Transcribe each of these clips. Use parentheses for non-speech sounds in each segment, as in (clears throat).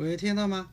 喂，听到吗？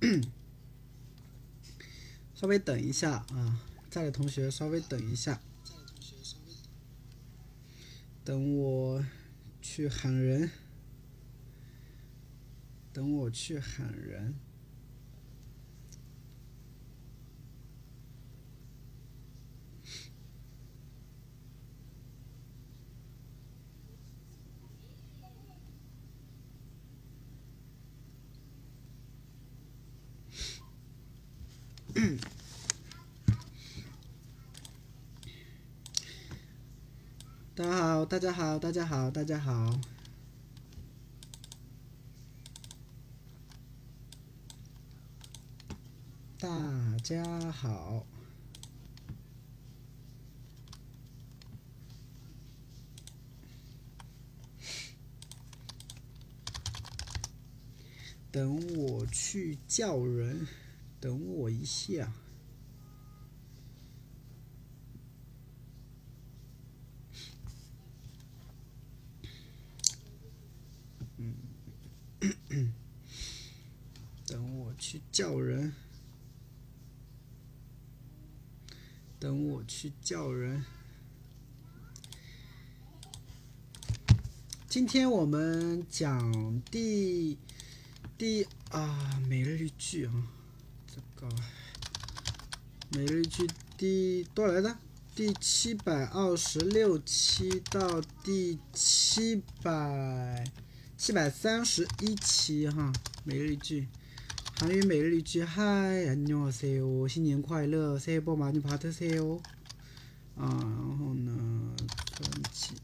(coughs) 稍微等一下啊，在的同学稍微等一下，等我去喊人，等我去喊人。大家好，大家好，大家好，大家好，等我去叫人，等我一下。等我去叫人，等我去叫人。今天我们讲第第啊每日一句啊，这个每日一句第多少来着？第七百二十六期到第七百七百三十一期哈，每日一句。韩语每日一句嗨，안녕하세요，新年快乐，새해복많이받으세요。 啊，然后呢，专辑。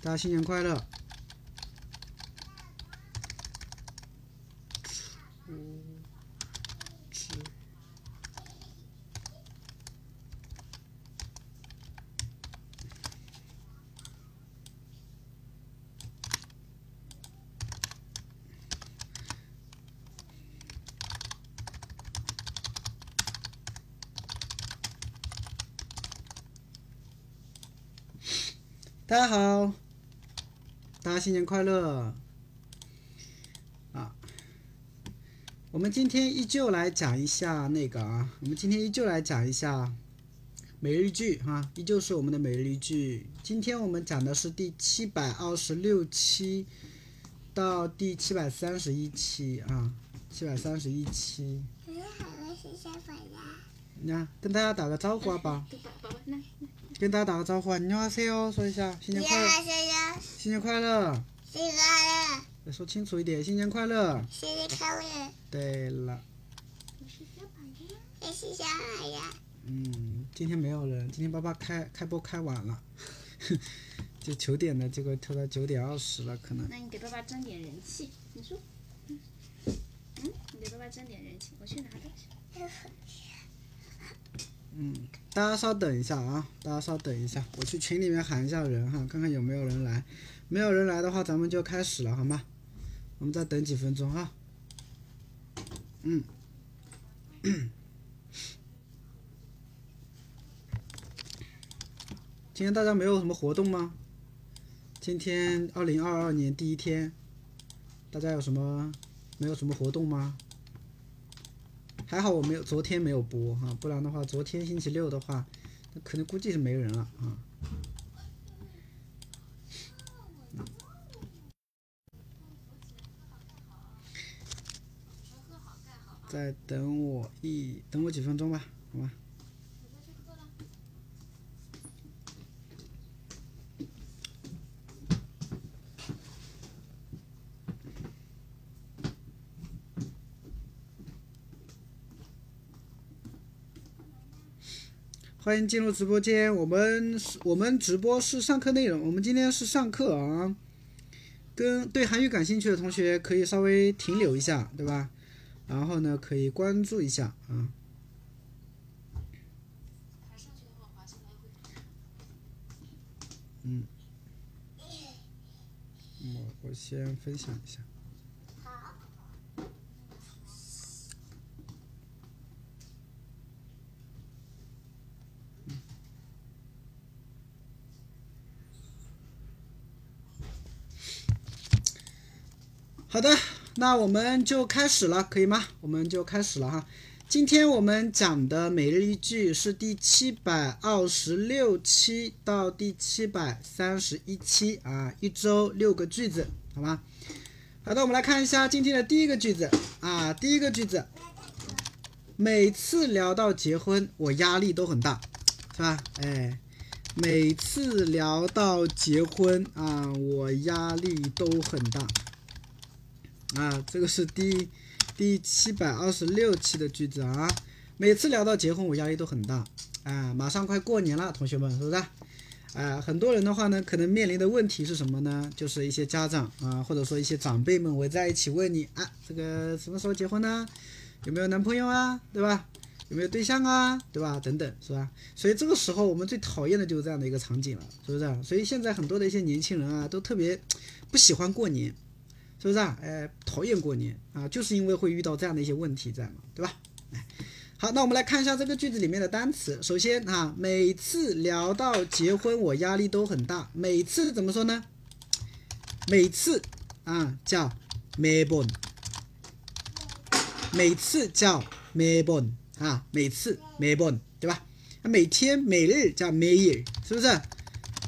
大家新年快乐！初之大家好，大家新年快乐！啊，我们今天依旧来讲一下那个啊，我们今天依旧来讲一下每日一句哈、依旧是我们的每日一句。今天我们讲的是第七百二十六期到第七百三十一期啊，七百三十一期。你好，我是小宝呀。你看，跟大家打个招呼啊，宝，对宝宝宝，来，跟大家打个招呼啊，你好 C 哦，说一下新年快乐，新年快乐，新年快乐，再说清楚一点，新年快乐。新年快乐，对了，我是小宝呀。我是小海呀。嗯，今天没有人，今天爸爸开开播开晚了，(laughs) 就九点的，结果跳到九点二十了，可能。那你给爸爸争点人气，你说，嗯，嗯，你给爸爸争点人气，我去拿东西。大家稍等一下啊，大家稍等一下，我去群里面喊一下人哈，看看有没有人来。没有人来的话，咱们就开始了，好吗？我们再等几分钟哈。嗯。今天大家没有什么活动吗？今天二零二二年第一天，大家有什么没有什么活动吗？还好我没有昨天没有播哈，不然的话，昨天星期六的话，那可能估计是没人了啊。再等我一等我几分钟吧，好吗？欢迎进入直播间，我们是我们直播是上课内容，我们今天是上课啊。跟对韩语感兴趣的同学可以稍微停留一下，对吧？然后呢，可以关注一下啊。嗯，我我先分享一下。好的，那我们就开始了，可以吗？我们就开始了哈。今天我们讲的每日一句是第七百二十六期到第七百三十一期啊，一周六个句子，好吗？好的，我们来看一下今天的第一个句子啊，第一个句子，每次聊到结婚，我压力都很大，是吧？哎，每次聊到结婚啊，我压力都很大。啊，这个是第第七百二十六期的句子啊。每次聊到结婚，我压力都很大啊。马上快过年了，同学们是不是？啊，很多人的话呢，可能面临的问题是什么呢？就是一些家长啊，或者说一些长辈们围在一起问你啊，这个什么时候结婚呢？有没有男朋友啊？对吧？有没有对象啊？对吧？等等，是吧？所以这个时候我们最讨厌的就是这样的一个场景了，是不是？所以现在很多的一些年轻人啊，都特别不喜欢过年。是不是啊？哎，讨厌过年啊，就是因为会遇到这样的一些问题在嘛，对吧？哎，好，那我们来看一下这个句子里面的单词。首先啊，每次聊到结婚，我压力都很大。每次怎么说呢？每次啊叫 maybone，每次叫 maybone 啊，每次 maybone，对吧？每天每日叫 me year，是不是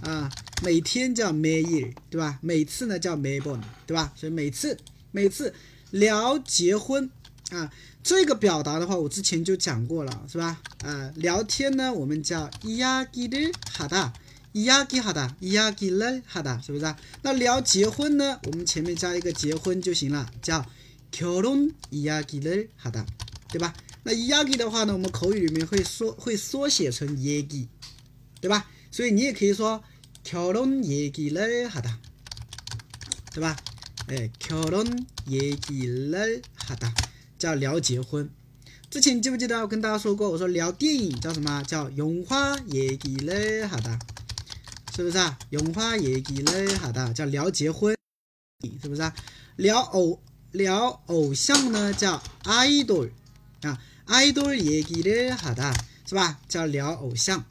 啊？每天叫 May year，对吧？每次呢叫 May born，对吧？所以每次每次聊结婚啊，这个表达的话，我之前就讲过了，是吧？啊，聊天呢我们叫이야기를하 다， 이야기하 다， 이야기를하 다， 是不是？那聊结婚呢，我们前面加一个结婚就行了，叫결혼이야기를하 다， 对吧？那이야기的话呢，我们口语里面会缩会缩写成얘 기， 对吧？所以你也可以说。 결혼얘기를하 다， 对吧？哎，결혼얘기를하 다， 叫聊结婚。之前你记不记得我跟大家说过？我说聊电影叫什么？叫영화얘기를하 다， 是不是啊？영화얘기를하 다， 叫聊结婚，是不是啊？聊偶聊偶像呢，叫아이돌啊，아이돌얘기를하 다， 是吧？叫聊偶像，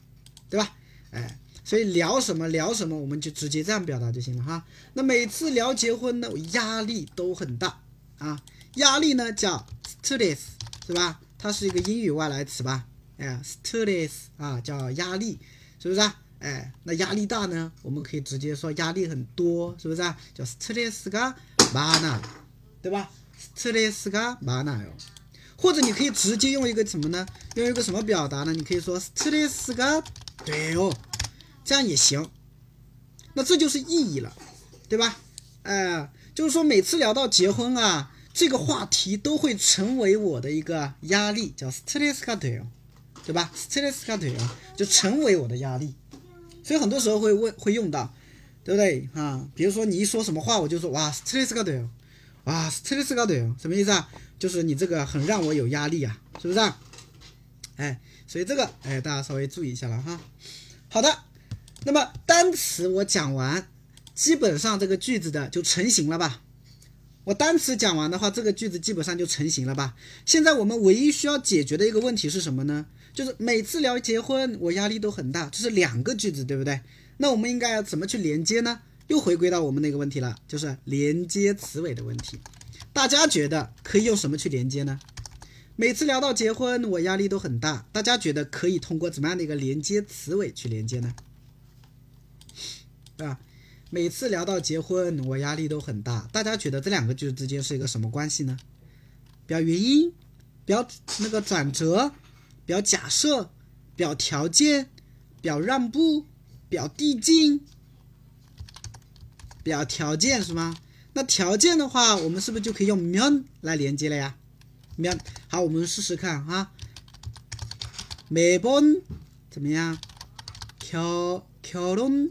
对吧？哎。 所以聊什么聊什么，我们就直接这样表达就行了哈。那每次聊结婚呢，我压力都很大啊。压力呢叫 stress，是吧？它是一个英语外来词吧？哎，stress 啊，叫压力，是不是啊？哎，那压力大呢，我们可以直接说压力很多，是不是啊？叫 stress 가많 아， 对吧？stress 가많아 요。 或者你可以直接用一个什么呢？用一个什么表达呢？你可以说 stress 가돼 요。 这样也行，那这就是意义了，对吧？哎，就是说每次聊到结婚啊这个话题，都会成为我的一个压力，叫 stressful，对吧？stressful 就成为我的压力，所以很多时候会问会用到，对不对啊？比如说你一说什么话，我就说哇 stressful，哇 stressful，什么意思啊？就是你这个很让我有压力啊，是不是？啊哎，所以这个哎大家稍微注意一下了哈。好的。那么单词我讲完，基本上这个句子的就成型了吧？我单词讲完的话，这个句子基本上就成型了吧？现在我们唯一需要解决的一个问题是什么呢？就是每次聊结婚，我压力都很大，这是两个句子，对不对？那我们应该要怎么去连接呢？又回归到我们那个问题了，就是连接词尾的问题。大家觉得可以用什么去连接呢？每次聊到结婚，我压力都很大。大家觉得可以通过怎么样的一个连接词尾去连接呢？对吧？每次聊到结婚，我压力都很大。大家觉得这两个句子之间是一个什么关系呢？表原因，表那个转折，表假设，表条件，表让步，表递进，表条件是吗？那条件的话，我们是不是就可以用면来连接了呀？면好，我们试试看哈。매번怎么样？결결혼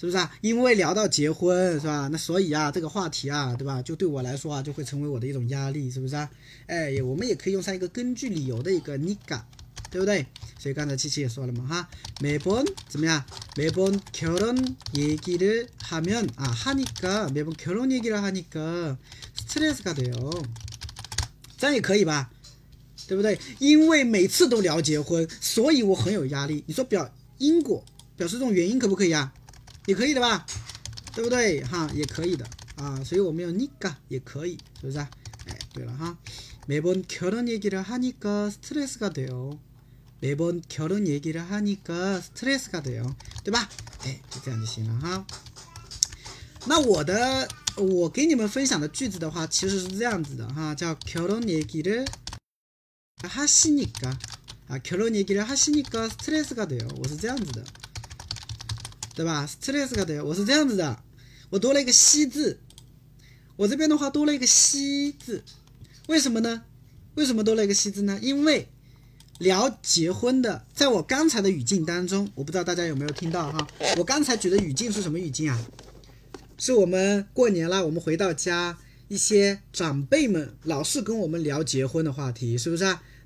是不是啊？因为聊到结婚是吧？那所以啊，这个话题啊，对吧？就对我来说啊，就会成为我的一种压力，是不是啊？哎，我们也可以用上一个根据理由的一个니까对不对？所以刚才七七也说了嘛，哈，每번怎么样？每번결혼얘기를하면아하니까매번결혼얘기를하니까스트레스가돼요这样也可以吧？对不对？因为每次都聊结婚，所以我很有压力。你说表因果，表示这种原因可不可以啊？ 也可以的吧，对不对哈？也可以的啊，所以我们用니까也可以，是不是啊？哎，对了哈，매번결혼얘기를하니까스트레스가돼요매번결혼얘기를하니까스트레스가돼요对吧？哎，就这样就行了哈。那我的我给你们分享的句子的话，其实是这样子的哈，叫결혼얘기를하시니까啊，결혼얘기를하시니까스트레스가돼요我是这样子的。 对吧？stress 的，我是这样子的，我多了一个西字，我这边的话多了一个西字，为什么呢？为什么多了一个西字呢？因为聊结婚的，在我刚才的语境当中，我不知道大家有没有听到哈？我刚才举的语境是什么语境啊？是我们过年了，我们回到家，一些长辈们老是跟我们聊结婚的话题，是不是啊？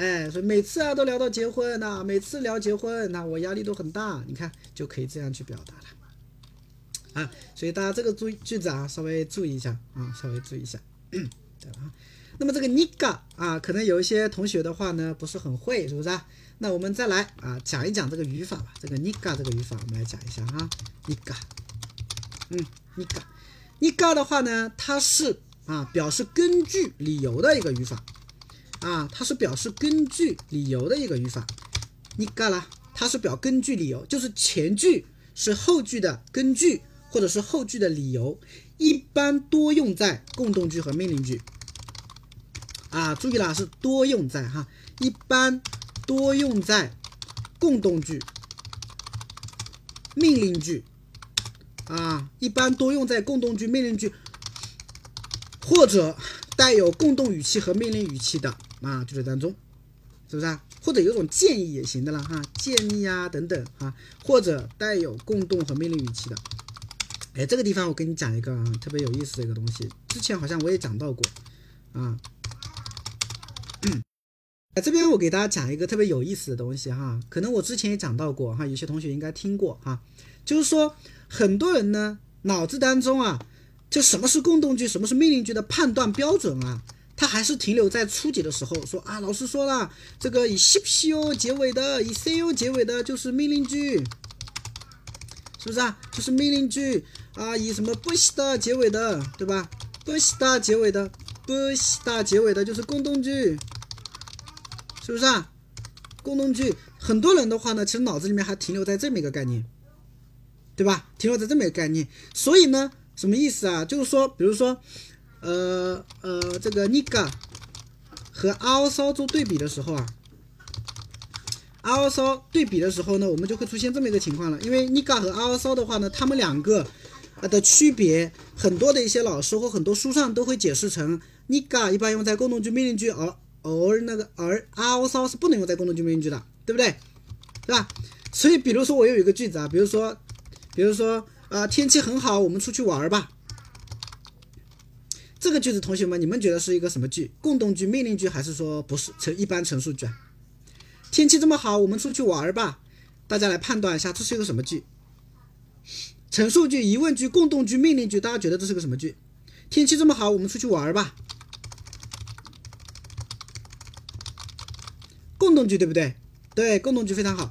哎，所以每次啊都聊到结婚，那每次聊结婚，那我压力都很大，你看就可以这样去表达了。啊，所以大家这个注句子啊，稍微注意一下啊，稍微注意一下。(clears throat) 对吧？那么这个尼嘎啊，可能有一些同学的话呢，不是很会，是不是？那我们再来啊讲一讲这个语法吧，这个尼嘎这个语法我们来讲一下啊。尼嘎。嗯，尼嘎尼嘎的话呢，它是啊表示根据理由的一个语法。啊，它是表示根据理由的一个语法。你干了，它是表根据理由，就是前句是后句的根据，或者是后句的理由，一般多用在共动句和命令句。啊，注意了，是多用在哈，一般多用在共动句、命令句。啊，一般多用在共动句、命令句，或者带有共动语气和命令语气的。啊，句子当中，是不是啊？或者有种建议也行的了哈，建议啊等等啊，或者带有共动和命令语气的。哎，这个地方我跟你讲一个啊，特别有意思的一个东西，之前好像我也讲到过啊。哎，这边我给大家讲一个特别有意思的东西哈，可能我之前也讲到过哈，有些同学应该听过哈，就是说很多人呢脑子当中啊，就什么是共动句，什么是命令句的判断标准啊。它还是停留在初级的时候，说啊，老师说了，这个以 shipio 结尾的，以 co 结尾的就是命令句，是不是啊？就是命令句啊，以什么不西的结尾的，对吧？不西的结尾的，不西的结尾的就是共动句，是不是啊？共动句，很多人的话呢，其实脑子里面还停留在这么一个概念，对吧？停留在这么一个概念，所以呢，什么意思啊？就是说，比如说，呃呃，这个 niga 和 also 做对比的时候啊，also 对比的时候呢，我们就会出现这么一个情况了，因为 niga 和 also 的话呢，他们两个的区别，很多的一些老师或很多书上都会解释成 niga 一般用在共动句、命令句，而而那个而 also 是不能用在共动句、命令句的，对不对？对吧？所以，比如说我有一个句子啊，比如说，比如说，啊、天气很好，我们出去玩儿吧。这个句子，同学们，你们觉得是一个什么句？共动句、命令句，还是说不是成一般陈述句？天气这么好，我们出去玩儿吧。大家来判断一下，这是一个什么句？陈述句、疑问句、共动句、命令句，大家觉得这是个什么句？天气这么好，我们出去玩儿吧。共动句对不对？对，共动句非常好，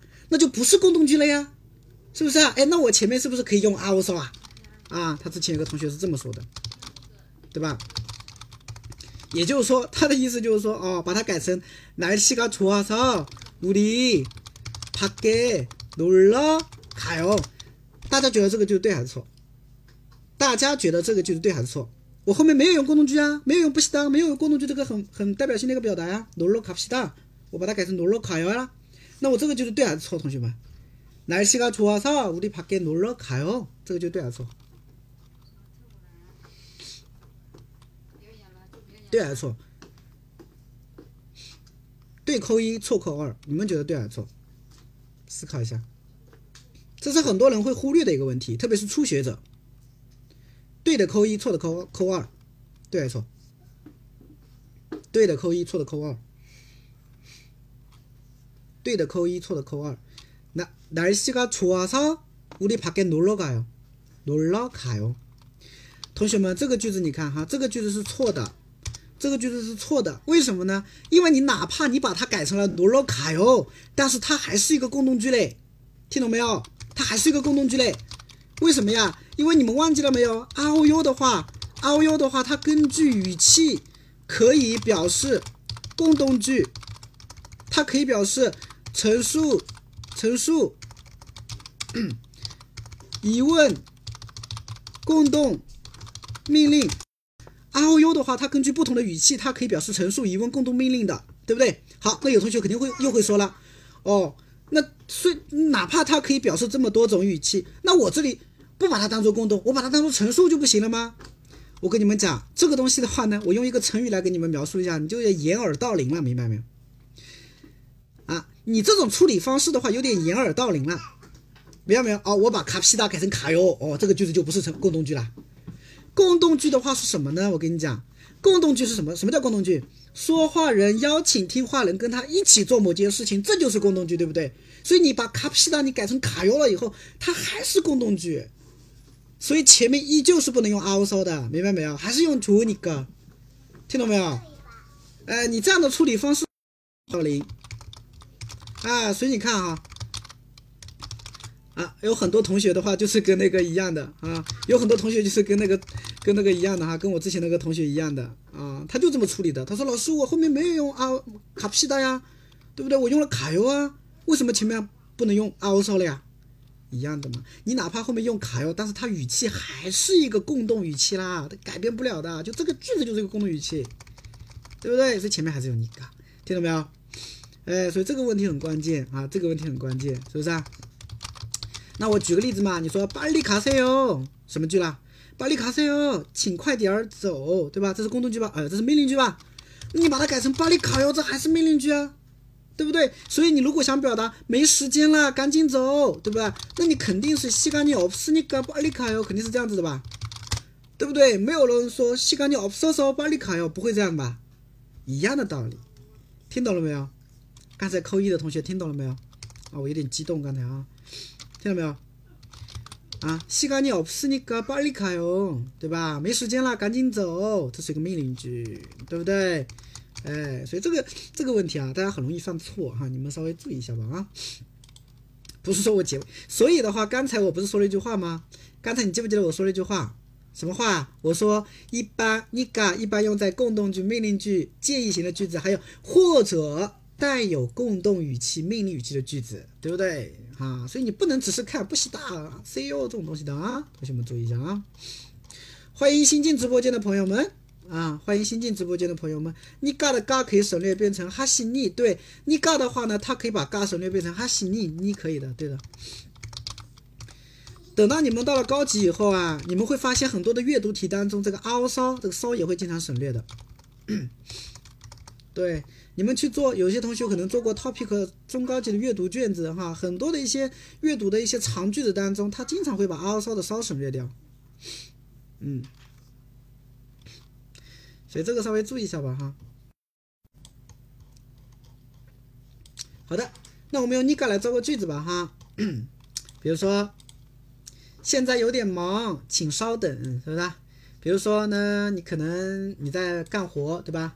那就不是共动句了呀，是不是啊？哎，那我前面是不是可以用 also 啊？啊，他之前有个同学是这么说的，对吧？也就是说，他的意思就是说，哦，把它改成날씨가좋아서우리밖에놀러가요。大家觉得这个句子对还是错？大家觉得这个句子对还是错？我后面没有用共动句啊，没有用不西当，没有用共动句这个很很代表性的一个表达呀、놀러갑시다，我把它改成놀러가요啦。 那我这个句子对还是错？同学们，날씨가좋아서우리밖에놀러가요，这个就对还是错？对还是错？对扣一，错扣二，你们觉得对还是错？思考一下，这是很多人会忽略的一个问题，特别是初学者。对的扣一，错的扣扣二，对还是错？对的扣一，错的扣二。 对的扣一，错的扣二。那날씨가좋아서우리밖에놀러가요놀러가요。同学们，这个句子你看哈，这个句子是错的，这个句子是错的。为什么呢？因为你哪怕你把它改成了놀러가요，但是它还是一个共动句嘞，听懂没有？它还是一个共动句嘞。为什么呀？因为你们忘记了没有？ao u 的话，ao u 的话，它根据语气可以表示共动句，它可以表示 陈述、陈述、(clears throat) 疑问、共动、命令。，R O U 的话，它根据不同的语气，它可以表示陈述、疑问、共动、命令的，对不对？好，那有同学肯定会又会说了，哦，那虽哪怕它可以表示这么多种语气，那我这里不把它当做共动，我把它当做陈述就不行了吗？我跟你们讲，这个东西的话呢，我用一个成语来给你们描述一下，你就要掩耳盗铃了，明白没有？啊，你这种处理方式的话，有点掩耳盗铃了，明白没有？哦，我把卡皮达改成卡哟，哦，这个句子就不是成共动句了。共动句的话是什么呢？我跟你讲，共动句是什么？什么叫共动句？说话人邀请听话人跟他一起做某件事情，这就是共动句，对不对？所以你把卡皮达你改成卡哟了以后，它还是共动句。所以前面依旧是不能用 also 的，明白没有？还是用 to 你个，听懂没有？哎，你这样的处理方式，到零，啊，所以你看哈，啊，有很多同学的话就是跟那个一样的啊，有很多同学就是跟那个跟那个一样的哈，跟我之前那个同学一样的啊，他就这么处理的。他说老师，我后面没有用啊卡皮达呀，对不对？我用了卡油啊，为什么前面不能用凹烧了呀？一样的嘛，你哪怕后面用卡哟，但是它语气还是一个共动语气啦，它改变不了的，就这个句子就是一个共动语气，对不对？所以前面还是有你嘎，听到没有？哎，所以这个问题很关键啊，这个问题很关键，是不是啊？那我举个例子嘛，你说巴里卡塞哟，什么句啦？巴里卡塞哟，请快点儿走，对吧？这是公动句吧？呃，这是命令句吧？你把它改成巴里卡哟，这还是命令句啊，对不对？所以你如果想表达没时间了，赶紧走，对不对？那你肯定是西干你없으니까巴里卡哟，肯定是这样子的吧？对不对？没有人说西干你없어서巴里卡哟，不会这样吧？一样的道理，听懂了没有？刚才扣一的同学听懂了没有？啊，我有点激动，刚才啊，听到没有？啊，시간이없으니까빨리가요，对吧？没时间了，赶紧走，这是一个命令句，对不对？哎，所以这个这个问题啊，大家很容易犯错哈，你们稍微注意一下吧啊。不是说我结尾，所以的话，刚才我不是说了一句话吗？刚才你记不记得我说了一句话？什么话？我说一般你嘎一般用在共动句、命令句、建议型的句子，还有或者 带有共动语气、命令语气的句子，对不对？啊，所以你不能只是看不习大 CEO 这种东西的啊，同学们注意一下啊。欢迎新进直播间的朋友们。啊，欢迎新进直播间的朋友们。你嘎的嘎可以省略变成哈西尼，对你嘎的话呢，它可以把嘎省略变成哈西尼，你可以的，对的。等到你们到了高级以后啊，你们会发现很多的阅读题当中，这个凹骚，这个骚也会经常省略的。(coughs) 对，你们去做，有些同学可能做过 topic 中高级的阅读卷子哈，很多的一些阅读的一些长句子当中，它经常会把凹骚的骚省略掉。嗯。所以这个稍微注意一下吧，哈。好的，那我们用 niga 来造个句子吧，哈。(clears throat) 比如说，现在有点忙，请稍等，是不是？比如说呢，你可能你在干活，对吧？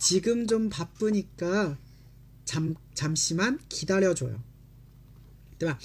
지금좀바쁘니까잠잠시만기다려줘요对吧？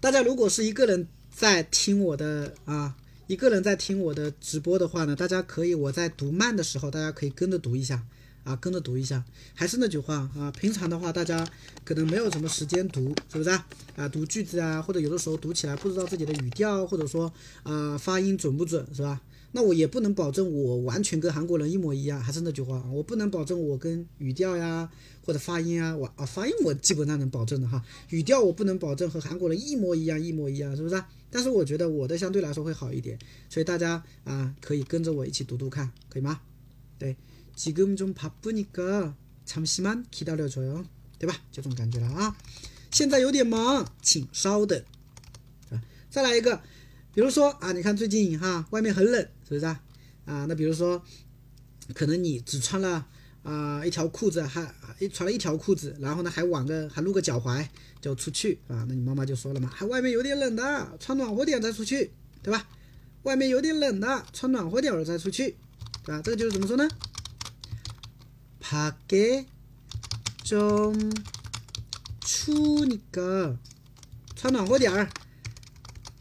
大家如果是一个人在听我的啊。一个人在听我的直播的话呢，大家可以我在读慢的时候，大家可以跟着读一下啊，跟着读一下。还是那句话啊，平常的话大家可能没有什么时间读，是不是啊？啊，读句子啊，或者有的时候读起来不知道自己的语调，或者说啊发音准不准，是吧？ 那我也不能保证我完全跟韩国人一模一样。还是那句话，我不能保证我跟语调呀或者发音啊，我啊发音我基本上能保证的哈，语调我不能保证和韩国人一模一样，一模一样，是不是？但是我觉得我的相对来说会好一点，所以大家啊可以跟着我一起读读看，可以吗？对，지금좀바쁘니까잠시만기다려줘 요， 对吧？就这种感觉了啊。现在有点忙，请稍等，啊，再来一个， 比如说啊，你看最近哈外面很冷，是不是啊？啊，那比如说，可能你只穿了啊一条裤子，还一穿了一条裤子，然后呢还挽个还露个脚踝。就出去啊，那你妈妈就说了嘛，还外面有点冷的，穿暖和点再出去，对吧？外面有点冷的，穿暖和点儿再出去，对吧？这个就是怎么说呢？밖에좀추니까穿暖和点儿，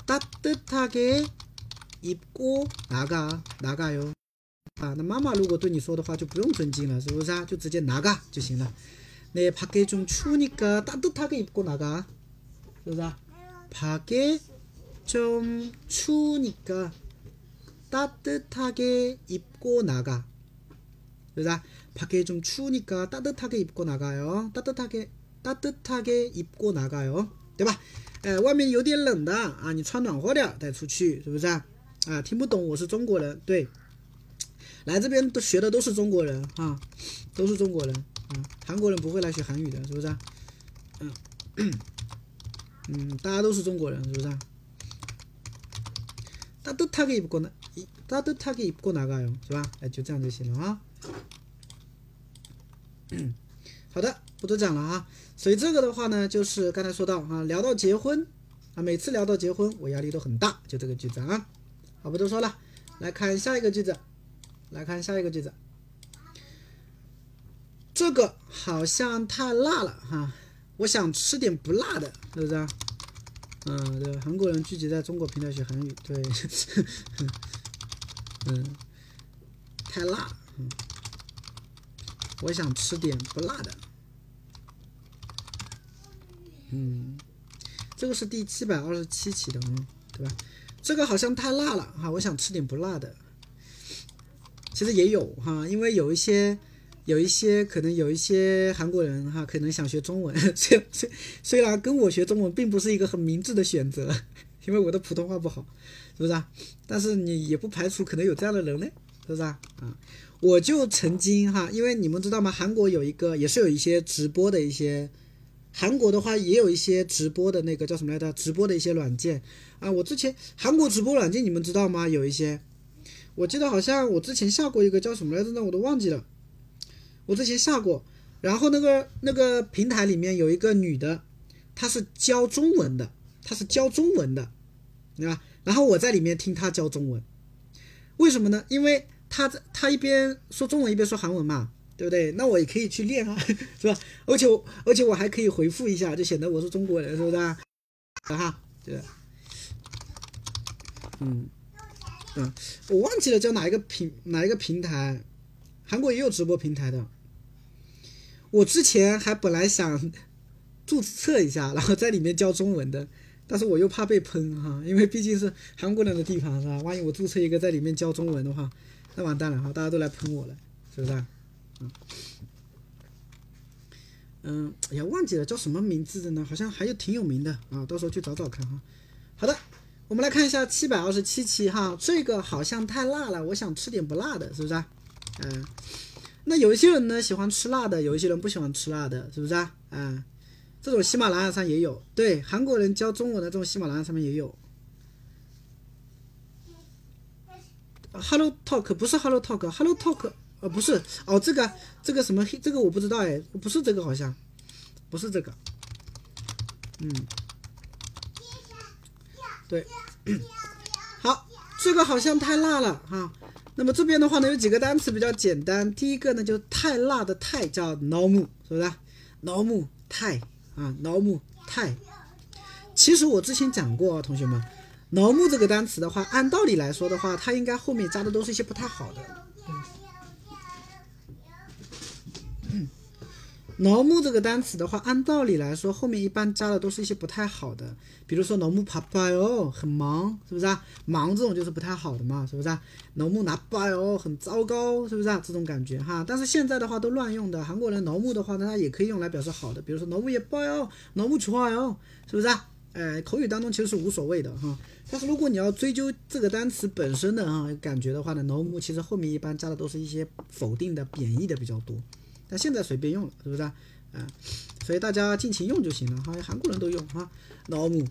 따뜻하게입고나가나가 요。 啊，那妈妈如果对你说的话就不用尊敬了，是不是啊？就直接나가就行了。 네, 밖에 좀 추우니까 따뜻하게 입고 나가. 그러자 밖에 좀 추우니까 따뜻하게 입고 나가. 그러자 밖에 좀 추우니까 따뜻하게 입고 나가요. 따뜻하게 따뜻하게 입고 나가요. 对吧？ 哎，外面有点冷的啊，你穿暖和点再出去，是不是啊？啊，听不懂，我是中国人，对，来这边都学的都是中国人，都是中国人。嗯，韩国人不会来学韩语的，是不是？嗯，嗯，大家都是中国人，是不是？따뜻하게입고나따뜻하게입고나가 요， 是吧？哎，就这样就行了啊。 (coughs) 好的，不多讲了哈。 所以这个的话呢，就是刚才说到啊，聊到结婚啊，每次聊到结婚，我压力都很大，就这个句子啊。好，不多说了，来看下一个句子，来看下一个句子。这个好像太辣了哈，我想吃点不辣的，是不是啊？嗯，对，韩国人聚集在中国平台学韩语，对，(laughs) 嗯，太辣，嗯，我想吃点不辣的，嗯，这个是第七百二十七期的，嗯，对吧？这个好像太辣了哈，我想吃点不辣的。其实也有哈，因为有一些。有一些可能有一些韩国人哈，可能想学中文，(laughs) 虽虽虽然跟我学中文并不是一个很明智的选择，(laughs) 因为我的普通话不好，是不是啊？但是你也不排除可能有这样的人呢，是不是啊？啊，我就曾经哈，因为你们知道吗？韩国有一个也是有一些直播的一些，韩国的话也有一些直播的那个叫什么来着？直播的一些软件啊，我之前韩国直播软件你们知道吗？有一些，我记得好像我之前下过一个叫什么来着呢？我都忘记了。我之前下过，然后那个那个平台里面有一个女的，她是教中文的，她是教中文的，对吧？然后我在里面听她教中文，为什么呢？因为她在她一边说中文一边说韩文嘛，对不对？那我也可以去练啊，(laughs) 是吧？而且而且我还可以回复一下，就显得我是中国人，是不是啊？哈，对，嗯嗯，我忘记了叫哪一个平哪一个平台，韩国也有直播平台的。我之前还本来想注册一下，(laughs) 然后在里面教中文的，但是我又怕被喷哈，因为毕竟是韩国人的地方是吧？万一我注册一个在里面教中文的话，那完蛋了哈，大家都来喷我了，是不是？嗯，嗯，哎呀，忘记了叫什么名字的呢？好像还有挺有名的啊，到时候去找找看哈。好的，我们来看一下七百二十七期哈，这个好像太辣了，我想吃点不辣的，是不是？嗯。那有一些人呢喜欢吃辣的，有一些人不喜欢吃辣的，是不是啊？啊，这种喜马拉雅上也有，对，韩国人教中文的这种喜马拉雅上面也有。Hello Talk 不是 Hello Talk，Hello Talk 不是哦，这个这个什么这个我不知道哎，不是这个好像，不是这个，嗯，对，好，这个好像太辣了哈。那么这边的话呢，有几个单词比较简单。第一个呢，就太辣的太叫 “nom”，是不是？“nom” 太啊，“nom” 太。其实我之前讲过啊，同学们，“nom” 这个单词的话，按道理来说的话，它应该后面加的都是一些不太好的。劳木这个单词的话，按道理来说，后面一般加的都是一些不太好的，比如说劳木爬巴哟，很忙，是不是啊？忙这种就是不太好的嘛，是不是啊？劳木拿巴哟，很糟糕，是不是啊？这种感觉哈。但是现在的话都乱用的，韩国人劳木的话呢，它也可以用来表示好的，比如说劳木也巴哟，劳木좋아哟，是不是啊？哎，口语当中其实是无所谓的哈。但是如果你要追究这个单词本身的哈感觉的话呢，劳木其实后面一般加的都是一些否定的、贬义的比较多。但现在随便用了，是不是啊？啊，所以大家尽情用就行了哈。韩国人都用哈。脑木，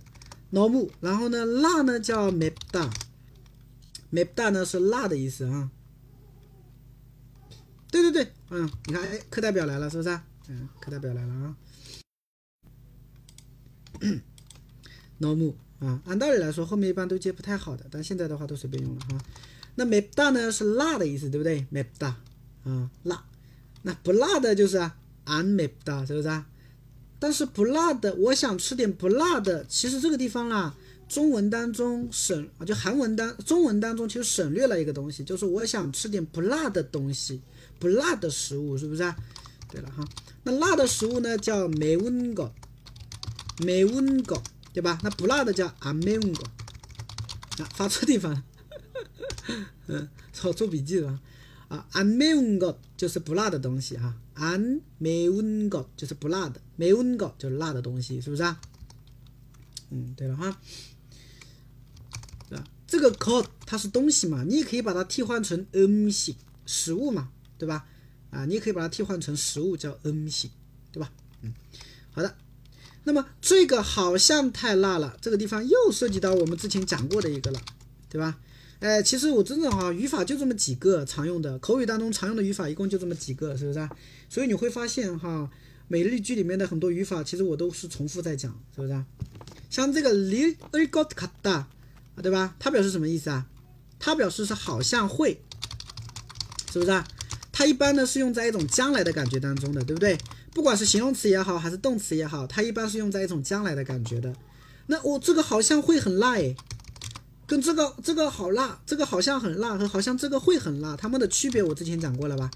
脑木，然后呢，辣呢叫 m p d a m p d a 呢是辣的意思啊。对对对，嗯，你看，哎，课代表来了，是不是啊？嗯，课代表来了啊。(coughs) 脑木啊，按道理来说后面一般都接不太好的，但现在的话都随便用了哈。那 m p d a 呢是辣的意思，对不对 m p d a 啊，辣。那不辣的就是啊，an m a 是不是啊？但是不辣的，我想吃点不辣的。其实这个地方啦，中文当中省啊，就韩文当中文当中其实省略了一个东西，就是我想吃点不辣的东西，不辣的食物，是不是啊？对了哈，那辣的食物呢叫매운 거， 매운 거， 对吧？那不辣的叫안매운 거。 啊，发错地方了，嗯，(laughs) 做做笔记了。 啊，안매운 것就是不辣的东西哈，안매운것就是不辣的，매운것就是辣的东西，是不是啊？嗯，对了哈，对吧？这个것它是东西嘛，你也可以把它替换成음식食物嘛，对吧？啊，你也可以把它替换成食物叫음식对吧？嗯，好的。那么这个好像太辣了，这个地方又涉及到我们之前讲过的一个了，对吧？ 呃其实我真的哈语法就这么几个常用的口语当中常用的语法一共就这么几个是不是啊？所以你会发现哈每日句里面的很多语法其实我都是重复在讲是不是啊？像这个 li orgodcata 对吧？它表示什么意思啊？它表示是好像会是不是啊？它一般呢是用在一种将来的感觉当中的对不对？不管是形容词也好还是动词也好它一般是用在一种将来的感觉的。那我这个好像会很辣诶跟这个这个好辣，这个好像很辣和好像这个会很辣，它们的区别我之前讲过了吧？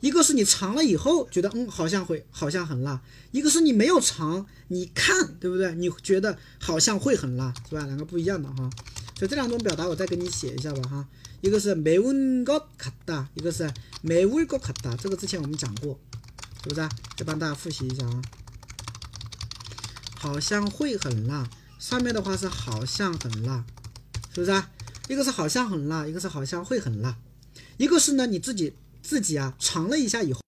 一个是你尝了以后觉得嗯好像会好像很辣，一个是你没有尝，你看对不对？你觉得好像会很辣，是吧？两个不一样的哈。所以这两种表达我再给你写一下吧哈。一个是매운것같다，一个是매울것같다。这个之前我们讲过，是不是啊？再帮大家复习一下啊。好像会很辣，上面的话是好像很辣， 是不是啊？一个是好像很辣，一个是好像会很辣，一个是呢你自己自己啊尝了一下以后，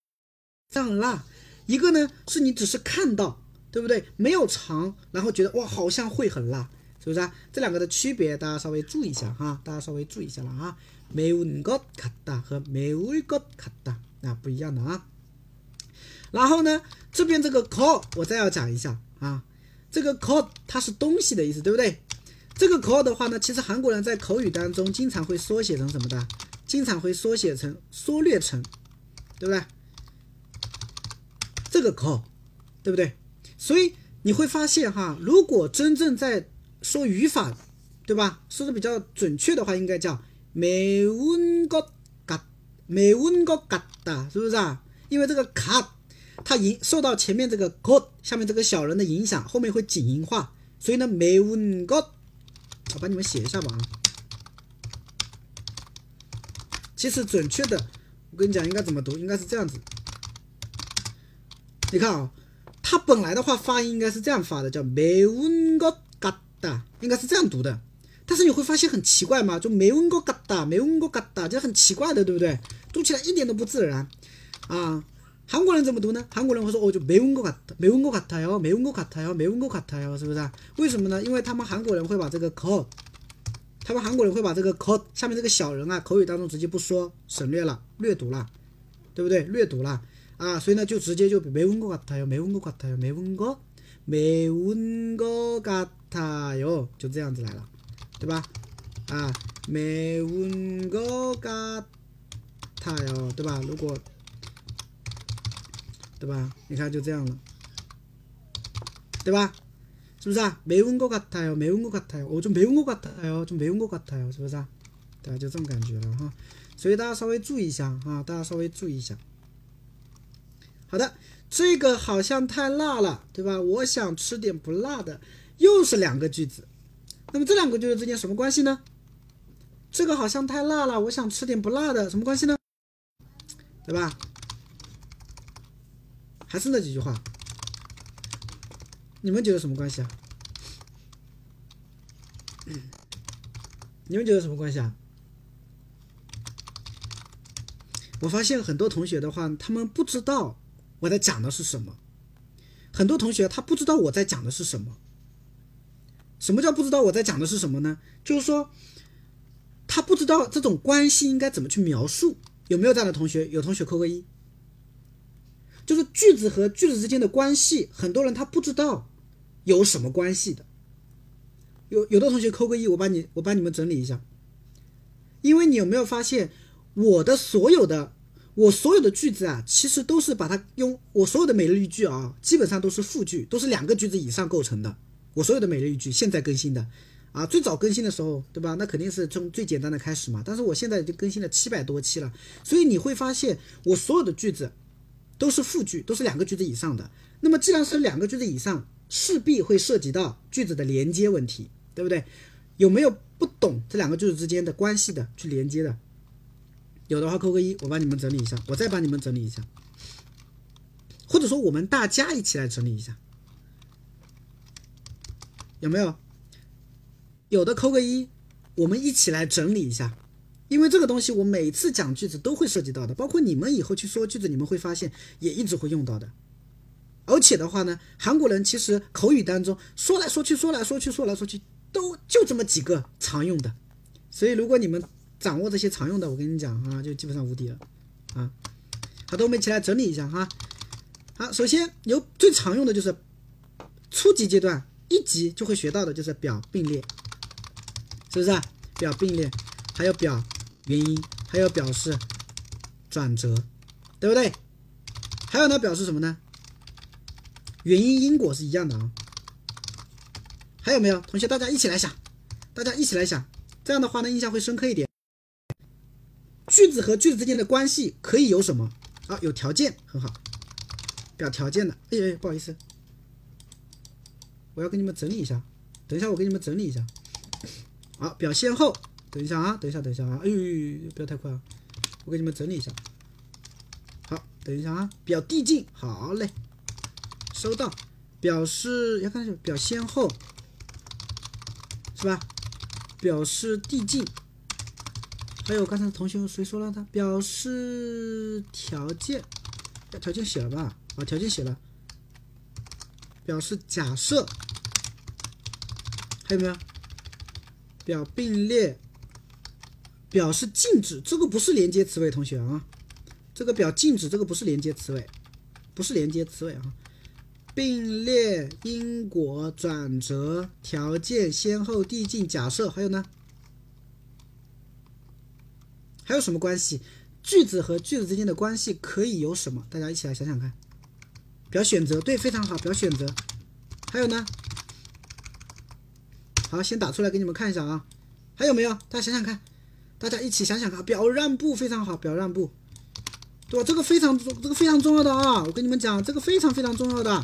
这样很辣，一个呢是你只是看到，对不对？没有尝，然后觉得哇好像会很辣，是不是啊？这两个的区别大家稍微注意一下哈，大家稍微注意一下了啊。매운것같다和매울것같다啊不一样的啊。然后呢，这边这个 call 我再要讲一下啊，这个 call 它是东西的意思，对不对？ 这个 call 的话呢，其实韩国人在口语当中经常会缩写成什么的？经常会缩写成缩略成，对不对？这个 call，对不对？所以你会发现哈，如果真正在说语法，对吧？说的比较准确的话，应该叫매운것같매운것같다，是不是啊？因为这个卡，它影受到前面这个 got 下面这个小人的影响，后面会紧音化，所以呢，매운 것， 我帮你们写一下吧。啊其实准确的我跟你讲应该怎么读应该是这样子。你看啊它本来的话发音应该是这样发的叫没问过嘎达应该是这样读的。但是你会发现很奇怪嘛就没问过嘎达没问过嘎达就很奇怪的对不对？读起来一点都不自然。啊韩国人怎么读呢？韩国人会说哦，就没问过卡，没问过卡塔哟，没问过卡塔哟，没问过卡塔哟，是不是啊？为什么呢？因为他们韩国人会把这个口，他们韩国人会把这个口下面这个小人啊，口语当中直接不说，省略了，略读了，对不对？略读了啊，所以呢，就直接就没问过卡塔哟，没问过卡塔哟，没问过，没问过卡塔哟，就这样子来了，对吧？啊，没问过卡塔哟，对吧？如果对吧？你看就这样了，对吧？是不是啊？매운것같아 요， 매운것같아 요， 我、哦、좀매운것같아 요， 좀매운것같아 요， 是不是啊？对吧？就这种感觉了哈，所以大家稍微注意一下啊，大家稍微注意一下。好的，这个好像太辣了，对吧？我想吃点不辣的，又是两个句子。那么这两个句子之间什么关系呢？这个好像太辣了，我想吃点不辣的，什么关系呢？对吧？还是那几句话，你们觉得什么关系啊？你们觉得什么关系啊？我发现很多同学的话，他们不知道我在讲的是什么。很多同学他不知道我在讲的是什么。什么叫不知道我在讲的是什么呢？就是说，他不知道这种关系应该怎么去描述。有没有这样的同学？有同学扣个一。就是句子和句子之间的关系，很多人他不知道有什么关系的。有有的同学扣个一，我帮你我帮你们整理一下。因为你有没有发现，我的所有的我所有的句子啊，其实都是把它用我所有的每日一句啊，基本上都是复句，都是两个句子以上构成的。我所有的每日一句现在更新的啊，最早更新的时候，对吧？那肯定是从最简单的开始嘛。但是我现在已经更新了七百多期了，所以你会发现我所有的句子都是复句，都是两个句子以上的。那么既然是两个句子以上，势必会涉及到句子的连接问题，对不对？有没有不懂这两个句子之间的关系的去连接的？有的话扣个一，我帮你们整理一下，我再帮你们整理一下，或者说我们大家一起来整理一下，有没有？有的扣个一，我们一起来整理一下，因为这个东西我每次讲句子都会涉及到的，包括你们以后去说句子，你们会发现也一直会用到的。而且的话呢，韩国人其实口语当中说来说去，说来说去，说来说去，都就这么几个常用的，所以如果你们掌握这些常用的，我跟你讲啊，就基本上无敌了啊。好的，我们一起来整理一下哈。好，首先有最常用的就是初级阶段一级就会学到的就是表并列，是不是、啊？表并列，还有表原因，还有表示转折，对不对？还有呢，表示什么呢？原因因果是一样的啊。还有没有同学？大家一起来想，大家一起来想，这样的话呢，印象会深刻一点。句子和句子之间的关系可以有什么？啊，有条件，很好，表条件的。哎哎，不好意思，我要给你们整理一下，等一下我给你们整理一下。好，表先后，等一下啊，等一下，等一下啊，哎呦，不要太快啊，我给你们整理一下。好，等一下啊，表递进，好嘞，收到。表示要看表先后，是吧？表示递进。还有刚才同学谁说了的？表示条件，条件写了吧？啊，条件写了。表示假设，还有没有？表并列，表示静止，这个不是连接词尾，同学啊，这个表静止，这个不是连接词尾，不是连接词尾啊。并列、因果、转折、条件、先后、递进、假设，还有呢？还有什么关系？句子和句子之间的关系可以有什么？大家一起来想想看。表选择，对，非常好，表选择。还有呢？好，先打出来给你们看一下啊。还有没有？大家想想看，大家一起想想看。表让步，非常好，表让步，对吧？这个非常重，这个非常重要的啊！我跟你们讲，这个非常非常重要的，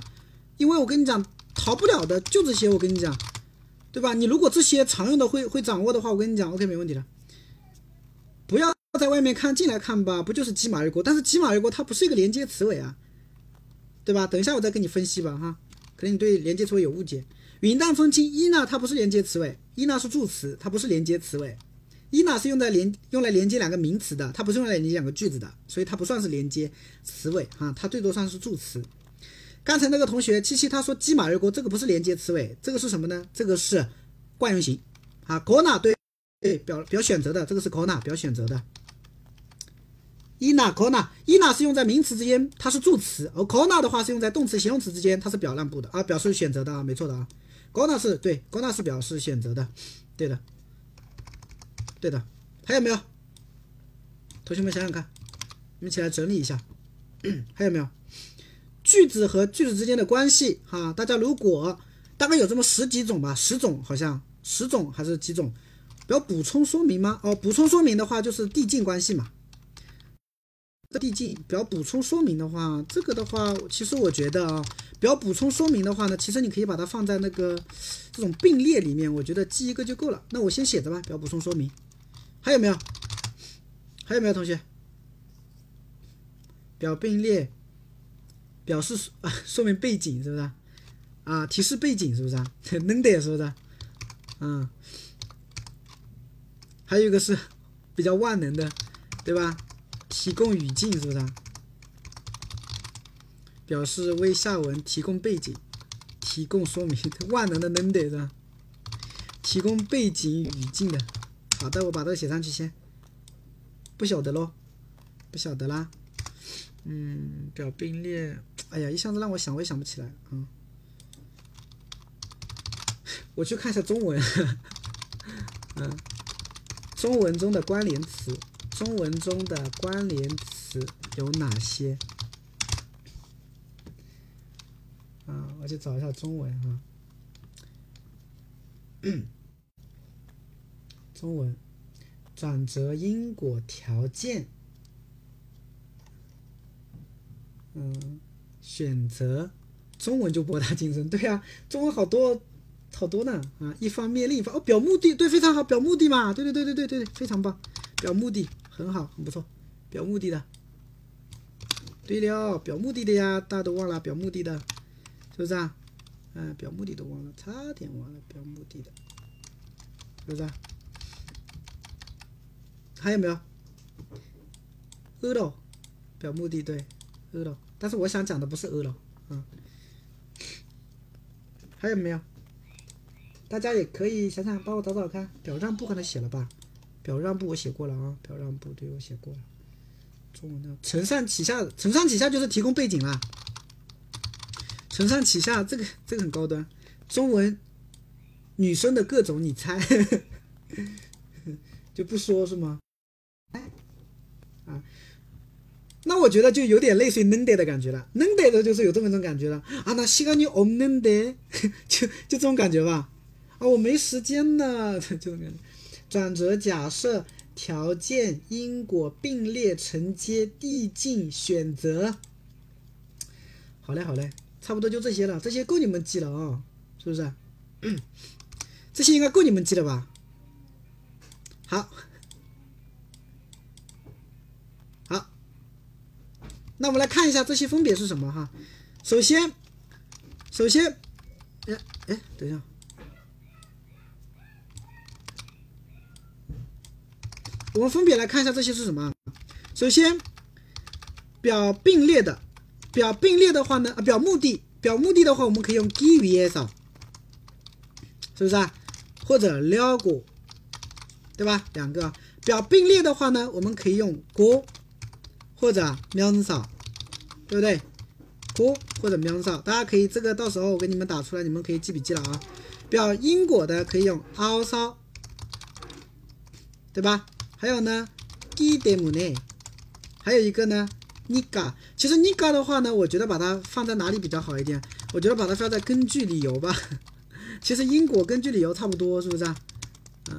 因为我跟你讲，逃不了的就这些。我跟你讲，对吧？你如果这些常用的会会掌握的话，我跟你讲，OK，没问题的。不要在外面看，进来看吧，不就是骑马而过？但是骑马而过它不是一个连接词尾啊，对吧？等一下我再跟你分析吧，哈，可能你对连接词尾有误解。云淡风轻，一呢它不是连接词尾，一呢是助词，它不是连接词尾。一呢是用在连用来连接两个名词的，它不是用来连接两个句子的，所以它不算是连接词尾啊，它最多算是助词。刚才那个同学七七他说骑马而过，这个不是连接词尾，这个是什么呢？这个是惯用型啊，gonna 对。对，表表选择的这个是 corona 表选择的。ina gonna ina 是用在名词之间，它是助词；而 corona 的话是用在动词、形容词之间，它是表让步的啊，表示选择的啊，没错的啊。，corona 是对 corona 是表示选择的，对的，对的。还有没有？同学们想想看，你们一起来整理一下，(clears throat) 还有没有？句子和句子之间的关系哈，大家如果大概有这么十几种吧，十种好像十种还是几种？要补充说明吗？哦，补充说明的话就是递进关系嘛。递进，表补充说明的话，这个的话，其实我觉得啊，表补充说明的话呢，其实你可以把它放在那个这种并列里面，我觉得记一个就够了。那我先写着吧，表补充说明。还有没有？还有没有同学？表并列，表示啊，说明背景是不是？啊，提示背景是不是？(laughs) 能得是不是？嗯。还有一个是比较万能的，对吧？提供语境是不是？表示为下文提供背景、提供说明，(laughs) 万能的能得是吧？提供背景语境的。好的，我把这个写上去先。不晓得喽，不晓得啦。嗯，表并列，哎呀，一下子让我想，我也想不起来。嗯，我去看一下中文。(laughs) 嗯。中文中的关联词，中文中的关联词有哪些？啊，我去找一下中文哈。中文，转折、因果、条件，嗯，选择，中文就博大精深。对呀，中文好多。好多呢啊！一方面，另一方哦，表目的对，非常好，表目的嘛，对对对对对对，非常棒，表目的很好，很不错，表目的的，对了，表目的的呀，大家都忘了表目的的，是不是啊？嗯，表目的都忘了，差点忘了表目的的，是不是啊？还有没有？饿了，表目的对，饿了，但是我想讲的不是饿了，嗯，还有没有？大家也可以想想，帮我找找看，表让步可能写了吧？表让步我写过了啊，表让步对我写过了。中文的承上启下，承上启下就是提供背景啦，承上启下，这个这个很高端。中文女生的各种，你猜 (laughs) 就不说是吗？啊，那我觉得就有点类似于能得的感觉了，能得的就是有这么一种感觉了啊。那西干你哦能得，就就这种感觉吧。啊，我没时间呢，(laughs) 这种感觉。转折假设条件因果并列承接递进选择。好嘞，好嘞，差不多就这些了，这些够你们记了啊、哦，是不是？(coughs) 这些应该够你们记了吧？好。那我们来看一下这些分别是什么哈。首先，首先，哎哎，等一下，我们分别来看一下这些是什么。首先，表并列的，表并列的话呢，啊，表目的，表目的的话，我们可以用基于也少，是不是啊？或者了过，对吧？两个表并列的话呢，我们可以用过或者喵子少，对不对？哭，或者喵子少，大家可以，这个到时候我给你们打出来，你们可以记笔记了啊。表因果的可以用，啊，对吧？还有呢，giddimney，还有一个呢，Nika。其实 Nika 的话呢，我觉得把它放在哪里比较好一点，我觉得把它放在根据理由吧。(laughs) 其实因果根据理由差不多，是不是？啊，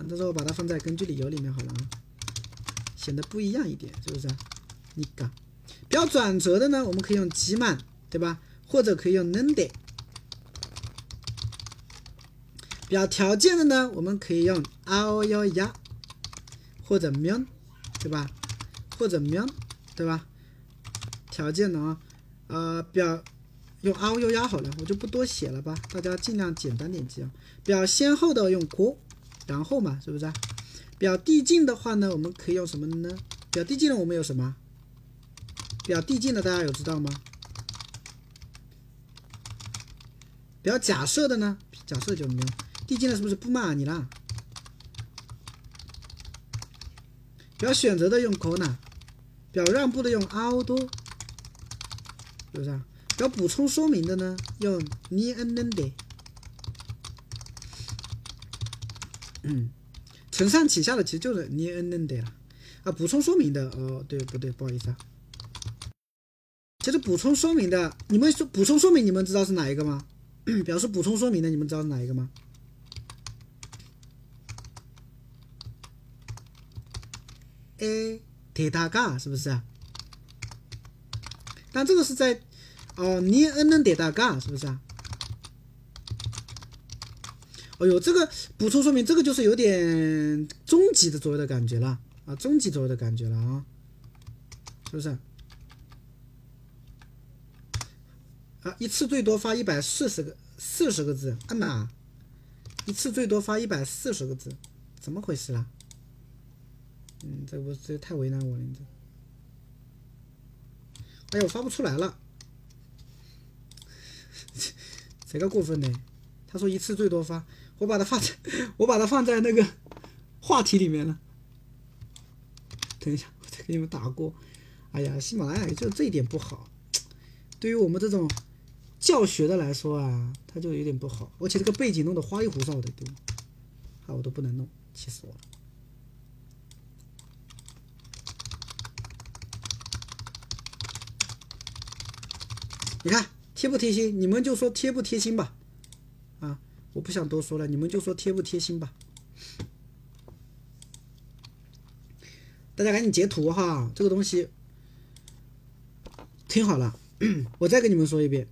到时候把它放在根据理由里面好了啊，显得不一样一点，是不是？你讲，比较转折的呢，我们可以用极满，对吧？或者可以用 nende。比较条件的呢，我们可以用 ao yo ya，或者 mion，对吧？或者 mion，对吧？条件的啊、呃，表用 ao yo ya 好了，我就不多写了吧，大家尽量简单点记啊。表先后的用 ku，然后嘛，是不是？表递进的话呢，我们可以用什么呢？表递进的我们有什么？表递进的大家有知道吗？表假设的呢？假设就没有。递进的是不是不骂你啦？表选择的用 kona 表让步的用 audi 是不是啊表补充说明的呢？用 near and then day 承上启下的其实就是 near and then day 啊补充说明的。哦对不对不好意思啊。其实补充说明的，你们说补充说明，你们知道是哪一个吗？(coughs) 表示补充说明的，你们知道是哪一个吗？A 铁塔嘎是不是？但这个是在哦，尼恩的铁塔嘎是不是啊？哦呦，这个补充说明，这个就是有点终极的左右的感觉了啊，终极左右的感觉了啊，是不是？啊，一次最多发一百四十个四十个字，啊妈，一次最多发一百四十个字，怎么回事啦？嗯，这不这太为难我了，你这，哎呀，我发不出来了。谁个过分呢？他说一次最多发，我把它放在，我把它放在那个话题里面了。等一下，我再给你们打过。哎呀，喜马拉雅就这一点不好，对于我们这种教学的来说啊，它就有点不好，而且这个背景弄得花里胡哨的，对吧？啊，我都不能弄，气死我了。你看。贴不贴心？你们就说贴不贴心吧，啊，我不想多说了，你们就说贴不贴心吧。大家赶紧截图哈，这个东西听好了，(coughs) 我再跟你们说一遍，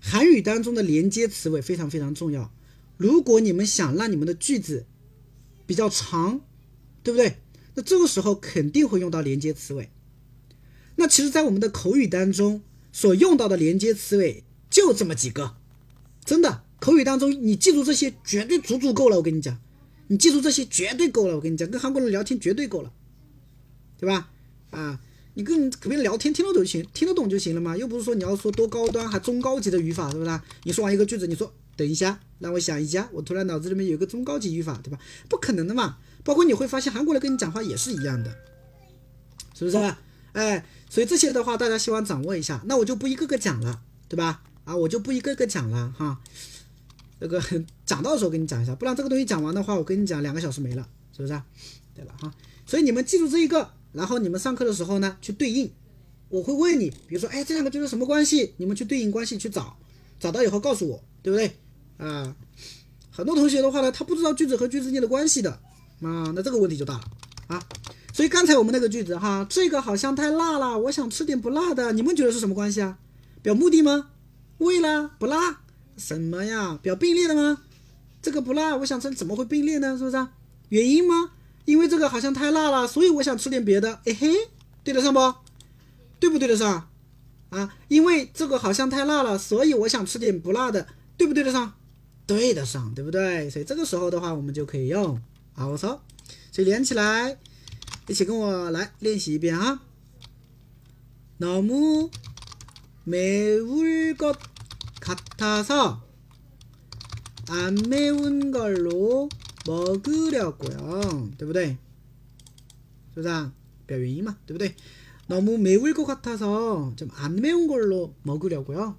韩语当中的连接词尾非常非常重要。如果你们想让你们的句子比较长，对不对？那这个时候肯定会用到连接词尾。那其实，在我们的口语当中，所用到的连接词尾就这么几个，真的口语当中你记住这些绝对足足够了。我跟你讲，你记住这些绝对够了。我跟你讲，跟韩国人聊天绝对够了，对吧？啊，你跟别人聊天听得懂就行，听得懂就行了嘛。又不是说你要说多高端还中高级的语法，是不是？你说完一个句子，你说等一下，让我想一下，我突然脑子里面有个中高级语法，对吧？不可能的嘛。包括你会发现韩国人跟你讲话也是一样的，是不是？哎。所以这些的话，大家希望掌握一下，那我就不一个个讲了，对吧？啊，我就不一个个讲了哈。这个讲到的时候跟你讲一下，不然这个东西讲完的话，我跟你讲两个小时没了，是不是、对了哈，所以你们记住这一个，然后你们上课的时候呢去对应，我会问你，比如说，哎，这两个句子什么关系？你们去对应关系去找，找到以后告诉我，对不对？啊，很多同学的话呢，他不知道句子和句子之间的关系的，啊，那这个问题就大了啊。所以刚才我们那个句子哈，这个好像太辣了，我想吃点不辣的，你们觉得是什么关系啊？表目的吗？为了不辣？什么呀？表并列的吗？这个不辣，我想吃，怎么会并列呢？是不是、啊？原因吗？因为这个好像太辣了，所以我想吃点别的。哎嘿，对得上不？对不对得上？啊，因为这个好像太辣了，所以我想吃点不辣的，对不对得上？对得上，对不对？所以这个时候的话，我们就可以用 also，所以连起来，一起跟我来练习一遍啊。너무매울것 같아서 안 매운 걸로 먹으려고요. 对不对?是不是啊?表原因嘛,对不对? 너무 매울 것 같아서 좀 안 매운 걸로 먹으려고요.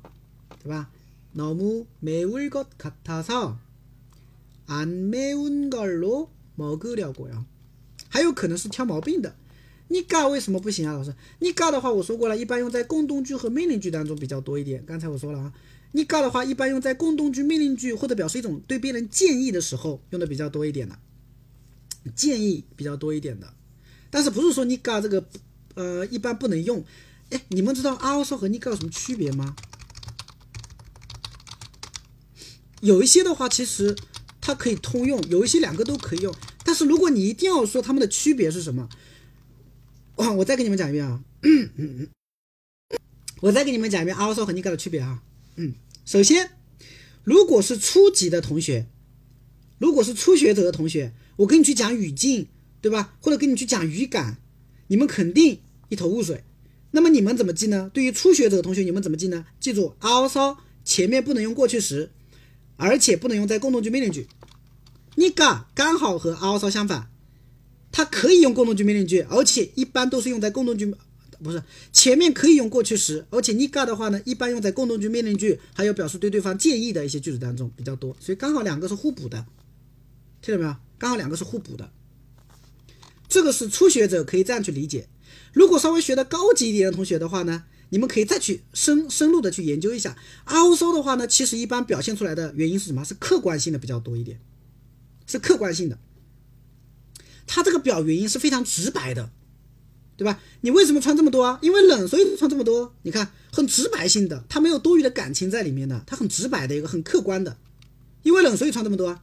对吧? 너무 매울 것 같아서 안 매운 걸로 먹으려고요. 还有可能是挑毛病的。你嘎为什么不行啊，老师？你嘎的话，我说过了，一般用在共动句和命令句当中比较多一点。刚才我说了啊， 你嘎的话，一般用在共动句、命令句或者表示一种对别人建议的时候用的比较多一点的，建议比较多一点的。但是不是说你嘎这个呃一般不能用？哎，你们知道 also 和你嘎有什么区别吗？有一些的话，其实它可以通用，有一些两个都可以用。但是如果你一定要说它们的区别是什么？哇！我再给你们讲一遍啊，(coughs) 我再给你们讲一遍 also 和 niga 的区别啊。嗯，首先，如果是初级的同学，如果是初学者的同学，我跟你去讲语境，对吧？或者跟你去讲语感，你们肯定一头雾水。那么你们怎么记呢？对于初学者的同学，你们怎么记呢？记住 also 前面不能用过去时，而且不能用在共同句、命令句。niga 刚好和 also 相反。它可以用共同句、命令句，而且一般都是用在共同句，不是前面可以用过去时，而且 niga 的话呢，一般用在共同句、命令句，还有表示对对方建议的一些句子当中比较多，所以刚好两个是互补的，听到没有？刚好两个是互补的，这个是初学者可以这样去理解。如果稍微学的高级一点的同学的话呢，你们可以再去深深入的去研究一下。also 的话呢，其实一般表现出来的原因是什么？是客观性的比较多一点，是客观性的。它这个表原因是非常直白的，对吧？你为什么穿这么多啊？因为冷，所以穿这么多。你看，很直白性的，它没有多余的感情在里面的，它很直白的一个很客观的，因为冷所以穿这么多啊。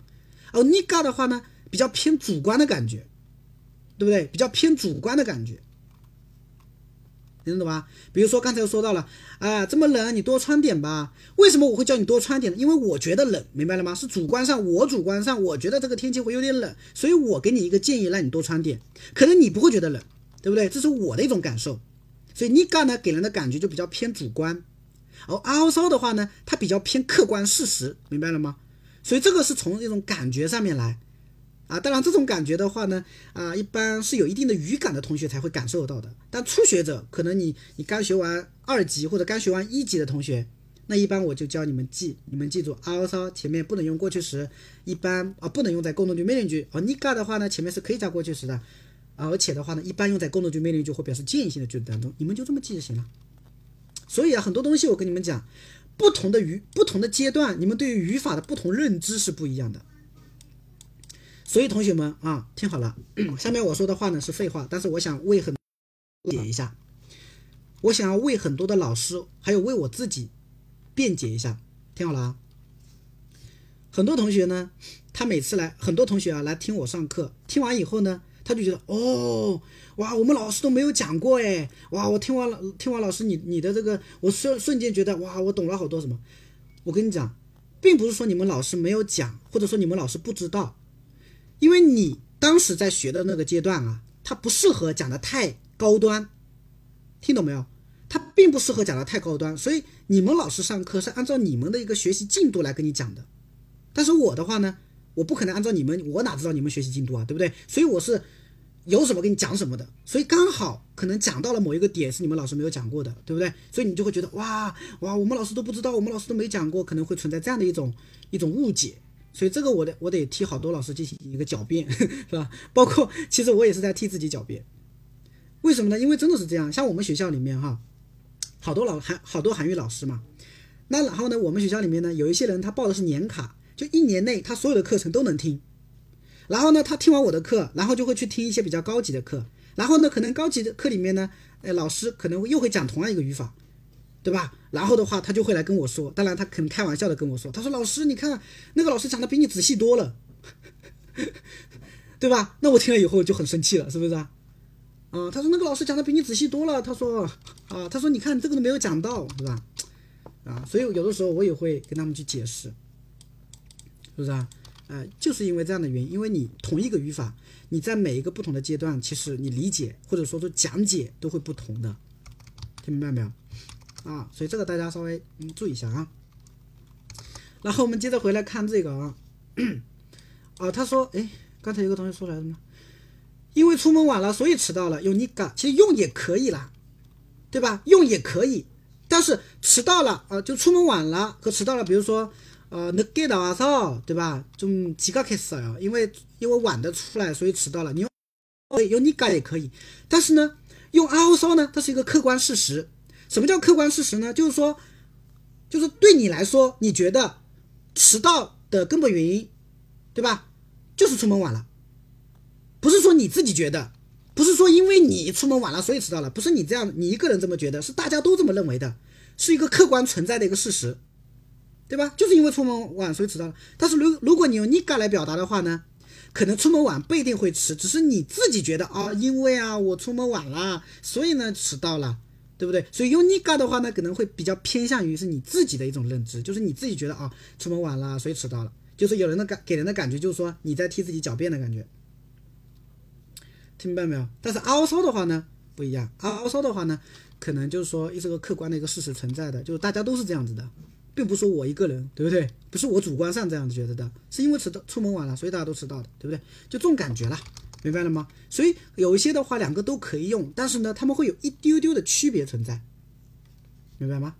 而 niga 的话呢，比较偏主观的感觉，对不对？比较偏主观的感觉，你能懂吧？比如说刚才又说到了啊，这么冷，你多穿点吧。为什么我会叫你多穿点呢？因为我觉得冷，明白了吗？是主观上，我主观上我觉得这个天气会有点冷，所以我给你一个建议，让你多穿点。可能你不会觉得冷，对不对？这是我的一种感受。所以 niga 呢给人的感觉就比较偏主观，而 also 的话呢，它比较偏客观事实，明白了吗？所以这个是从一种感觉上面来。啊，当然这种感觉的话呢，啊，一般是有一定的语感的同学才会感受到的。但初学者，可能你你刚学完二级或者刚学完一级的同学，那一般我就教你们记，你们记住，also 前面不能用过去时，一般啊不能用在共同句、命令句。而 niga 的话呢，前面是可以加过去时的，而且的话呢，一般用在功能句、命令句或表示建议性的句子当中。你们就这么记就行了。所以啊，很多东西我跟你们讲，不同的语不同的阶段，你们对于语法的不同认知是不一样的。所以同学们啊，听好了，(clears throat) 下面我说的话呢是废话，但是我想为很解一下，我想要为很多的老师，还有为我自己辩解一下，听好了啊。很多同学呢，他每次来，很多同学啊来听我上课，听完以后呢，他就觉得哦，哇，我们老师都没有讲过哎，哇，我听完了，听完老师你你的这个，我瞬瞬间觉得哇，我懂了好多什么。我跟你讲，并不是说你们老师没有讲，或者说你们老师不知道。因为你当时在学的那个阶段啊，他不适合讲的太高端，听懂没有？他并不适合讲的太高端，所以你们老师上课是按照你们的一个学习进度来跟你讲的。但是我的话呢，我不可能按照你们，我哪知道你们学习进度啊，对不对？所以我是有什么跟你讲什么的，所以刚好可能讲到了某一个点是你们老师没有讲过的，对不对？所以你就会觉得哇哇，我们老师都不知道，我们老师都没讲过，可能会存在这样的一种一种误解。所以这个我得我得替好多老师进行一个狡辩，(laughs) 是吧？包括其实我也是在替自己狡辩。为什么呢？因为真的是这样，像我们学校里面哈，好多老韩好多韩语老师嘛。那然后呢，我们学校里面呢，有一些人他报的是年卡，就一年内他所有的课程都能听。然后呢，他听完我的课，然后就会去听一些比较高级的课。然后呢，可能高级的课里面呢，呃，老师可能又会讲同样一个语法，对吧？然后的话，他就会来跟我说，当然他可能开玩笑的跟我说，他说：“老师，你看那个老师讲的比你仔细多了，(laughs) 对吧？”那我听了以后就很生气了，是不是啊？啊，他说那个老师讲的比你仔细多了，他说啊，他说你看这个都没有讲到，是吧？啊，所以有的时候我也会跟他们去解释，是不是啊？呃，就是因为这样的原因，因为你同一个语法，你在每一个不同的阶段，其实你理解或者说说讲解都会不同的，听明白没有？啊，所以这个大家稍微嗯注意一下啊。然后我们接着回来看这个啊，(coughs) 啊，他说，哎，刚才有个同学说来的吗？因为出门晚了，所以迟到了。用你嘎，其实用也可以啦，对吧？用也可以，但是迟到了啊，就出门晚了和迟到了，比如说。呃，那给到啊少，对吧？좀几个开始啊，因为因为晚的出来，所以迟到了。你用用你嘎也可以，但是呢，用啊少呢，它是一个客观事实。什么叫客观事实呢？就是说，就是对你来说，你觉得迟到的根本原因，对吧？就是出门晚了，不是说你自己觉得，不是说因为你出门晚了所以迟到了，不是你这样你一个人这么觉得，是大家都这么认为的，是一个客观存在的一个事实。对吧？就是因为出门晚所以迟到了。但是如如果你用你嘎来表达的话呢，可能出门晚不一定会迟，只是你自己觉得啊，因为啊我出门晚了，所以呢迟到了，对不对？所以用你嘎的话呢，可能会比较偏向于是你自己的一种认知，就是你自己觉得啊出门晚了所以迟到了，就是有人的感给人的感觉就是说你在替自己狡辩的感觉，听明白没有？但是凹骚的话呢不一样，凹凹骚的话呢，可能就是说这个客观的一个事实存在的，就是大家都是这样子的。并不是说我一个人，对不对？不是我主观上这样子觉得的，是因为迟到出门晚了，所以大家都迟到的，对不对？就这种感觉了，明白了吗？所以有一些的话，两个都可以用，但是呢，他们会有一丢丢的区别存在，明白吗？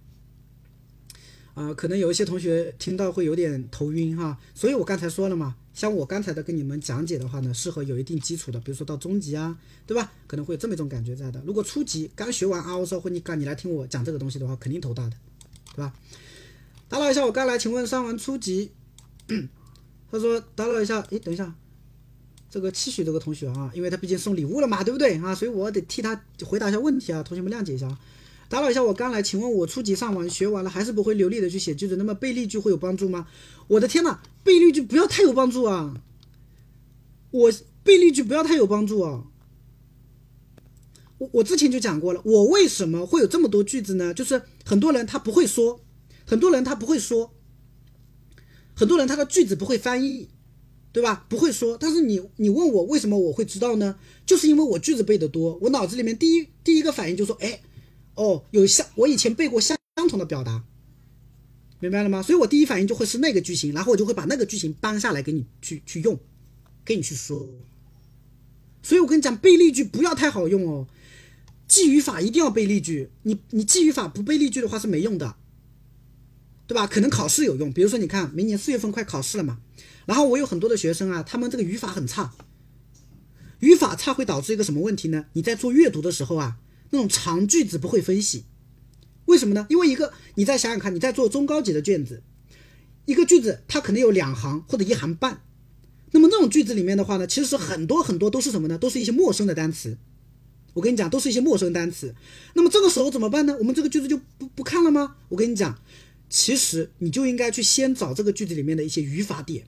啊，可能有一些同学听到会有点头晕哈，所以我刚才说了嘛，像我刚才的跟你们讲解的话呢，适合有一定基础的，比如说到中级啊，对吧？可能会有这么一种感觉在的。如果初级刚学完啊，我说或你刚你来听我讲这个东西的话，肯定头大的，对吧？打扰一下，我刚来，请问上完初级，(clears throat) 他说打扰一下，诶，等一下，这个期许这个同学啊，因为他毕竟送礼物了嘛，对不对啊？所以我得替他回答一下问题啊，同学们谅解一下啊。打扰一下，我刚来，请问我初级上完学完了，还是不会流利的去写句子，那么背例句会有帮助吗？我的天呐，背例句不要太有帮助啊！我背例句不要太有帮助啊！我我之前就讲过了，我为什么会有这么多句子呢？就是很多人他不会说。很多人他不会说，很多人他的句子不会翻译，对吧？不会说。但是你你问我为什么我会知道呢？就是因为我句子背得多，我脑子里面第一第一个反应就说，哎，哦，有相我以前背过相相同的表达，明白了吗？所以我第一反应就会是那个句型，然后我就会把那个句型搬下来给你去去用，给你去说。所以我跟你讲，背例句不要太好用哦，记语法一定要背例句。你你记语法不背例句的话是没用的。对吧？可能考试有用，比如说你看，明年四月份快考试了嘛，然后我有很多的学生啊，他们这个语法很差，语法差会导致一个什么问题呢？你在做阅读的时候啊，那种长句子不会分析，为什么呢？因为一个，你再想想看，你在做中高级的卷子，一个句子它可能有两行或者一行半，那么那种句子里面的话呢，其实很多很多都是什么呢？都是一些陌生的单词，我跟你讲，都是一些陌生单词。那么这个时候怎么办呢？我们这个句子就不不看了吗？我跟你讲。其实你就应该去先找这个句子里面的一些语法点，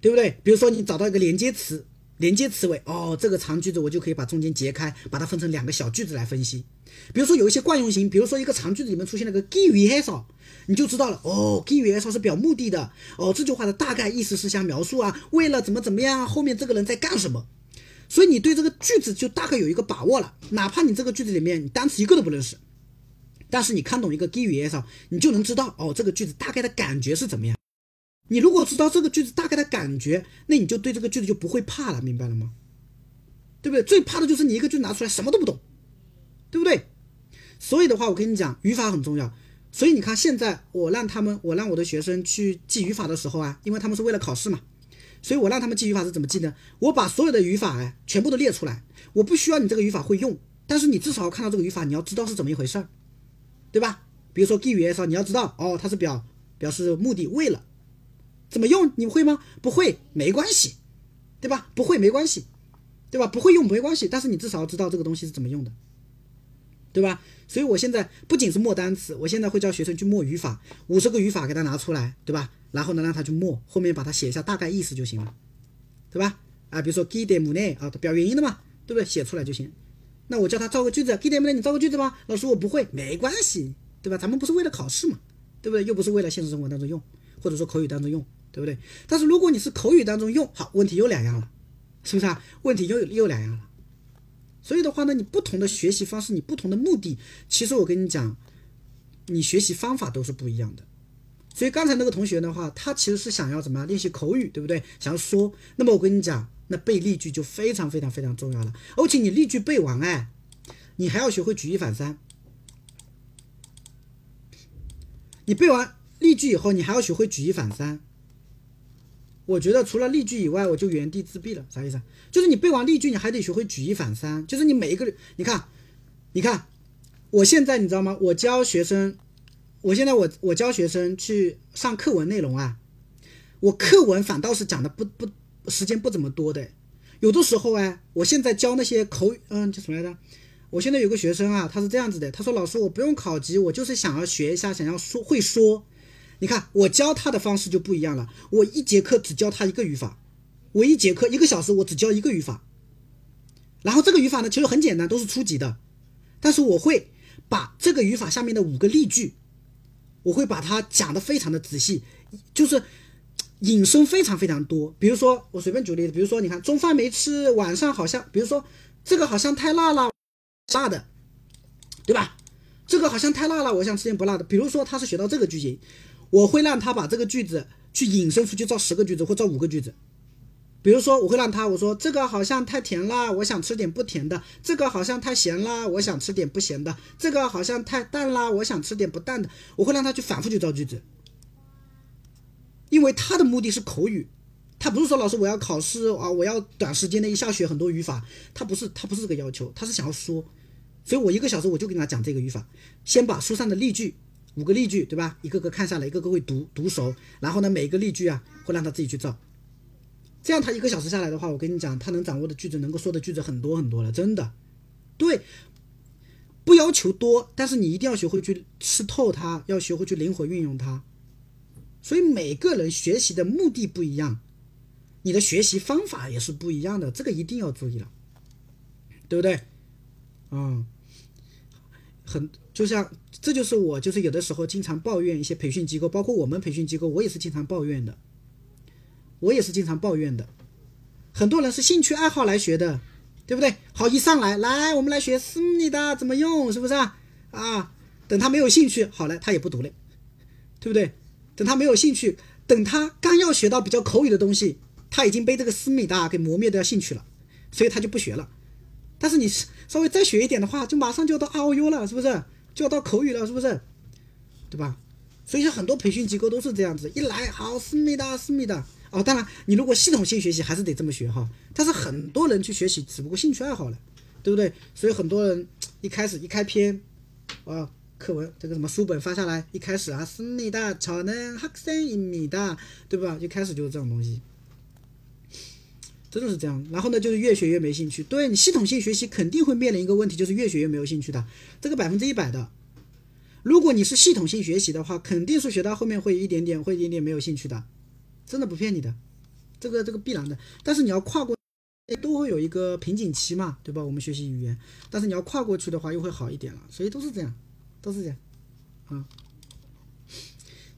对不对？比如说你找到一个连接词，连接词尾，哦，这个长句子我就可以把中间截开，把它分成两个小句子来分析。比如说有一些惯用型，比如说一个长句子里面出现了个基于很少，你就知道了，哦，基于很少是表目的的，哦，这句话的大概意思是想描述啊，为了怎么怎么样，后面这个人在干什么，所以你对这个句子就大概有一个把握了，哪怕你这个句子里面你单词一个都不认识。但是你看懂一个基语言上，你就能知道哦，这个句子大概的感觉是怎么样。你如果知道这个句子大概的感觉，那你就对这个句子就不会怕了，明白了吗？对不对？最怕的就是你一个句子拿出来什么都不懂，对不对？所以的话，我跟你讲，语法很重要。所以你看，现在我让他们，我让我的学生去记语法的时候啊，因为他们是为了考试嘛，所以我让他们记语法是怎么记呢？我把所有的语法哎全部都列出来，我不需要你这个语法会用，但是你至少要看到这个语法，你要知道是怎么一回事儿，对吧？比如说 give s 你要知道哦，它是表表示目的为了，怎么用你会吗？不会没关系，对吧？不会没关系，对吧？不会用没关系，但是你至少要知道这个东西是怎么用的，对吧？所以我现在不仅是默单词，我现在会教学生去默语法，五十个语法给他拿出来，对吧？然后呢，让他去默，后面把它写一下大概意思就行了，对吧？啊，比如说 give them 呢啊，表原因的嘛，对不对？写出来就行。那我叫他造个句子，give them 呢，你造个句子吧。老师我不会，没关系，对吧？咱们不是为了考试嘛，对不对？又不是为了现实生活当中用，或者说口语当中用，对不对？但是如果你是口语当中用，好，问题又两样了，是不是啊？问题又又两样了。所以的话呢，你不同的学习方式，你不同的目的，其实我跟你讲，你学习方法都是不一样的。所以刚才那个同学的话，他其实是想要怎么样练习口语，对不对？想要说，那么我跟你讲，那背例句就非常非常非常重要了。而且你例句背完，哎，你还要学会举一反三。你背完例句以后，你还要学会举一反三。我觉得除了例句以外，我就原地自闭了。啥意思？就是你背完例句，你还得学会举一反三。就是你每一个，你看，你看，我现在你知道吗？我教学生，我现在我我教学生去上课文内容啊，我课文反倒是讲的不不时间不怎么多的。有的时候哎，我现在教那些口语，嗯，叫什么来着？我现在有个学生啊，他是这样子的，他说老师，我不用考级，我就是想要学一下，想要说会说。你看我教他的方式就不一样了，我一节课只教他一个语法，我一节课一个小时我只教一个语法，然后这个语法呢其实很简单，都是初级的，但是我会把这个语法下面的五个例句，我会把它讲的非常的仔细，就是引申非常非常多。比如说我随便举个例子，比如说你看中饭没吃，晚上好像，比如说这个好像太辣了，辣的，对吧？这个好像太辣了，我想吃点不辣的。比如说他是学到这个句型。我会让他把这个句子去引申出去，造十个句子或造五个句子。比如说，我会让他我说这个好像太甜了，我想吃点不甜的；这个好像太咸了，我想吃点不咸的；这个好像太淡了，我想吃点不淡的。我会让他去反复去造句子，因为他的目的是口语，他不是说老师我要考试啊，我要短时间内一下学很多语法，他不是他不是这个要求，他是想要说，所以我一个小时我就跟他讲这个语法，先把书上的例句。五个例句，对吧？一个个看下来，一个个会读读熟，然后呢，每一个例句啊，会让他自己去造。这样他一个小时下来的话，我跟你讲，他能掌握的句子，能够说的句子很多很多了，真的。对，不要求多，但是你一定要学会去吃透它，要学会去灵活运用它。所以每个人学习的目的不一样，你的学习方法也是不一样的，这个一定要注意了，对不对？嗯，很。就像，这就是我就是有的时候经常抱怨一些培训机构，包括我们培训机构，我也是经常抱怨的。我也是经常抱怨的。很多人是兴趣爱好来学的，对不对？好，一上来，来，我们来学思密达怎么用，是不是啊？啊，等他没有兴趣，好了，他也不读了，对不对？等他没有兴趣，等他刚要学到比较口语的东西，他已经被这个思密达给磨灭掉兴趣了，所以他就不学了。但是你稍微再学一点的话，就马上就要到 R O U 了，是不是？就要到口语了，是不是？对吧？所以说很多培训机构都是这样子，一来好思密达，思密达哦。当然，你如果系统性学习，还是得这么学哈。但是很多人去学习，只不过兴趣爱好了，对不对？所以很多人一开始一开篇，啊，课文这个什么书本发下来，一开始啊，思密达超能哈森一米达，对吧？一开始就是这种东西，真的是这样。然后呢，就是越学越没兴趣。对你系统性学习肯定会面临一个问题，就是越学越没有兴趣的。这个百分之一百的，如果你是系统性学习的话，肯定是学到后面会一点点，会一点点没有兴趣的，真的不骗你的，这个这个必然的。但是你要跨过，都会有一个瓶颈期嘛，对吧？我们学习语言，但是你要跨过去的话，又会好一点了。所以都是这样，都是这样，啊。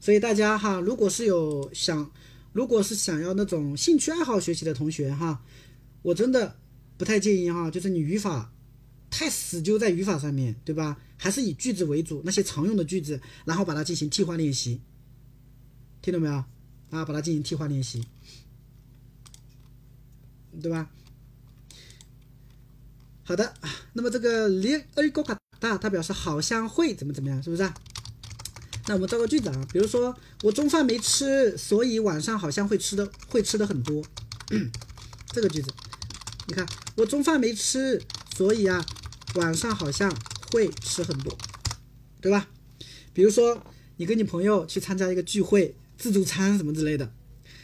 所以大家哈，如果是有想，如果是想要那种兴趣爱好学习的同学哈，我真的不太建议哈，就是你语法太死揪在语法上面，对吧？还是以句子为主，那些常用的句子，然后把它进行替换练习，听懂没有？啊，把它进行替换练习，对吧？好的，那么这个连 A 高卡。 다， 它表示好像会怎么怎么样，是不是？那我们造个句子啊，比如说我中饭没吃，所以晚上好像会吃的会吃的很多。(clears throat) 这个句子，你看我中饭没吃，所以啊晚上好像会吃很多，对吧？比如说你跟你朋友去参加一个聚会，自助餐什么之类的，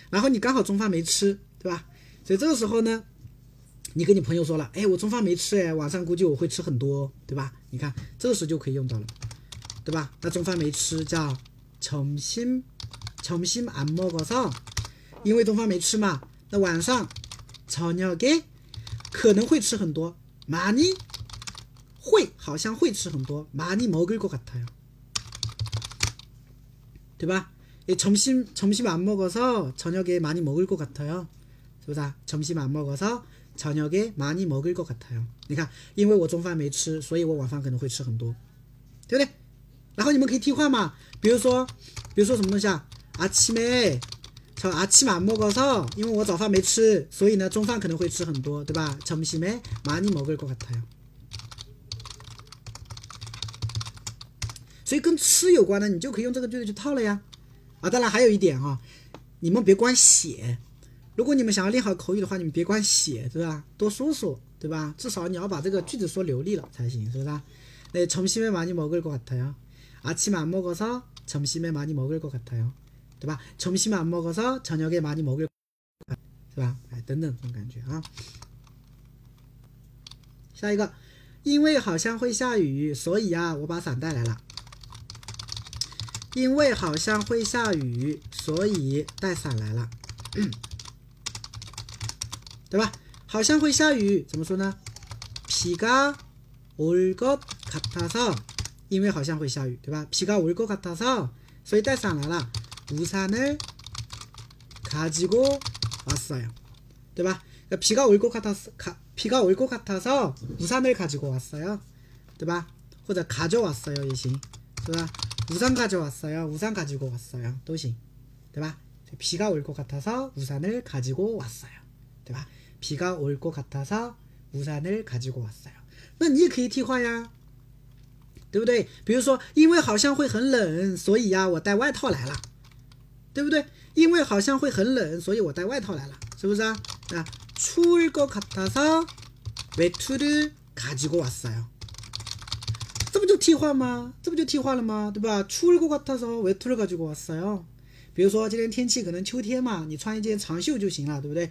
然后你刚好中饭没吃，对吧？所以这个时候呢，你跟你朋友说了，哎，我中饭没吃，哎，晚上估计我会吃很多，对吧？ 你看这个时候就可以用到了，对吧？那中饭没吃叫점심점심안먹어서，因为中饭没吃嘛，那晚上저녁에可能会吃很多，많이会好像会吃很多，많이먹을것같아요，对吧？이점심점심안먹어서저녁에많이먹을것같아요，是不是啊？점심안먹어서 저녁에많이먹을것같아요。你看，因为我中饭没吃，所以我晚饭可能会吃很多，对不对？然后你们可以替换嘛，比如说，比如说什么东西啊？아침에저아침안먹어서因为我早饭没吃，所以呢中饭可能会吃很多，对吧？점심에많이먹을것같아요。所以跟吃有关的，你就可以用这个句子去套了呀。啊，当然还有一点哈、你们别光写。 如果你们想要练好口语的话，你们别光写，对吧？多说说，对吧？至少你要把这个句子说流利了才行，是不是啊？네점심에많이먹을것같아요。 아침안먹어서점심에많이먹을것같아요， 对吧？점심안먹어서저녁에많이먹을，是吧？哎，等等这种感觉啊。下一个，因为好像会下雨，所以啊，我把伞带来了。因为好像会下雨，所以带伞来了， 对吧？好像会下雨，怎么说呢？비가올것같아 서， 因为好像会下雨，对吧？비가올것같아 서， 所以带伞来了。우산을가지고왔어 요， 对吧？비가올것같아 서， 비가올것같아서우산을가지고왔어 요， 对吧？或者가져왔어요也行，是吧？ 우산 가져왔어요. 우산 가지고 왔어요. 都行, 对吧? 비가 올 것 같아서 우산을 가지고 왔어요. 对吧? 비가 올 것 같아서 우산을 가지고 왔어요. 那你也可以替换呀，对不对？比如说，因为好像会很冷，所以呀，我带外套来了，对不对？因为好像会很冷，所以我带外套来了，是不是啊？啊，추울것같아서외투를가지고왔어요。 这不就替换吗？这不就替换了吗？对吧？추울것같아서외투를가지고왔어요。 比如说今天天气可能秋天嘛，你穿一件长袖就行了，对不对？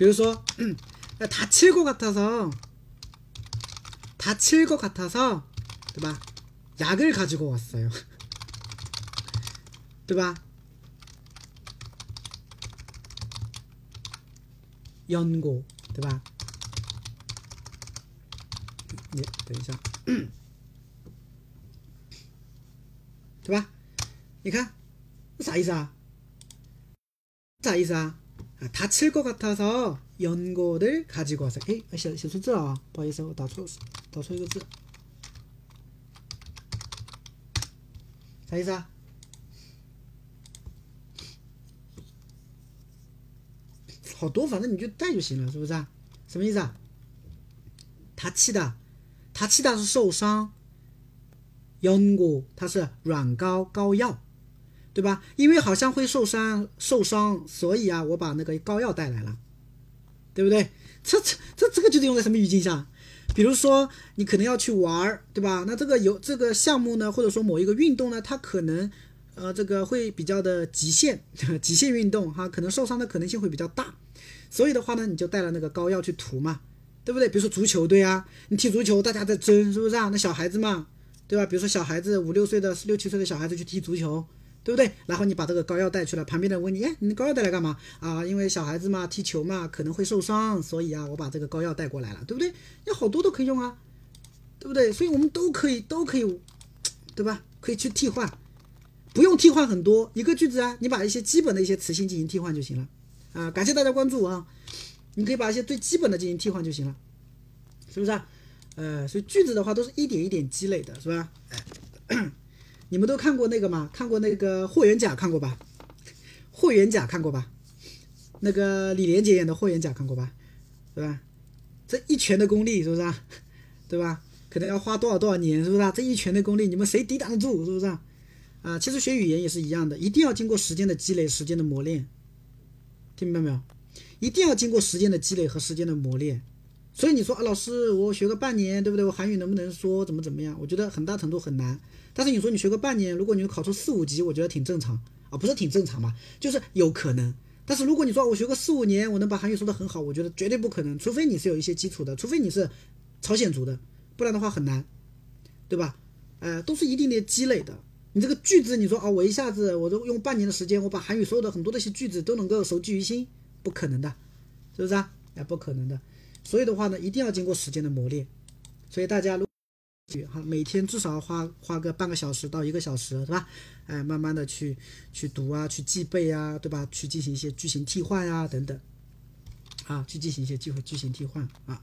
比如说，(clears throat) 다칠것같아서다칠것같아서对吧？약을가지고왔어 요， (laughs) 对吧？연고对吧？你等一下。对吧？你看，啥意思啊？啥意思啊？ (clears throat) 啊，다칠것같아서연고를가지고왔어 요。 哎，写写错字了啊！不好意思，我打错打错一个字。啥意思啊？好多，反正你就带就行了，是不是啊？什么意思啊？他气的，他气的是受伤。연고它是软膏膏药， 对吧？因为好像会受伤，受伤，所以啊，我把那个膏药带来了，对不对？这这这这个就是用在什么语境下？比如说你可能要去玩儿，对吧？那这个有这个项目呢，或者说某一个运动呢，它可能呃这个会比较的极限，(laughs) 极限运动哈，可能受伤的可能性会比较大，所以的话呢，你就带了那个膏药去涂嘛，对不对？比如说足球队啊，你踢足球，大家在争，是不是啊？那小孩子嘛。对吧？比如说小孩子五六岁的、六七岁的小孩子去踢足球，对不对？然后你把这个膏药带去了，旁边的人问你：“哎，你膏药带来干嘛？”啊，因为小孩子嘛，踢球嘛，可能会受伤，所以啊，我把这个膏药带过来了，对不对？有好多都可以用啊，对不对？所以我们都可以都可以，对吧？可以去替换，不用替换很多一个句子啊，你把一些基本的一些词性进行替换就行了啊。感谢大家关注啊，你可以把一些最基本的进行替换就行了，是不是啊？呃，所以句子的话都是一点一点积累的，是吧？哎，你们都看过那个吗？看过那个霍元甲看过吧？霍元甲看过吧？那个李连杰演的霍元甲看过吧？对吧？这一拳的功力是不是啊？对吧？可能要花多少多少年，是不是啊？这一拳的功力，你们谁抵挡得住？是不是啊？啊，其实学语言也是一样的，一定要经过时间的积累、时间的磨练，听明白没有？一定要经过时间的积累和时间的磨练。所以你说啊，老师，我学个半年，对不对？我韩语能不能说？怎么怎么样？我觉得很大程度很难。但是你说你学个半年，如果你考出四五级，我觉得挺正常啊，不是挺正常嘛，就是有可能。但是如果你说我学个四五年，我能把韩语说得很好，我觉得绝对不可能，除非你是有一些基础的，除非你是朝鲜族的，不然的话很难，对吧？呃，都是一定的积累的。你这个句子，你说啊，我一下子我都用半年的时间，我把韩语所有的很多的一些句子都能够熟记于心，不可能的，是不是啊？哎，不可能的。所以的话呢，一定要经过时间的磨练。所以大家如哈，每天至少花花个半个小时到一个小时，是吧？哎，慢慢的去去读啊，去记背啊，对吧？去进行一些句型替换啊，等等，啊，去进行一些句句型替换啊。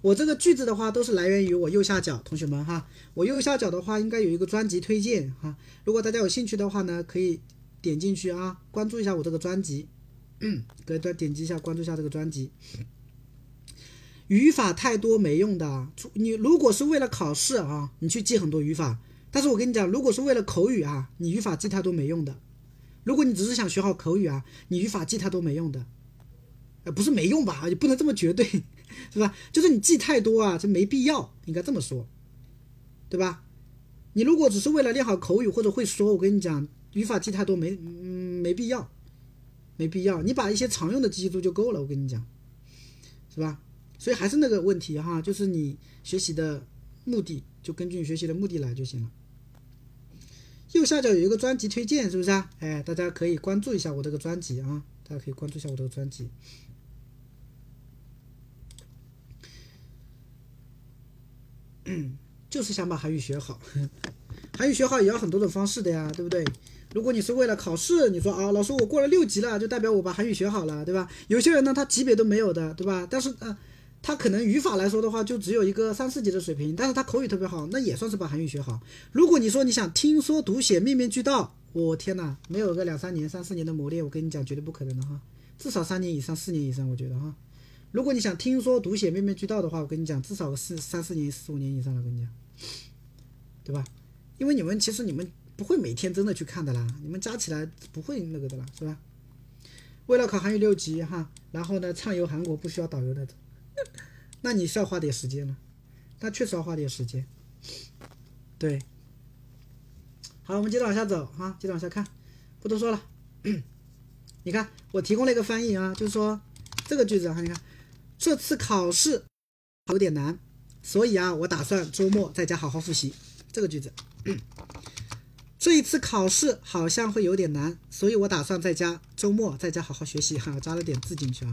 我这个句子的话，都是来源于我右下角，同学们哈，我右下角的话应该有一个专辑推荐哈。如果大家有兴趣的话呢，可以点进去啊，关注一下我这个专辑，给大家点击一下，关注一下这个专辑。语法太多没用的，你如果是为了考试啊，你去记很多语法。但是我跟你讲，如果是为了口语啊，你语法记太多没用的。如果你只是想学好口语啊，你语法记太多没用的。呃，不是没用吧？也不能这么绝对，(laughs) 是吧？就是你记太多啊，这没必要，应该这么说，对吧？你如果只是为了练好口语或者会说，我跟你讲，语法记太多没嗯没必要，没必要。你把一些常用的记住就够了，我跟你讲，是吧？所以还是那个问题哈，就是你学习的目的就根据你学习的目的来就行了。右下角有一个专辑推荐，是不是啊？哎，大家可以关注一下我这个专辑啊，大家可以关注一下我这个专辑。嗯 (coughs) 就是想把韩语学好，(laughs) 韩语学好也要很多种方式的呀，对不对？如果你是为了考试，你说啊，老师我过了六级了，就代表我把韩语学好了，对吧？有些人呢，他级别都没有的，对吧？但是啊。他可能语法来说的话，就只有一个三四级的水平，但是他口语特别好，那也算是把韩语学好。如果你说你想听说读写面面俱到，我天哪，没有个两三年、三四年的磨练，我跟你讲绝对不可能的哈，至少三年以上、四年以上，我觉得哈。如果你想听说读写面面俱到的话，我跟你讲至少是三四年、四五年以上了，我跟你讲，对吧？因为你们其实你们不会每天真的去看的啦，你们加起来不会那个的啦，是吧？为了考韩语六级哈，然后呢畅游韩国不需要导游的。(laughs) 那你是要花点时间了，那确实要花点时间。对，好，我们接着往下走啊，接着往下看，不多说了。(clears throat) 你看，我提供了一个翻译啊，就是说这个句子哈，你看，这次考试有点难，所以啊，我打算周末在家好好复习。这个句子，(clears throat) 这一次考试好像会有点难，所以我打算在家周末在家好好学习。哈，加了点字进去啊。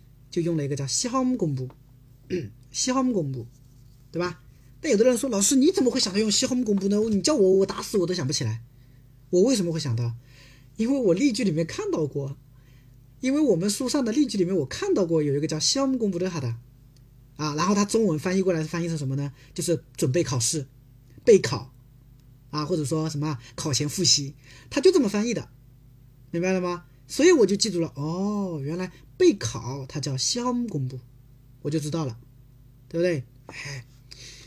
就用了一个叫西哈姆公布，(clears throat) 西哈姆公布，对吧？但有的人说，老师你怎么会想到用西哈姆公布呢？你叫我，我打死我都想不起来。我为什么会想到？因为我例句里面看到过，因为我们书上的例句里面我看到过有一个叫西哈姆公布的哈的，啊，然后它中文翻译过来翻译成什么呢？就是准备考试，备考，啊，或者说什么考前复习，它就这么翻译的，明白了吗？所以我就记住了，哦，原来备考它叫项公布，我就知道了，对不对？哎，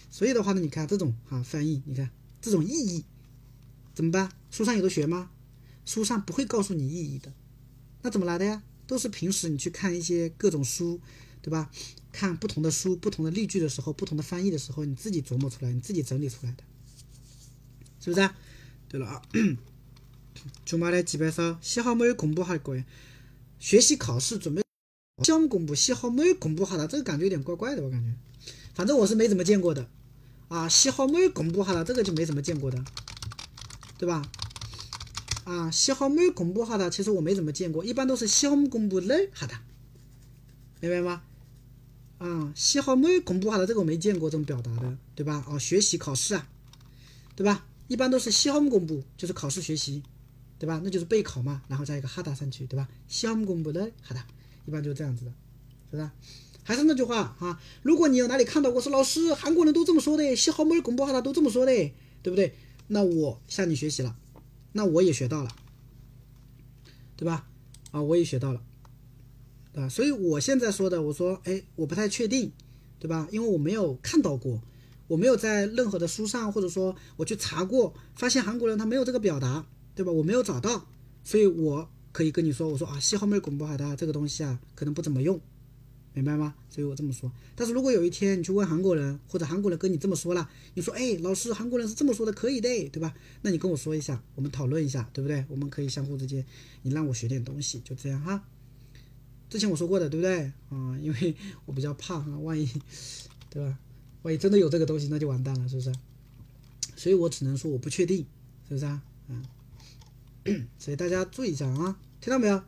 所以的话呢，你看这种啊翻译，你看这种意义怎么办？书上有的学吗？书上不会告诉你意义的，那怎么来的呀？都是平时你去看一些各种书，对吧？看不同的书、不同的例句的时候，不同的翻译的时候，你自己琢磨出来，你自己整理出来的，是不是？对了啊，주말에집에서시험을공부할거예요。学习考试准备 项目公布，信号没有公布哈达，这个感觉有点怪怪的。我感觉反正我是没怎么见过的啊，信号没有公布哈达，这个就没怎么见过的，对吧？啊，信号没有公布哈达，其实我没怎么见过，一般都是项目公布嘞。哈达明白吗？啊，信号没有公布哈达，这个我没见过这种表达的，对吧？哦，学习考试啊，对吧？一般都是项目公布，就是考试学习，对吧？那就是备考嘛，然后加一个哈达上去，对吧？项目公布嘞，哈达。一般就这样子的，是不是？还是那句话啊，如果你有哪里看到过说老师韩国人都这么说的，西哈摩尔巩波哈达都这么说的，对不对？那我向你学习了，那我也学到了，对吧？啊，我也学到了，啊，所以我现在说的，我说哎，我不太确定，对吧？因为我没有看到过，我没有在任何的书上或者说我去查过，发现韩国人他没有这个表达，对吧？我没有找到，所以我可以跟你说，我说啊，西号妹广播海的这个东西啊，可能不怎么用，明白吗？所以我这么说。但是如果有一天你去问韩国人，或者韩国人跟你这么说了，你说，哎，老师，韩国人是这么说的，可以的，对吧？那你跟我说一下，我们讨论一下，对不对？我们可以相互之间，你让我学点东西，就这样哈。之前我说过的，对不对？啊，因为我比较怕哈，万一，对吧？万一真的有这个东西，那就完蛋了，是不是？所以我只能说我不确定，是不是啊？嗯，(coughs) 所以大家注意一下啊，听到没有？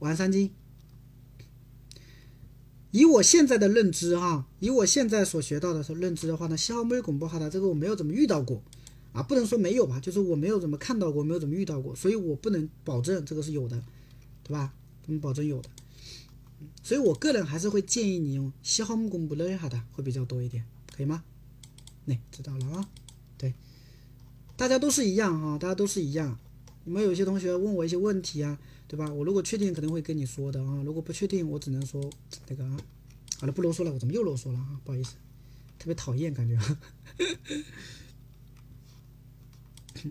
玩三金。以我现在的认知哈，以我现在所学到的说认知的话呢，西号没广播哈的这个我没有怎么遇到过啊，不能说没有吧，就是我没有怎么看到过，没有怎么遇到过，所以我不能保证这个是有的，对吧？不能保证有的。所以我个人还是会建议你用西号公布勒哈的会比较多一点。可以吗？那知道了啊。对，大家都是一样哈，大家都是一样。你们有些同学问我一些问题啊，对吧？我如果确定，肯定会跟你说的啊。如果不确定，我只能说那个啊。好了，不啰嗦了，我怎么又啰嗦了啊？不好意思，特别讨厌感觉。(coughs)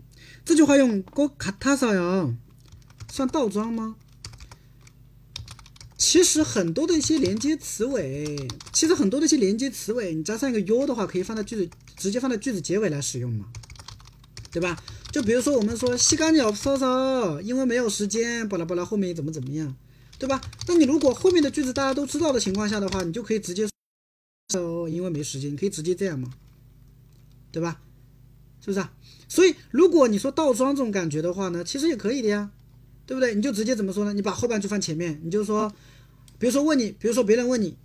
这句话用过卡塔萨呀，算倒装吗？其实很多的一些连接词尾，其实很多的一些连接词尾，你加上一个 u 的话，可以放在句子直接放在句子结尾来使用嘛，对吧？就比如说我们说西干鸟搜搜，因为没有时间，巴拉巴拉后面怎么怎么样，对吧？那你如果后面的句子大家都知道的情况下的话，你就可以直接说，因为没时间，你可以直接这样嘛，对吧？是不是啊？所以如果你说倒装这种感觉的话呢，其实也可以的呀，对不对？你就直接怎么说呢？你把后半句放前面，你就说。比如说问你，比如说别人问你，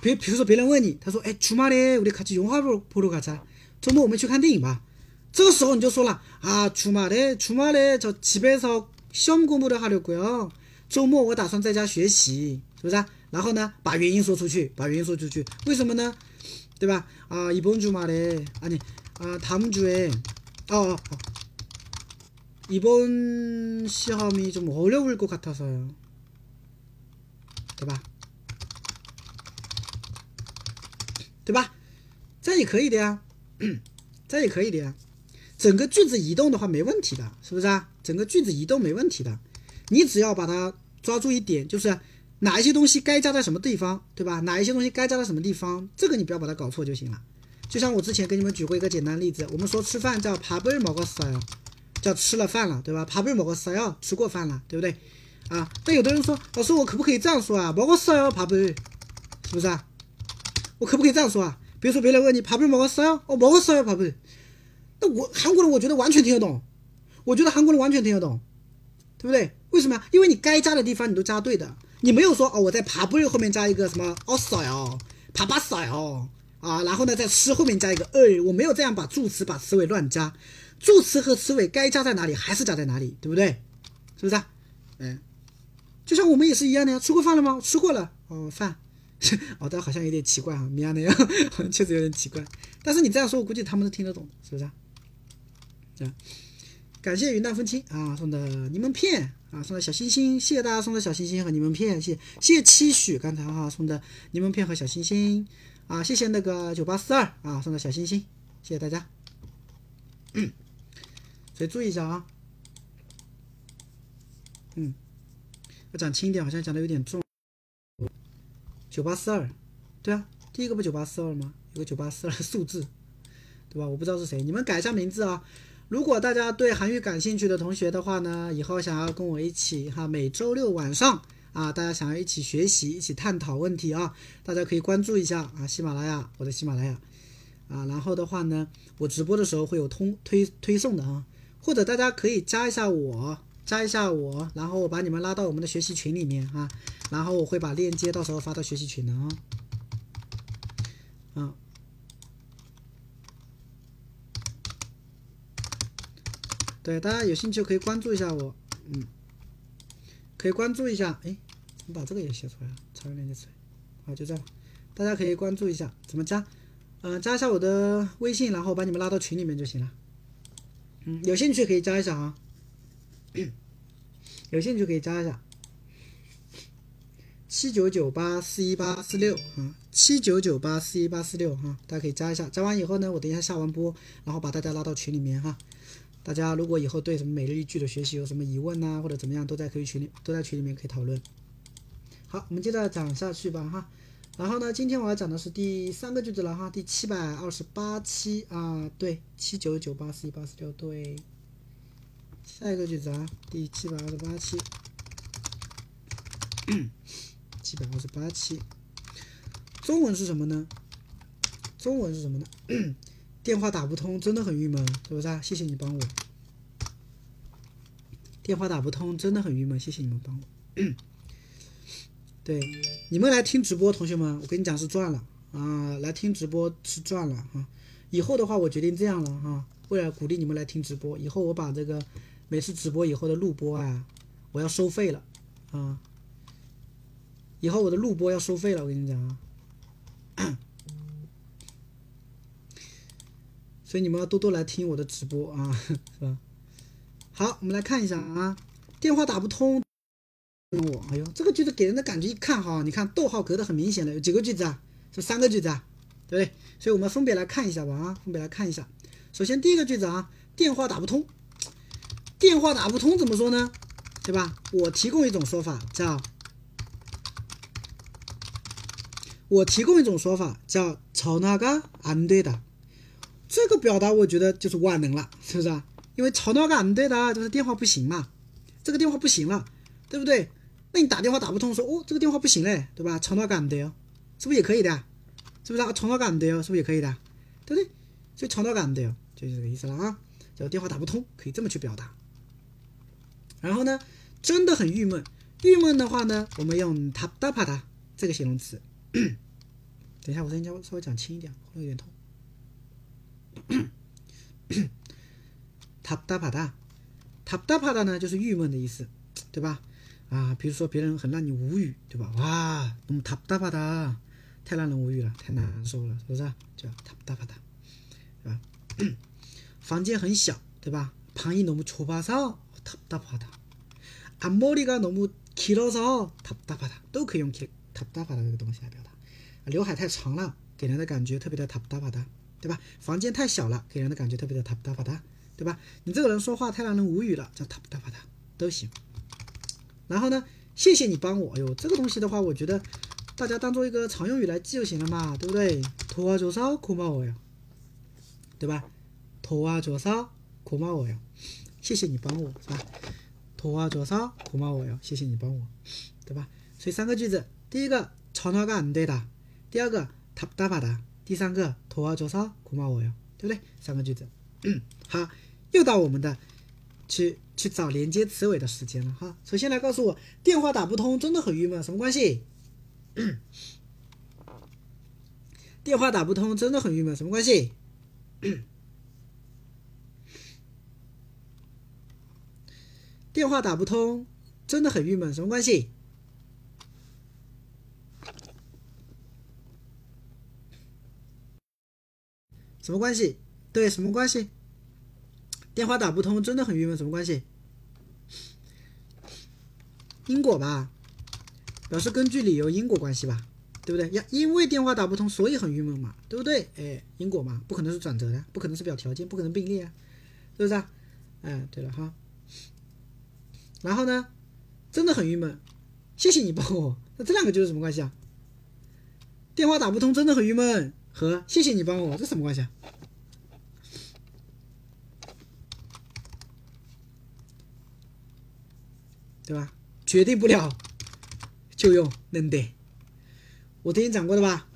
比比如说别人问你，他说：“哎，出马嘞，我的卡去永华不不如卡查，周末我们去看电影吧。”这个时候你就说了啊，出马嘞，出马嘞，저집에서시험공부를하려고 요。 周末我打算在家学习，是不是？然后呢，把原因说出去，把原因说出去，为什么呢？对吧？啊，이번주말에아니아다음주에어이번시험이좀어려울것같아서요对吧？对吧？这样也可以的呀，这样也可以的呀。 (clears throat) 整个句子移动的话没问题的，是不是啊？整个句子移动没问题的，你只要把它抓住一点，就是哪一些东西该加在什么地方，对吧？哪一些东西该加在什么地方，这个你不要把它搞错就行了。就像我之前给你们举过一个简单例子，我们说吃饭叫밥을먹었어 요， 叫吃了饭了，对吧？밥을먹었어 요， 吃过饭了，对不对？啊，但有的人说，老师，我可不可以这样说啊？먹었어 요， 밥을是不是啊？我可不可以这样说啊？比如说别人问你，밥을먹었어 요？ 哦，먹었어요밥 을。 那我韩国人我觉得完全听得懂，我觉得韩国人完全听得懂，对不对？为什么？因为你该加的地方你都加对的，你没有说哦，我在爬步后面加一个什么 s 塞哦，爬巴塞哦啊，然后呢在吃后面加一个哎，我没有这样把助词把词尾乱加，助词和词尾该加在哪里还是加在哪里，对不对？是不是、啊？嗯，就像我们也是一样的呀，吃过饭了吗？吃过了，哦饭。(laughs) 哦，但好像有点奇怪啊，米娅那样，(laughs) 确实有点奇怪。但是你这样说，我估计他们都听得懂，是不是？感谢云淡风轻啊送的柠檬片啊，送的小星星，谢谢大家送的小星星和柠檬片，谢谢谢谢期许刚才哈送的柠檬片和小星星啊，谢谢那个九八四二啊送的小星星，谢谢大家。所以注意一下啊，嗯，要讲轻一点，好像讲的有点重。九八四二，对啊，第一个不九八四二吗？有个九八四二数字，对吧？我不知道是谁，你们改一下名字啊。如果大家对韩语感兴趣的同学的话呢，以后想要跟我一起哈，每周六晚上啊，大家想要一起学习、一起探讨问题啊，大家可以关注一下啊，喜马拉雅，我的喜马拉雅啊。然后的话呢，我直播的时候会有通推推送的啊，或者大家可以加一下我，加一下我，然后我把你们拉到我们的学习群里面啊，然后我会把链接到时候发到学习群的啊。对，大家有兴趣可以关注一下我，嗯，可以关注一下。哎，怎么把这个也写出来了？超链接词，好，就这样。大家可以关注一下，怎么加？嗯、加一下我的微信，然后把你们拉到群里面就行了。嗯，有兴趣可以加一下啊，有兴趣可以加一下。七九九八四一八四六啊，七九九八四一八四六哈，大家可以加一下。加完以后呢，我等一下下完播，然后把大家拉到群里面哈。大家如果以后对什么每日一句的学习有什么疑问呐、或者怎么样，都在可以群里都在群里面可以讨论。好，我们接着讲下去吧哈。然后呢，今天我要讲的是第三个句子了哈，第七百二十八期啊，对，七九九八四一八四六对。下一个句子啊，第七百二十八期，七百二十八期，中文是什么呢？中文是什么呢？电话打不通，真的很郁闷，是不是？谢谢你帮我。电话打不通，真的很郁闷，谢谢你们帮我。对，你们来听直播，同学们，我跟你讲是赚了啊！来听直播是赚了啊！以后的话，我决定这样了哈、为了鼓励你们来听直播，以后我把这个每次直播以后的录播啊，我要收费了啊！以后我的录播要收费了，我跟你讲啊。所以你们要多多来听我的直播啊，(laughs) 是吧？好，我们来看一下啊，电话打不通。我，哎呦，这个句子给人的感觉一看哈，你看逗号隔的很明显的，有几个句子啊？是三个句子啊，对不对？所以我们分别来看一下吧啊，分别来看一下。首先第一个句子啊，电话打不通。电话打不通怎么说呢？对吧？我提供一种说法叫，我提供一种说法叫朝那个安对的。这个表达我觉得就是万能了，是不是啊？因为吵闹感对的，就是电话不行嘛，这个电话不行了，对不对？那你打电话打不通，说哦这个电话不行嘞，对吧？吵闹感对哦，是不是也可以的？是不是啊？吵闹感对哦，是不是也可以的？对不对？所以吵闹感对哦，就是这个意思了啊。就电话打不通，可以这么去表达。然后呢，真的很郁闷。郁闷的话呢，我们用 tap 哒啪这个形容词。(coughs) 等一下，我声音稍微稍微讲轻一点，喉咙有点痛。답답하다，답답하다呢就是郁闷的意思，对吧？啊，比如说别人很让你无语，对吧？哇，너무답답하다，太让人无语了，太难受了，是不是？叫답답하다，对吧？房间很小，对吧？방이너무좁아서답답하다。 앞머리가너무길어서답답하다， 都可以用 길 답답하다这个东西来表达。刘海太长了，给人的感觉特别的답답하다， 对吧？房间太小了，给人的感觉特别的답답하다， 对吧？你这个人说话太让人无语了，叫답답하다都行。然后呢，谢谢你帮我，哎呦，这个东西的话，我觉得大家当做一个常用语来记就行了嘛，对不对？도와줘서고마워요，对吧？도와줘서고마워요，谢谢你帮我，是吧？도와줘서고마워요，谢谢你帮我，对吧？所以三个句子，第一个전화가안되다， 第二个답답하다， 第三个，头发灼烧？苦骂我呀，对不对？三个句子，(coughs) 好，又到我们的去去找连接词尾的时间了哈。首先来告诉我，电话打不通，真的很郁闷，什么关系？(coughs) 电话打不通，真的很郁闷，什么关系？(coughs) 电话打不通，真的很郁闷，什么关系？什么关系？对，什么关系？电话打不通，真的很郁闷，什么关系？因果吧，表示根据理由因果关系吧，对不对？呀，因为电话打不通，所以很郁闷嘛，对不对？哎，因果嘛，不可能是转折的，不可能是表条件，不可能并列啊，是不是啊？哎，对了哈。然后呢，真的很郁闷，谢谢你帮我，那这两个就是什么关系啊？电话打不通，真的很郁闷，和谢谢你帮我，这什么关系啊？对吧？决定不了就用能得，我之前讲过的吧？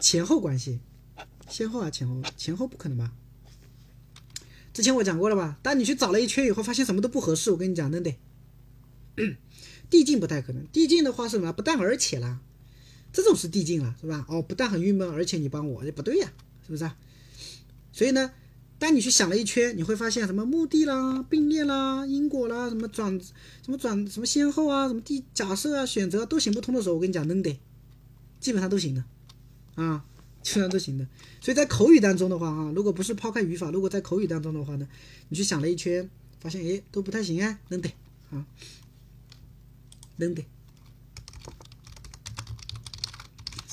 前后关系，先后啊，前后，前后不可能吧？之前我讲过了吧？当你去找了一圈以后，发现什么都不合适，我跟你讲，能得。(clears throat) 递进不太可能，递进的话是什么？不但而且啦，这种是递进了，是吧？哦，不但很郁闷，而且你帮我，这不对呀，是不是啊？所以呢？当你去想了一圈，你会发现什么目的啦、并列啦、因果啦、什么转、什么转、什么先后啊、什么第假设啊、选择都行不通的时候，我跟你讲，能得，基本上都行的，啊，基本上都行的。所以在口语当中的话，哈，如果不是抛开语法，如果在口语当中的话呢，你去想了一圈，发现哎都不太行啊，能得，啊，能得。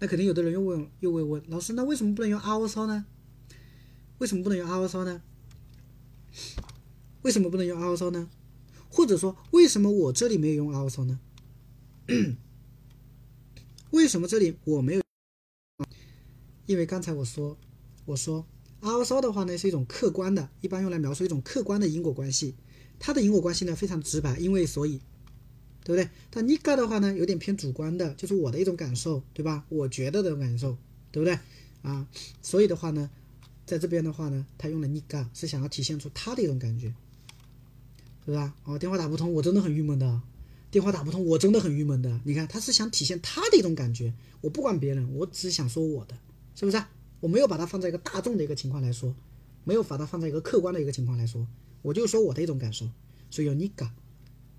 那肯定有的人又问又会问老师那为什么不能用 also 呢为什么不能用 also 呢？为什么不能用 also 呢？或者说，为什么我这里没有用 also 呢？(clears throat) 为什么这里我没有？因为刚才我说，我说 also 的话呢是一种客观的，一般用来描述一种客观的因果关系。它的因果关系呢非常直白，因为所以，对不对？但 niga 的话呢有点偏主观的，就是我的一种感受，对吧？我觉得的感受，对不对？啊，所以的话呢。在这边的话呢，他用了 niga 是想要体现出他的一种感觉，是不是啊？哦，电话打不通，我真的很郁闷的。电话打不通，我真的很郁闷的。你看，他是想体现他的一种感觉。我不管别人，我只想说我的，是不是？我没有把它放在一个大众的一个情况来说，没有把它放在一个客观的一个情况来说，我就说我的一种感受。所以用 niga，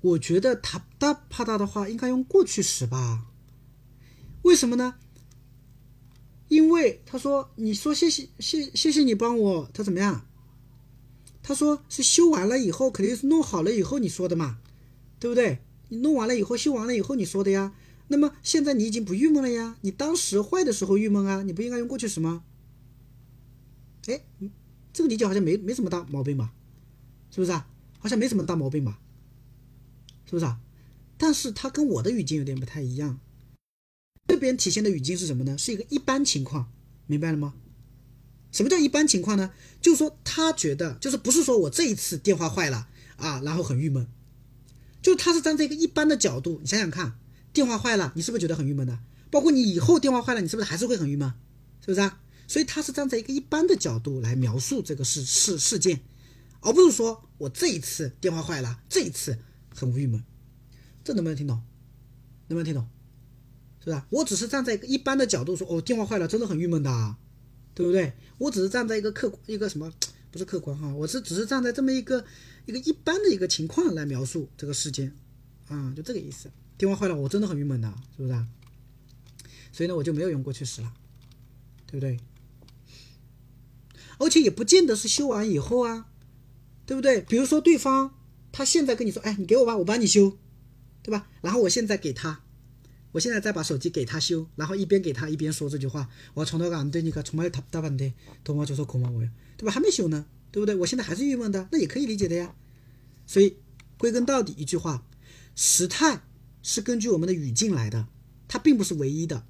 我觉得他大怕大的话应该用过去时吧。为什么呢？因为他说你说谢谢谢谢谢你帮我他怎么样？他说是修完了以后肯定是弄好了以后你说的嘛对不对？你弄完了以后修完了以后你说的呀。那么现在你已经不郁闷了呀你当时坏的时候郁闷啊你不应该用过去时吗？哎这个理解好像没没什么大毛病吧是不是啊？好像没什么大毛病吧。是不是啊？但是他跟我的语境有点不太一样。这边体现的语境是什么呢？是一个一般情况，明白了吗？什么叫一般情况呢？就是说他觉得，就是不是说我这一次电话坏了啊，然后很郁闷，就是他是站在一个一般的角度，你想想看，电话坏了，你是不是觉得很郁闷的？包括你以后电话坏了，你是不是还是会很郁闷？是不是啊？所以他是站在一个一般的角度来描述这个事事事件，而不是说我这一次电话坏了，这一次很郁闷，这能不能听懂？能不能听懂？是吧？我只是站在一个一般的角度说，哦，电话坏了，真的很郁闷的，对不对？我只是站在一个客一个什么，不是客观哈，我是只是站在这么一个一个一般的一个情况来描述这个事件，啊，就这个意思。电话坏了，我真的很郁闷的，是不是啊？所以呢，我就没有用过去时了，对不对？而且也不见得是修完以后啊，对不对？比如说对方他现在跟你说，哎，你给我吧，我帮你修，对吧？然后我现在给他，我现在再把手机给他修，然后一边给他一边说这句话，我从头干对你可从来답답한 데， 多么就说恐怕我呀，对吧？还没修呢，对不对？我现在还是郁闷的，那也可以理解的呀。所以归根到底一句话，时态是根据我们的语境来的，它并不是唯一的。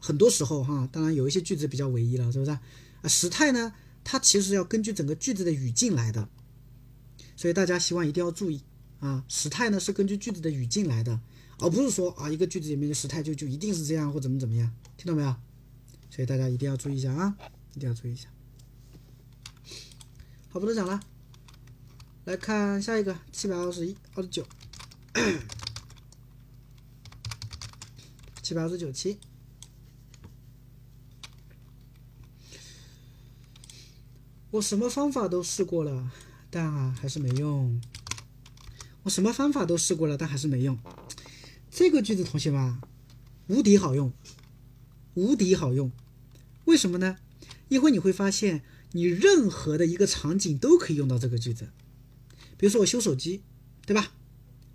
很多时候哈，当然有一些句子比较唯一了，是不是啊？时态呢，它其实要根据整个句子的语境来的， 所以大家希望一定要注意啊，时态呢是根据句子的语境来的，而不是说啊一个句子里面的时态就就一定是这样或怎么怎么样，听到没有？所以大家一定要注意一下啊，一定要注意一下。好，不多讲了，来看下一个七百二十一、二十九，(coughs) 七百二十九期。我什么方法都试过了，但还是没用。我什么方法都试过了，但还是没用。这个句子，同学们，无敌好用，无敌好用。为什么呢？一会你会发现，你任何的一个场景都可以用到这个句子。比如说我修手机，对吧？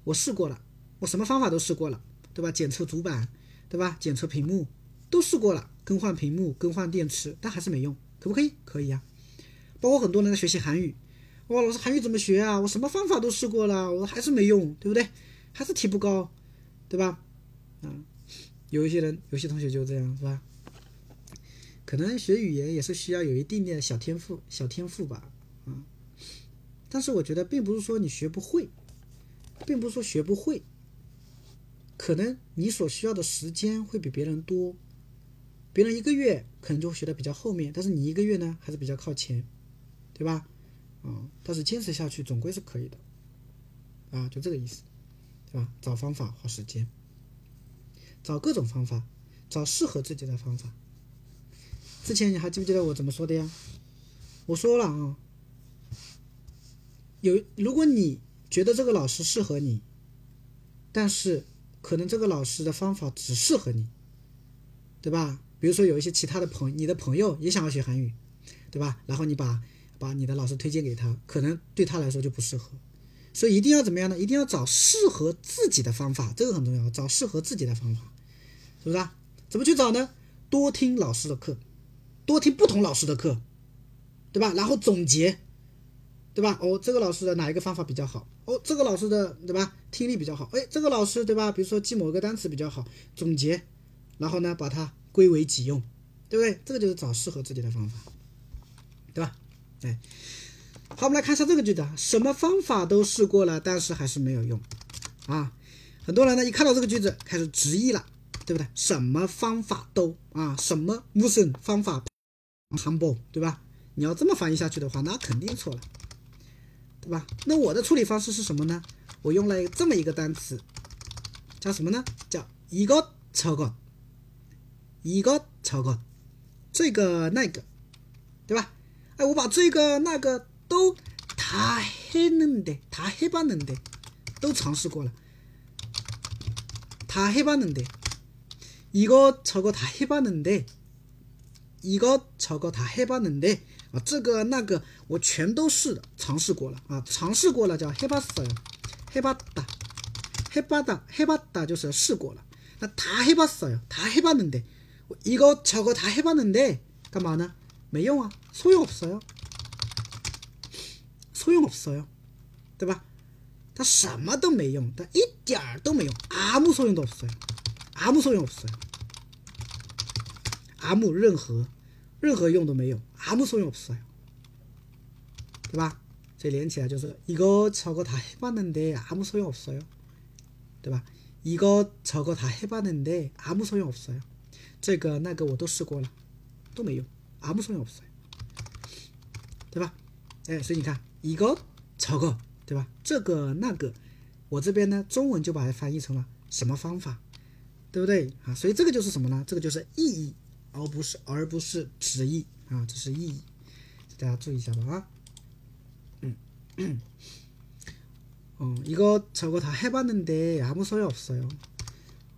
我试过了，我什么方法都试过了，对吧？检测主板，对吧？检测屏幕都试过了，更换屏幕、更换电池，但还是没用，可不可以？可以呀。包括很多人在学习韩语，哇，老师韩语怎么学啊？我什么方法都试过了，我还是没用，对不对？还是提不高，对吧？啊，有一些人，有些同学就这样，是吧？可能学语言也是需要有一定的小天赋，小天赋吧，啊。但是我觉得，并不是说你学不会，并不是说学不会，可能你所需要的时间会比别人多，别人一个月可能就会学的比较后面，但是你一个月呢，还是比较靠前。对吧？啊，但是坚持下去总归是可以的，啊，就这个意思，对吧？找方法花时间，找各种方法，找适合自己的方法。之前你还记不记得我怎么说的呀？我说了啊，有如果你觉得这个老师适合你，但是可能这个老师的方法只适合你，对吧？比如说有一些其他的朋，你的朋友也想要学韩语，对吧？然后你把把你的老师推荐给他，可能对他来说就不适合，所以一定要怎么样呢？一定要找适合自己的方法，这个很重要，找适合自己的方法，是不是啊？怎么去找呢？多听老师的课，多听不同老师的课，对吧？然后总结，对吧？哦，这个老师的哪一个方法比较好？哦，这个老师的对吧？听力比较好，哎，这个老师对吧？比如说记某个单词比较好，总结，然后呢把它归为己用，对不对？这个就是找适合自己的方法，对吧？哎，好，我们来看一下这个句子啊，什么方法都试过了，但是还是没有用啊。很多人呢一看到这个句子开始质疑了，对不对？什么方法都啊，什么无声方法，humble，对吧？你要这么翻译下去的话，那肯定错了，对吧？那我的处理方式是什么呢？我用了这么一个单词，叫什么呢？叫一个超过，一个超过，这个那个，对吧？哎，我把这个那个都他黑嫩的，他黑巴嫩的，都尝试过了。他黑巴嫩的，一个超过他黑巴嫩的，一个超过他黑巴嫩的啊，这个那个我全都试尝试过了啊，尝试过了叫黑巴斯，黑巴达，黑巴达，黑巴达就是试过了。那他黑巴斯哟，他黑巴嫩的，一个超过他黑巴嫩的，干嘛呢？没用啊，소용없어 요， 소용없어 요， 对吧？它什么都没用，它一点儿都没用，아무소용도없어 요， 아무소용없어 요， 아무任何任何用都没有，아무소용없어 요， 对吧？所以连起来就是이거저거다해봤는데아무소용없어 요， 对吧？이거저거다해봤는데아무소용없어 요， 这个那个我都试过了，都没用。 阿姆소용없어 요， 对吧？哎，所以你看一个超个，对吧？这个那个，我这边呢，中文就把它翻译成了什么方法，对不对啊？所以这个就是什么呢？这个就是意义，而不是而不是直译 啊，这是意义，大家注意一下吧啊。嗯，哦，이거저거다해봤는데아무소용없어요。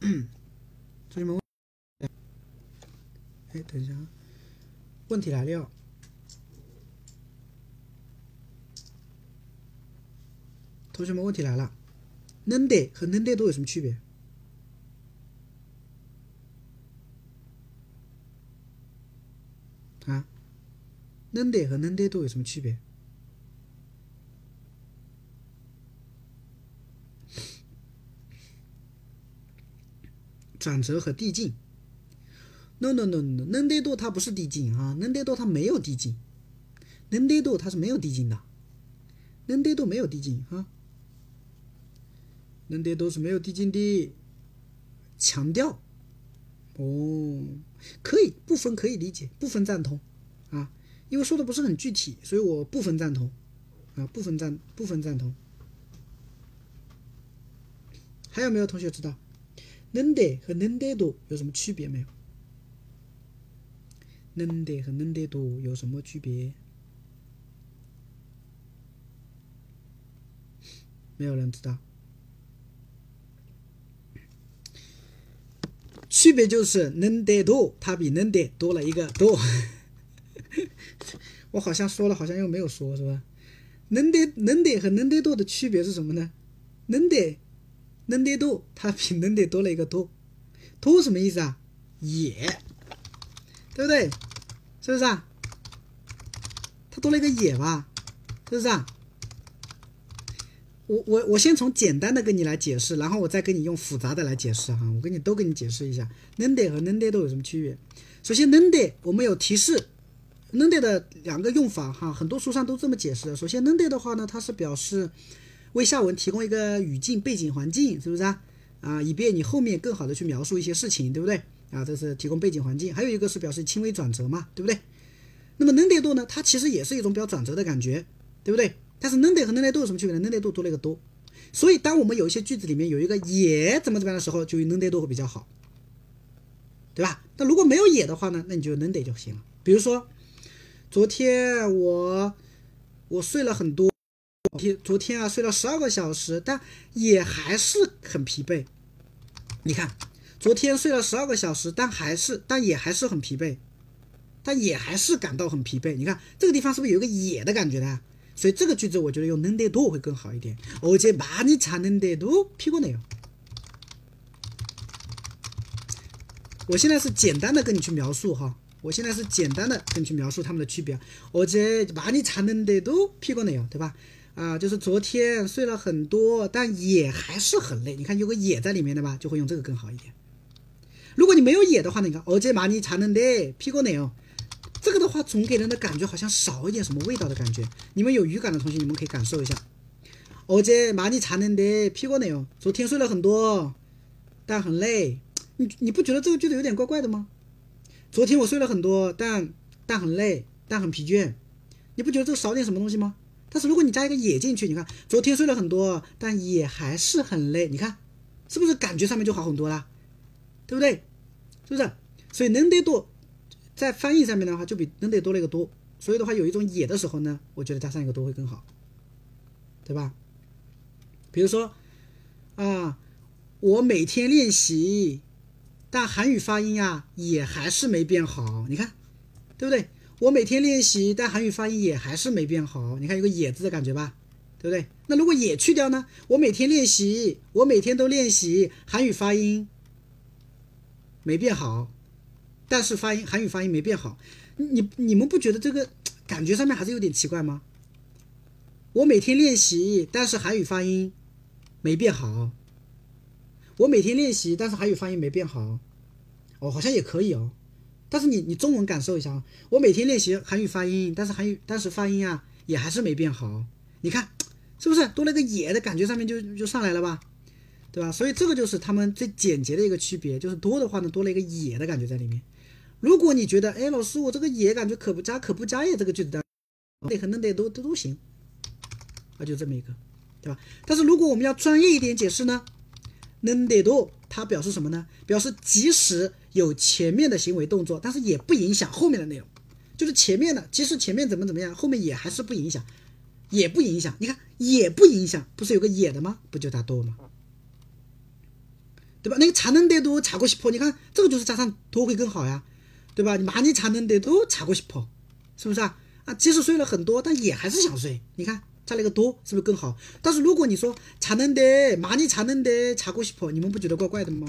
(coughs) 同学们，哎，等一下啊，问题来了。同学们，问题来了。能得和能得都有什么区别？啊，能得和能得都有什么区别？转折和递进？No No No No，能得多它不是递进啊，能得多它没有递进，能得多它是没有递进的，能得多没有递进啊，能得多是没有递进的，强调。哦，可以部分可以理解，部分赞同啊，因为说的不是很具体，所以我部分赞同。啊，部分赞部分赞同。还有没有同学知道？能得和能得多有什么区别没有？能得和能得多有什么区别？没有人知道。区别就是能得多，它比能得多了一个多。(laughs) 我好像说了，好像又没有说，是吧？能得能得和能得多的区别是什么呢？能得。能得多，它比能得多了一个多，多什么意思啊？也，对不对？是不是啊？它多了一个也吧？是不是啊？我我我先从简单的跟你来解释，然后我再跟你用复杂的来解释哈。我跟你都给你解释一下，能得和能得多有什么区别？首先，能得我们有提示，能得的两个用法哈，很多书上都这么解释的。首先，能得的话呢，它是表示。为下文提供一个语境背景环境，是不是啊？啊，以便你后面更好的去描述一些事情，对不对？啊，这是提供背景环境。还有一个是表示轻微转折嘛，对不对？那么能得多呢？它其实也是一种表转折的感觉，对不对？但是能得和能得度有什么区别呢？能得多多了一个多，所以当我们有一些句子里面有一个也怎么怎么样的时候，就用能得多会比较好，对吧？那如果没有也的话呢？那你就能得就行了。比如说，昨天我我睡了很多。天昨天啊睡了十二个小时，但也还是很疲惫。你看，昨天睡了十二个小时，但还是但也还是很疲惫，但也还是感到很疲惫。你看这个地方是不是有个也的感觉呢？所以这个句子我觉得用能得多会更好一点。어제많이잤는데도피곤해 요。 我现在是简单的跟你去描述哈，我现在是简单的跟你去描述它们的区别。어제많이잤는데도피곤해 요， 对吧？ 啊，就是昨天睡了很多，但也还是很累。你看有个也在里面的吧，就会用这个更好一点。如果你没有也的话，你看어제많이잤는데피곤해 요。 这个的话总给人的感觉好像少一点什么味道的感觉。你们有语感的同学，你们可以感受一下。어제많이잤는데피곤해 요。 昨天睡了很多，但很累。你你不觉得这个句子有点怪怪的吗？昨天我睡了很多，但但很累，但很疲倦。你不觉得这少点什么东西吗？ 但是如果你加一个也进去，你看昨天睡了很多，但也还是很累。你看，是不是感觉上面就好很多了？对不对？是不是？所以能得多，在翻译上面的话就比能得多了一个多。所以的话，有一种也的时候呢，我觉得加上一个多会更好，对吧？比如说啊，我每天练习，但韩语发音呀也还是没变好。你看，对不对？我每天练习，但韩语发音也还是没变好。你看有个“也”字的感觉吧，对不对？那如果“也”去掉呢？我每天练习，我每天都练习，韩语发音没变好，但是发音韩语发音没变好。你你们不觉得这个感觉上面还是有点奇怪吗？我每天练习，但是韩语发音没变好。我每天练习，但是韩语发音没变好。哦，好像也可以哦。但是你你中文感受一下啊，我每天练习韩语发音，但是韩语但是发音啊也还是没变好。你看是不是多了一个也的感觉，上面就就上来了吧，对吧？所以这个就是他们最简洁的一个区别，就是多的话呢多了一个也的感觉在里面。如果你觉得哎老师我这个也感觉可不加可不加耶这个句子的，得和能得都都都行，啊就这么一个，对吧？但是如果我们要专业一点解释呢，能得多它表示什么呢？表示即使有前面的行为动作，但是也不影响后面的内容，就是前面的，即使前面怎么怎么样，后面也还是不影响，也不影响。你看，也不影响，不是有个也的吗？不就它多吗？对吧？那个查能得多查过些破，你看这个就是加上多会更好呀，对吧？你麻尼查能得多查过些破，是不是啊？啊，即使睡了很多，但也还是想睡。你看加了一个多是不是更好？但是如果你说查能得麻尼查能得查过些破，你们不觉得怪怪的吗？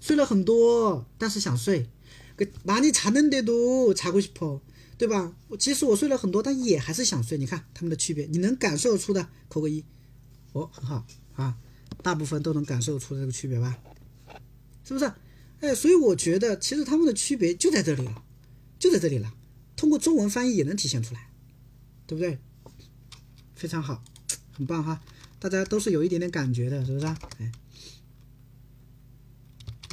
睡了很多，但是想睡。그많이자는데도자고싶 어， 对吧？其实我睡了很多，但也还是想睡。你看他们的区别，你能感受出的扣个一。哦，很好啊，大部分都能感受出这个区别吧？是不是？哎，所以我觉得其实他们的区别就在这里了，就在这里了。通过中文翻译也能体现出来，对不对？非常好，很棒哈！大家都是有一点点感觉的，是不是？哎，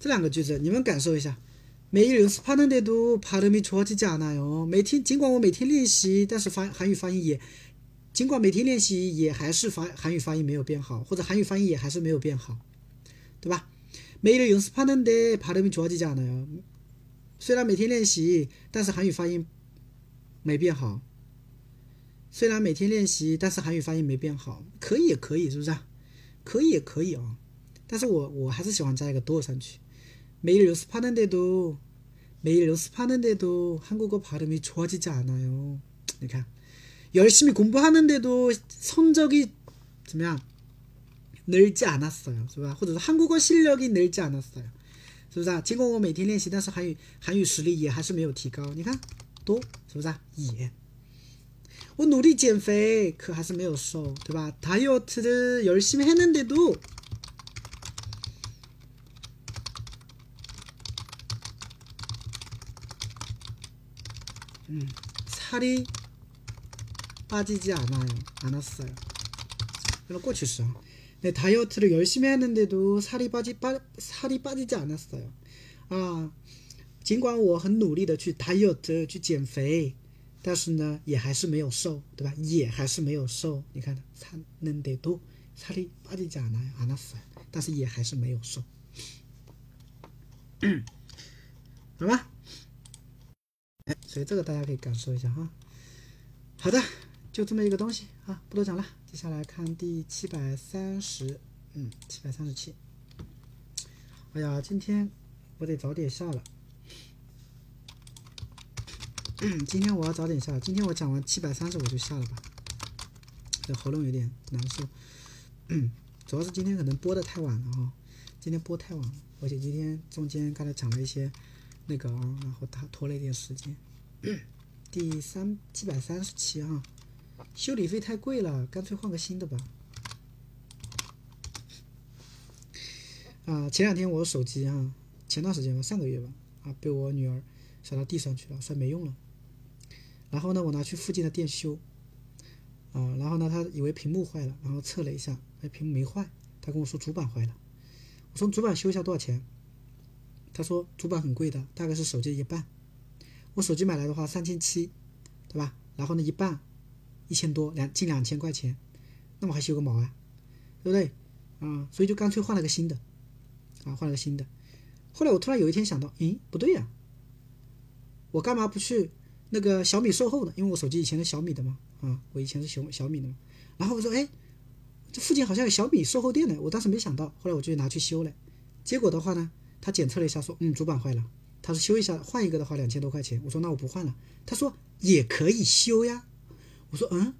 这两个句子你们感受一下，每日연습하는데도발음이좋아지지않아 요。 每天尽管我每天练习，但是发韩语发音也，尽管每天练习也还是发韩语发音没有变好，或者韩语发音也还是没有变好，对吧？每日연습하는데발음이좋아지지않아 요。 虽然每天练习，但是韩语发音没变好。虽然每天练习，但是韩语发音没变好。可以也可以，是不是？可以也可以啊。但是我我还是喜欢加一个도上去。 每日연습하는데 도， 每日연습하는데도한국어발음이좋아지지않아 요。 你看，열심히공부하는데도성적이怎么样？ 늘지 않았어요. 是吧?或者是 한국어 실력이 늘지 않았어요. 是不是尽管我每天练习但是韩语韩语实力也还是没有提高你看多是不是也我努力减肥可还是没有瘦对吧 다이어트를 열심히 했는데도 음, 살이 빠지지 않아요 않았어요 이런 꽂혔어 네, 다이어트를 열심히 했는데도 살이 빠지 빠, 살이 빠지지 않았어요. 아, 尽管我很努力的去 다이어트 去减肥但是呢也还是没有瘦对吧也还是没有瘦 你看 살이 빠지지 않아요 않았어요 但是也还是没有瘦 好吧 (clears throat) 所以这个大家可以感受一下哈好的就这么一个东西啊，不多讲了。接下来看第七百三十，嗯，七百三十七。哎呀，今天我得早点下了。今天我要早点下。今天我讲完七百三十我就下了吧。这喉咙有点难受。主要是今天可能播的太晚了哈。今天播太晚了，而且今天中间刚才讲了一些那个啊，然后他拖了一点时间。第三七百三十七啊。修理费太贵了，干脆换个新的吧。啊，前两天我手机啊，前段时间吧，上个月吧，啊，被我女儿摔到地上去了，摔没用了。然后呢，我拿去附近的店修。啊，然后呢，他以为屏幕坏了，然后测了一下，哎，屏幕没坏。他跟我说主板坏了。我说主板修一下多少钱？他说主板很贵的，大概是手机的一半。我手机买来的话三千七，对吧？然后呢一半一千多，两近两千块钱，那我还修个毛啊，对不对？啊，所以就干脆换了个新的，啊，换了个新的。后来我突然有一天想到，咦，不对呀、我干嘛不去那个小米售后呢？因为我手机以前是小米的嘛，啊，我以前是小小米的嘛。然后我说，哎，这附近好像有小米售后店呢，我当时没想到，后来我就拿去修了。结果的话呢，他检测了一下，说，嗯，主板坏了。他说修一下，换一个的话两千多块钱。我说那我不换了。他说也可以修呀。我说嗯，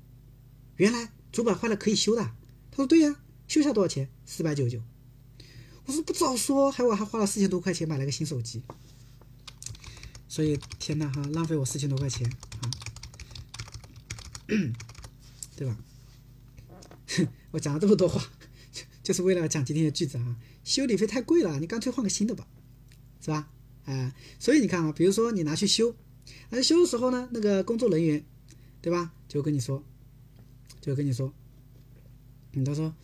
原来主板坏了可以修的。他说对呀，修下多少钱？四百九九。我说不早说，还我还花了四千多块钱买了个新手机。所以天呐哈，浪费我四千多块钱啊，(coughs) 对吧？(laughs) 我讲了这么多话，(laughs) 就是为了讲今天的句子啊。修理费太贵了，你干脆换个新的吧，是吧？啊、所以你看啊，比如说你拿去修，拿去修的时候呢，那个工作人员，对吧？就跟你说，就跟你说，嗯，他说。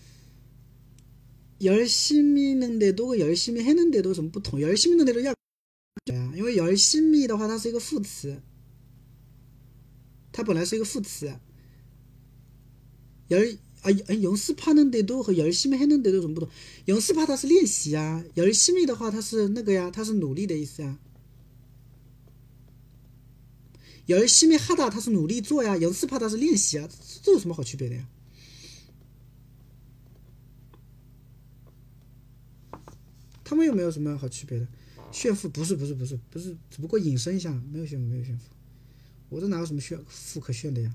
열심히는데도열심히했는데도有什么不同？열심히는데도要对啊，因为열심히的话，它是一个副词，它本来是一个副词。열 啊，연습하는데도和열심히했는데도有什么不同？연습하它是练习啊，열심히的话它是那个呀，它是努力的意思啊。열심히하다它是努力做呀，연습하它是练习啊，这有什么好区别的呀？他们又没有什么好区别的。炫富不是不是不是不是，只不过引申一下，没有炫富没有炫富，我这哪有什么炫富可炫的呀？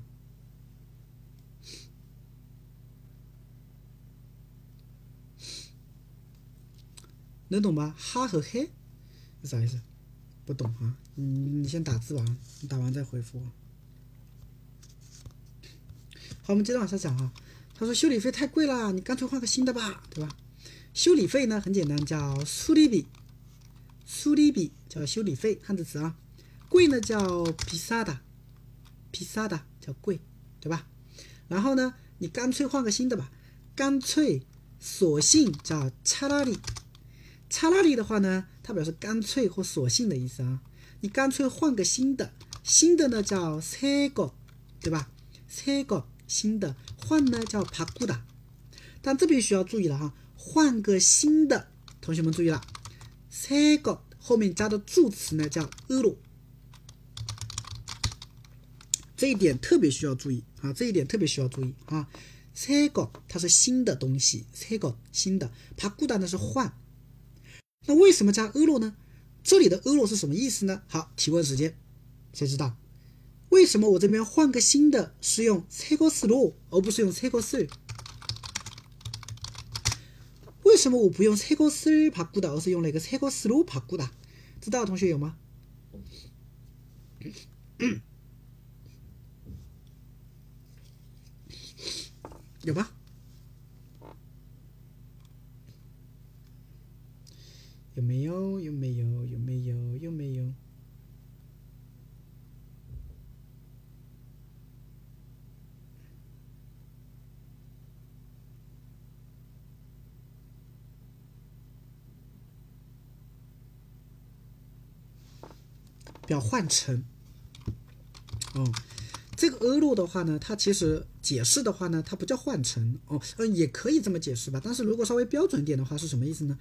能懂吧？哈和嘿是啥意思？不懂啊？你你先打字吧，你打完再回复我。好，我们接着往下讲啊。他说修理费太贵了，你干脆换个新的吧，对吧？修理费呢很简单，叫苏里比，苏里比叫修理费，汉字词啊。贵呢叫比萨达，比萨达叫贵，对吧？然后呢，你干脆换个新的吧，干脆索性叫查拉里，擦拉里的话呢，它表示干脆或索性的意思啊，你干脆换个新的，新的呢叫 SEGA 对吧，SEGA 新的，换呢叫 PAGUA 但这边需要注意了哈，换个新的，同学们注意了，SEGA 后面加的助词呢叫 URO。这一点特别需要注意啊，这一点特别需要注意啊，SEGA 它是新的东西，SEGA 新的，PAGUA 呢是换。那为什么加俄罗呢？这里的俄罗是什么意思呢？好，提问时间，谁知道？为什么我这边换个新的，是用 CEGOSR 而不是用 CEGOSR？为什么我不用 CEGOSR，而是用那个 CEGOSR 다？ 知道的同学有吗？(coughs) 有吗？有没有？有没有？有没有？有没有？表换成。哦，这个俄路的话呢，它其实解释的话呢，它不叫换成哦，嗯，也可以这么解释吧。但是如果稍微标准点的话，是什么意思呢？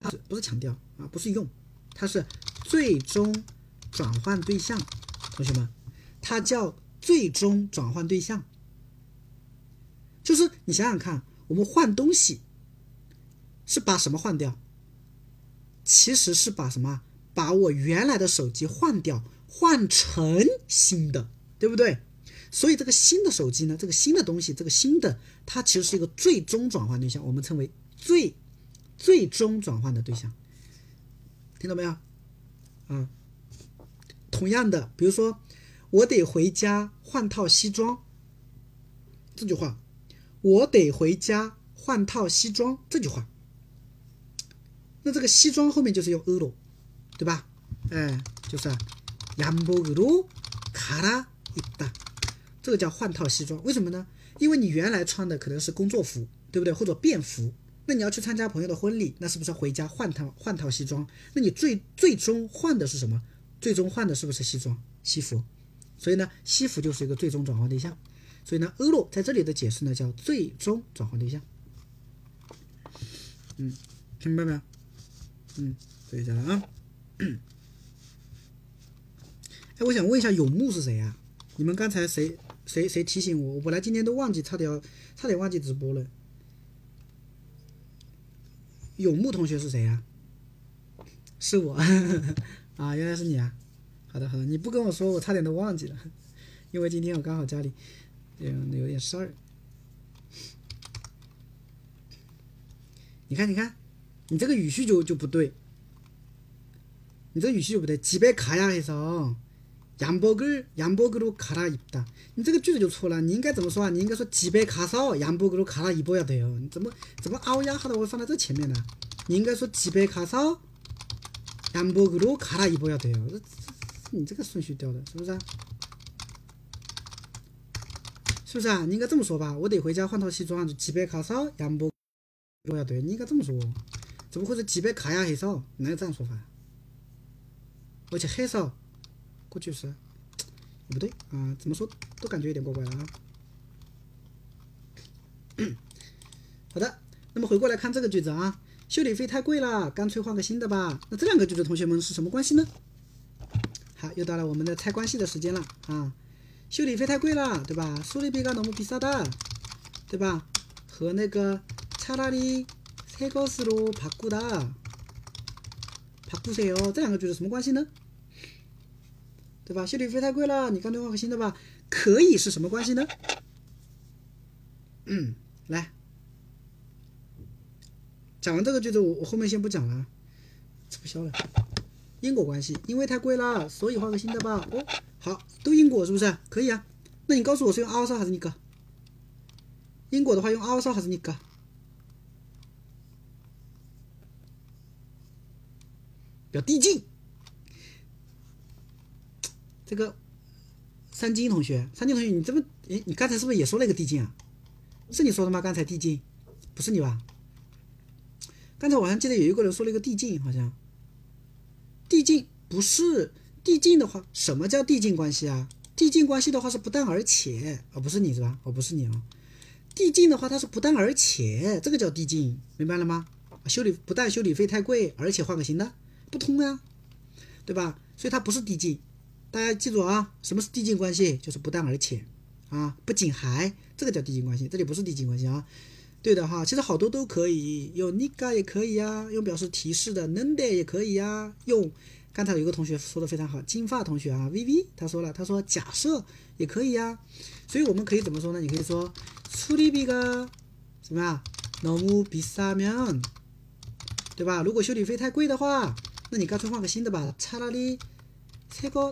它不是强调啊？不是用，它是最终转换对象。同学们，它叫最终转换对象。就是你想想看，我们换东西是把什么换掉？其实是把什么？把我原来的手机换掉，换成新的，对不对？所以这个新的手机呢，这个新的东西，这个新的，它其实是一个最终转换对象，我们称为最最终转换的对象，听到没有？啊，同样的，比如说我得回家换套西装，这句话，我得回家换套西装，这句话，那这个西装后面就是用 으로。对吧？哎，就是양복으로갈아입다，这个叫换套西装。为什么呢？因为你原来穿的可能是工作服，对不对？或者便服， 那你要去参加朋友的婚礼，那是不是要回家换套换套西装？那你最最终换的是什么？最终换的是不是西装西服？所以呢，西服就是一个最终转换对象。所以呢，欧洛在这里的解释呢叫最终转换对象。嗯，听明白没有？嗯，对一下了啊。哎，我想问一下，永木是谁啊？你们刚才谁谁谁提醒我？我本来今天都忘记，差点差点忘记直播了。永木同学是谁呀、啊？是我 (laughs) 啊，原来是你啊！好的好的，你不跟我说，我差点都忘记了，因为今天我刚好家里嗯有点事儿。你看你看，你这个语序就就不对，你这语序就不对，几杯卡呀，黑松。양복을양복으로갈아입다。你这个句子就错了，你应该怎么说啊？你应该说집에가서양복으로갈아입어야돼요。你怎么怎么凹呀？哈的，我放在这前面呢？你应该说집에가서양복으로갈아입어야돼요。这这你这个顺序调的是不是啊？是不是啊？你应该这么说吧？我得回家换套西装，就집에가서양복입어야돼。你应该这么说，怎么会是집에가야해서？哪有这样说法？而且해서 过去时也不对啊，怎么说都感觉有点怪怪的啊。(coughs) 好的，那么回过来看这个句子啊，修理费太贵了，干脆换个新的吧。那这两个句子，同学们是什么关系呢？好，又到了我们的猜关系的时间了啊！修理费太贵了，对吧？수리비가너무비싸다，对吧？和那个차라리새것으로바꾸다바꾸세요这两个句子什么关系呢？ 对吧？修理费太贵了，你干脆换个新的吧。可以是什么关系呢？嗯，来，讲完这个句子，我我后面先不讲了，吃不消了。因果关系，因为太贵了，所以换个新的吧。哦，好，都因果是不是？可以啊。那你告诉我是用凹少还是你个？因果的话用凹少还是你个？比较递进。这个三金同学，三金同学，你这么，诶，你刚才是不是也说了一个递进啊？是你说的吗？刚才递进，不是你吧？刚才我好像记得有一个人说了一个递进，好像。递进不是递进的话，什么叫递进关系啊？递进关系的话是不但而且，哦，不是你是吧？哦，不是你啊。递进的话，它是不但而且，这个叫递进，明白了吗？修理不但修理费太贵，而且换个新的，不通呀，对吧？所以它不是递进，大家记住啊，什么是递进关系？就是不但而且啊，不仅还，这个叫递进关系，这里不是递进关系啊。对的哈，其实好多都可以，用 niga 也可以呀，用表示提示的 nende 也可以呀，用刚才有一个同学说的非常好，金发同学啊，vv 他说了，他说假设也可以呀，所以我们可以怎么说呢？你可以说수리비가怎么样？너무비싸면，对吧？如果修理费太贵的话，那你干脆换个新的吧，차라리새것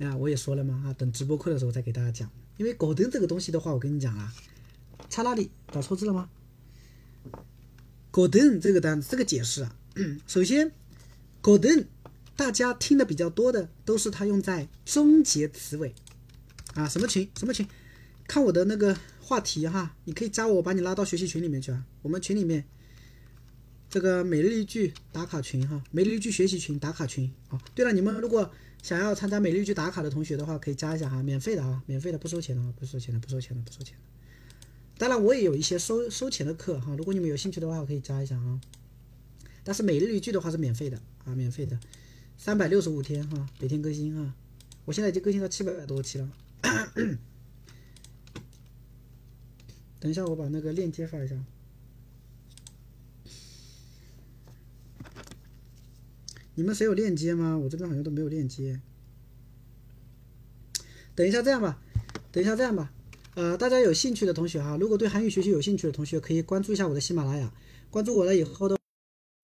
啊，我也说了嘛，啊，等直播课的时候再给大家讲。因为 golden 这个东西的话，我跟你讲啊，差哪里打错字了吗？golden 这个单，这个解释啊，(clears throat) 首先 golden 大家听的比较多的都是它用在终结词尾。啊，什么群什么群？看我的那个话题哈，你可以加我，把你拉到学习群里面去啊，我们群里面。这个每日一句打卡群哈，每日一句学习群打卡群。啊，对了，你们如果。想要参加每日一句打卡的同学的话，可以加一下哈，免费的啊，免费的，不收钱的啊，不收钱的，不收钱的，不收钱的。当然，我也有一些收收钱的课哈，如果你们有兴趣的话，可以加一下啊。但是每日一句的话是免费的啊，免费的，三百六十五天哈，每天更新啊。我现在已经更新到七百多期了。(coughs) 等一下，我把那个链接发一下。你们谁有链接吗？我这边好像都没有链接。等一下，这样吧，等一下这样吧，呃，大家有兴趣的同学哈，如果对韩语学习有兴趣的同学，可以关注一下我的喜马拉雅。关注我了以后的，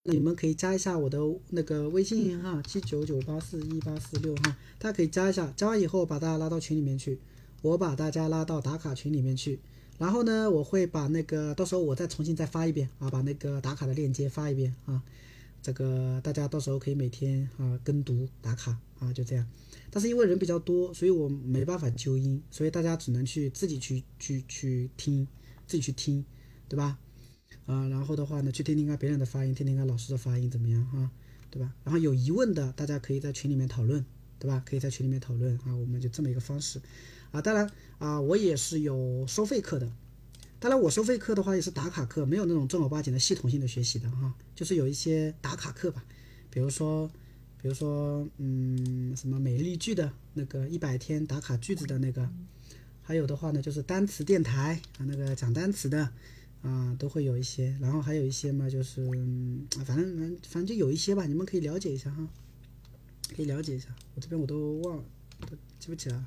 你们可以加一下我的那个微信哈，七九九八四一八四六哈，大家可以加一下，加完以后把大家拉到群里面去，我把大家拉到打卡群里面去。然后呢，我会把那个到时候我再重新再发一遍啊，把那个打卡的链接发一遍啊。这个大家到时候可以每天啊跟读打卡啊，就这样。但是因为人比较多，所以我没办法纠音，所以大家只能去自己去去去听，自己去听，对吧？啊，然后的话呢，去听听看别人的发音，听听看老师的发音怎么样啊，对吧？然后有疑问的，大家可以在群里面讨论，对吧？可以在群里面讨论啊，我们就这么一个方式啊。当然啊，我也是有收费课的。当然，我收费课的话也是打卡课，没有那种正儿八经的系统性的学习的哈，就是有一些打卡课吧，比如说，比如说，嗯，什么每日一句的那个一百天打卡句子的那个，还有的话呢，就是单词电台啊，那个讲单词的啊，都会有一些，然后还有一些嘛，就是，反正反反正就有一些吧，你们可以了解一下哈，可以了解一下，我这边我都忘了，都记不起来了。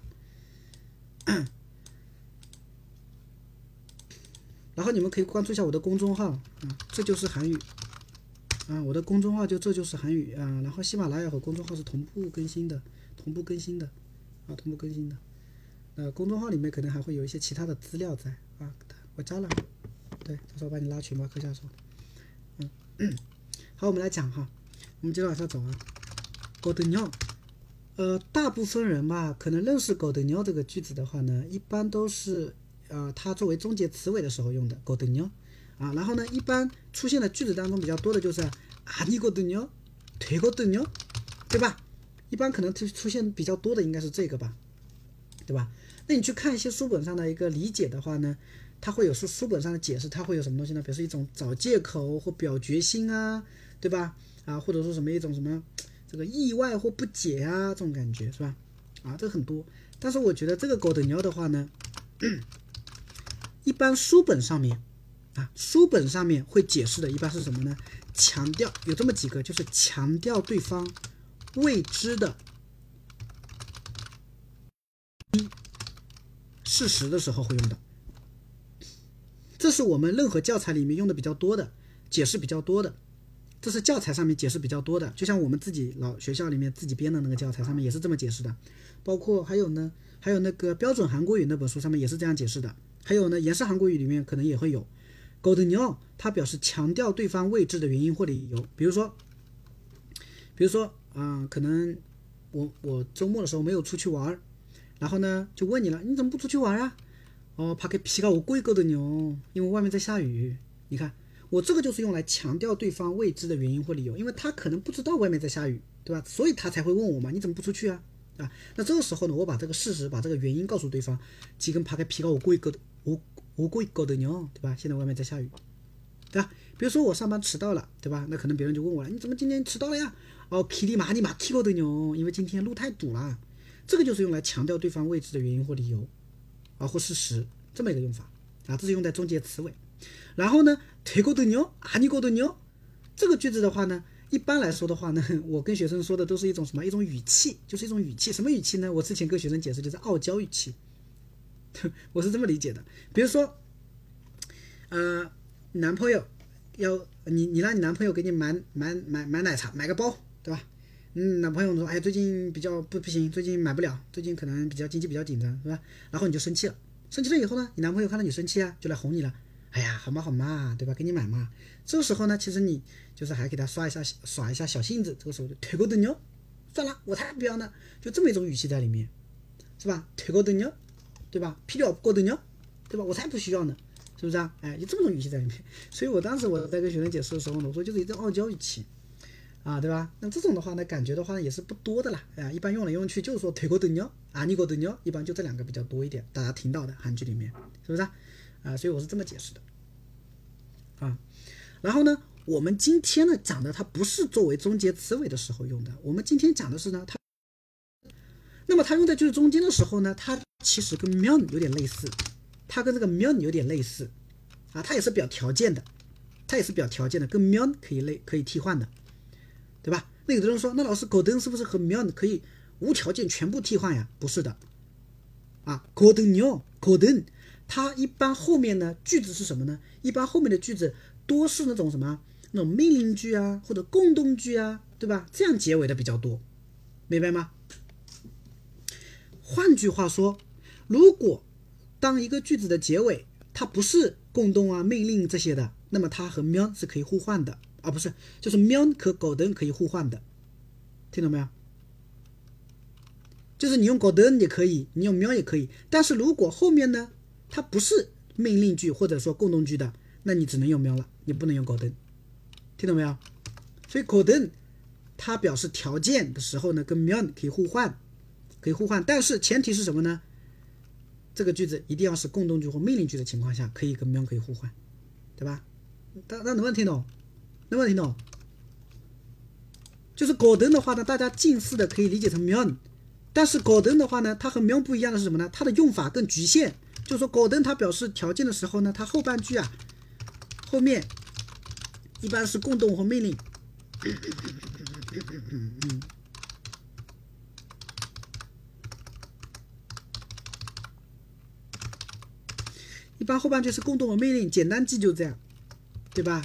然后你们可以关注一下我的公众号啊，这就是韩语啊，我的公众号就这就是韩语啊。然后喜马拉雅和公众号是同步更新的，同步更新的啊，同步更新的。呃，公众号里面可能还会有一些其他的资料在啊，我加了，对，到时候把你拉群吧，课下说。嗯，好，我们来讲哈，我们接着往下走啊。狗的尿，呃，大部分人吧，可能认识狗的尿这个句子的话呢，一般都是。呃，它作为终结词尾的时候用的狗的牛，啊，然后呢，一般出现的句子当中比较多的就是啊，你狗的牛，推狗的牛，对吧？一般可能出出现比较多的应该是这个吧，对吧？那你去看一些书本上的一个理解的话呢，它会有书书本上的解释，它会有什么东西呢？比如说一种找借口或表决心啊，对吧？啊，或者说什么一种什么这个意外或不解啊，这种感觉是吧？啊，这很多。但是我觉得这个狗的牛的话呢。一般书本上面，啊，书本上面会解释的，一般是什么呢？强调有这么几个，就是强调对方未知的一事实的时候会用的。这是我们任何教材里面用的比较多的，解释比较多的。这是教材上面解释比较多的，就像我们自己老学校里面自己编的那个教材上面也是这么解释的。包括还有呢，还有那个标准韩国语那本书上面也是这样解释的。还有呢，延时韩国语里面可能也会有“狗的鸟”，它表示强调对方未知的原因或理由。比如说，比如说啊，可能我我周末的时候没有出去玩，然后呢就问你了，你怎么不出去玩啊？哦，怕给皮搞我贵狗的牛，因为外面在下雨。你看，我这个就是用来强调对方未知的原因或理由，因为他可能不知道外面在下雨，对吧？所以他才会问我嘛，你怎么不出去啊？啊，那这个时候呢，我把这个事实，把这个原因告诉对方，几根爬开皮搞我贵狗的。我我过搞的牛，对吧？现在外面在下雨，对吧？比如说我上班迟到了，对吧？那可能别人就问我了，你怎么今天迟到了呀？哦，皮里马里马皮搞的牛，因为今天路太堵了。这个就是用来强调对方位置的原因或理由，啊或事实这么一个用法啊，这是用在终结词尾。然后呢，推过的牛，啊你过的牛，这个句子的话呢，一般来说的话呢，(laughs) 我跟学生说的都是一种什么？一种语气，就是一种语气。什么语气呢？我之前跟学生解释就是傲娇语气。(laughs) 我是这么理解的，比如说，呃，男朋友要你，你让你男朋友给你买买买买奶茶，买个包，对吧？嗯，男朋友说，哎，最近比较不不行，最近买不了，最近可能比较经济比较紧张，是吧？然后你就生气了，生气了以后呢，你男朋友看到你生气啊，就来哄你了，哎呀，好嘛好嘛，对吧？给你买嘛。这个时候呢，其实你就是还给他刷一下耍一下小性子，这个时候就退过灯哟，算了，我才不要呢，就这么一种语气在里面，是吧？退过灯哟，对吧？필요없거든요，对吧？我才不需要呢，是不是啊？哎，就这么种语气在里面。所以我当时我在跟学生解释的时候呢，我说就是一种傲娇语气。啊，对吧？那这种的话呢，感觉的话也是不多的啦。啊，一般用来用去就是说推过灯哟，啊，你过灯哟，一般就这两个比较多一点，大家听到的韩剧里面，是不是啊？啊，所以我是这么解释的。啊，然后呢，我们今天呢讲的它不是作为终结词尾的时候用的，我们今天讲的是呢，它， 那么它用在句子中间的时候呢，它其实跟 meon 有点类似，它跟这个 meon 有点类似，啊，它也是表条件的，它也是表条件的，跟 meon 可以类可以替换的。对吧？那有的人说，那老师狗灯是不是和 meon 可以无条件全部替换呀？不是的，啊，狗灯牛狗灯，它一般后面呢句子是什么呢？一般后面的句子多是那种什么那种命令句啊，或者共动句啊，对吧？这样结尾的比较多，明白吗？换句话说，如果当一个句子的结尾它不是共动啊、命令这些的，那么它和 meon 是可以互换的。啊，不是，就是喵和狗灯可以互换的，听懂没有？就是你用狗灯也可以，你用喵也可以。但是如果后面呢，它不是命令句或者说共动句的，那你只能用喵了，你不能用狗灯，听懂没有？所以狗灯它表示条件的时候呢，跟喵可以互换，可以互换。但是前提是什么呢？这个句子一定要是共动句或命令句的情况下，可以跟喵可以互换，对吧？大家能不能听懂？能不能听懂？就是果灯的话呢，大家近似的可以理解成 m 但是果灯的话呢，它和 m 不一样的是什么呢？它的用法更局限。就是说果灯它表示条件的时候呢，它后半句啊，后面一般是共动或命令。般后半句是共动和命令，简单记就这样，对吧？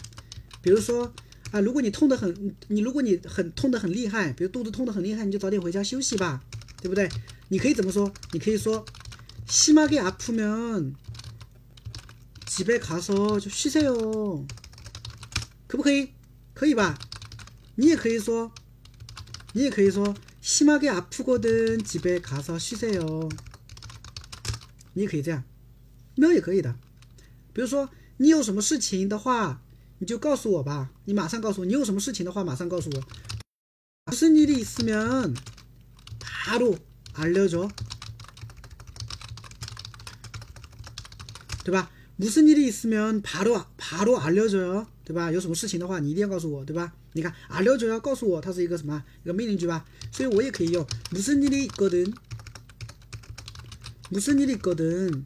比如说啊，如果你痛得很，你如果你很痛得很厉害，比如肚子痛得很厉害，你就早点回家休息吧，对不对？你可以怎么说？你可以说，심하게아프면집에가서좀쉬세 요， 可不可以？可以吧？你也可以说，你也可以说，심하게아프거든집에가서쉬세 요。 你也可以这样， 喵也可以的。比如说，你有什么事情的话。你就告诉我吧，你马上告诉我，你有什么事情的话，马上告诉我。무슨일이있으면바로알려 줘， 对吧？무슨일이있으면바로바로알려줘 요， 对吧？有什么事情的话，你一定要告诉我，对吧？你看，알려줘要告诉我，它是一个什么？一个命令句吧？所以我也可以用무슨일이있거 든， 무슨일이있거 든，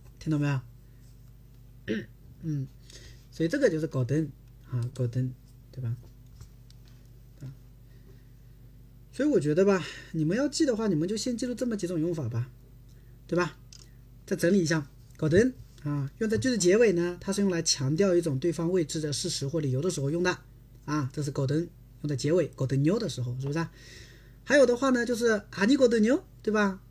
听懂没有？嗯，所以这个就是搞灯啊，搞灯。对吧？啊，所以我觉得吧，你们要记的话，你们就先记住这么几种用法吧，对吧？再整理一下，搞灯啊，用在句子结尾呢，它是用来强调一种对方未知的事实或理由的时候用的啊，这是搞灯用在结尾搞灯妞的时候，是不是？还有的话呢，就是啊你搞灯妞，对吧？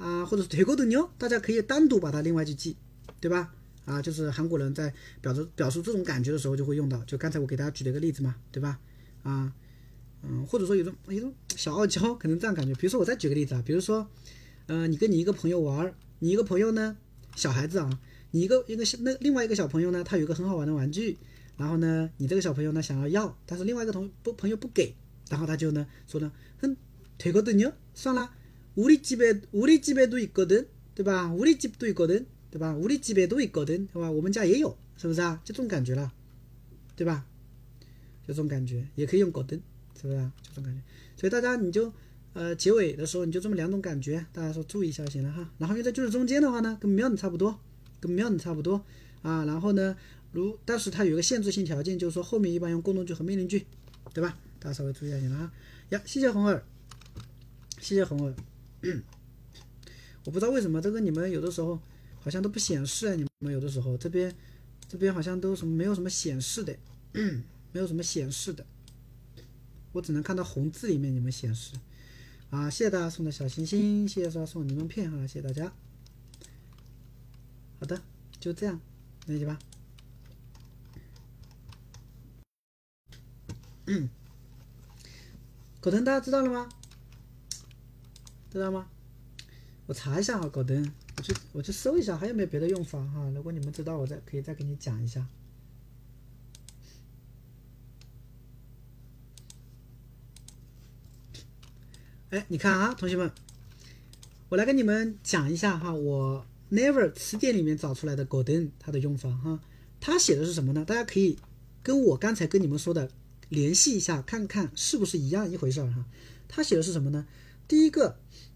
啊，或者是推搞灯妞，大家可以单独把它另外去记，对吧？啊，就是韩国人在表示表述这种感觉的时候就会用到，就刚才我给大家举了一个例子嘛，对吧？啊，嗯，或者说有种有种小傲娇，可能这样感觉。比如说我再举个例子啊，比如说，嗯，你跟你一个朋友玩，你一个朋友呢，小孩子啊，你一个一个那另外一个小朋友呢，他有一个很好玩的玩具，然后呢，你这个小朋友呢想要要，但是另外一个同不朋友不给，然后他就呢说呢，哼，退个灯요算了，우리집에우리집에도있거 든， 对吧？우리집도있거 든。 对吧？우리집에도있거 든， 对吧？我们家也有，是不是啊？就这种感觉了，对吧？就这种感觉，也可以用거 든， 是不是？啊？就这种感觉。所以大家你就呃结尾的时候你就这么两种感觉，大家说注意一下就行了哈。然后用在句子中间的话呢，跟 meon 差不多，跟 meon 差不多 啊，然后呢，如但是它有一个限制性条件，就是说后面一般用过动句和命令句，对吧？大家稍微注意一下就行了啊。呀，谢谢红儿，谢谢红儿。 我不知道为什么这个你们有的时候好像都不显示啊，你们有的时候这边这边好像都什么没有什么显示的，没有什么显示的，我只能看到红字里面你们显示。啊，谢谢大家送的小心心，谢谢大家送柠檬片哈，谢谢大家。好的，就这样，理解吧？嗯，狗灯大家知道了吗？知道吗？我查一下哈，狗灯，我去我去搜一下还有没有别的用法哈。如果你们知道，我再可以再给你讲一下。哎，你看啊，同学们，我来跟你们讲一下哈，我 Never 词典里面找出来的 golden 它的用法哈，它写的是什么呢？大家可以跟我刚才跟你们说的联系一下，看看是不是一样一回事儿哈。它写的是什么呢？第一个，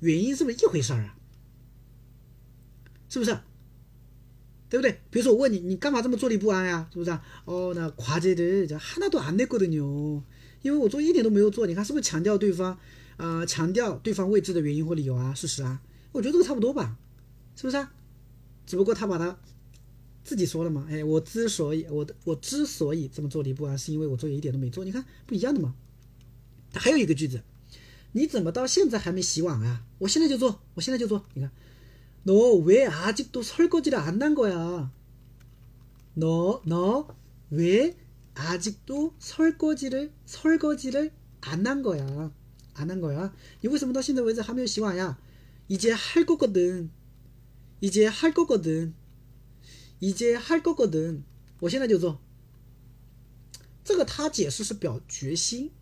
原因是不是一回事儿啊？是不是？对不对？比如说我问你，你干嘛这么坐立不安呀？是不是？哦，那과제를하나도안냈거든요因为我作业一点都没有做，你看是不是强调对方，啊，强调对方未知的原因或理由啊，事实啊，我觉得这个差不多吧，是不是啊？只不过他把他自己说了嘛，哎，我之所以我的我之所以这么坐立不安，是因为我作业一点都没做，你看不一样的嘛。还有一个句子， 你怎么到现在还没洗碗啊？我现在就做，我现在就做，你看，너왜아직도설거지를안한거야너너왜 아직도 설거지를 설거지를 안 한 거야. 안 한 거야. 이거为什么 到现在为止还没有洗碗呀? 이제 할 거거든. 이제 할 거거든. 이제 할 거거든. 我现在就做. 这个他解释是表决心。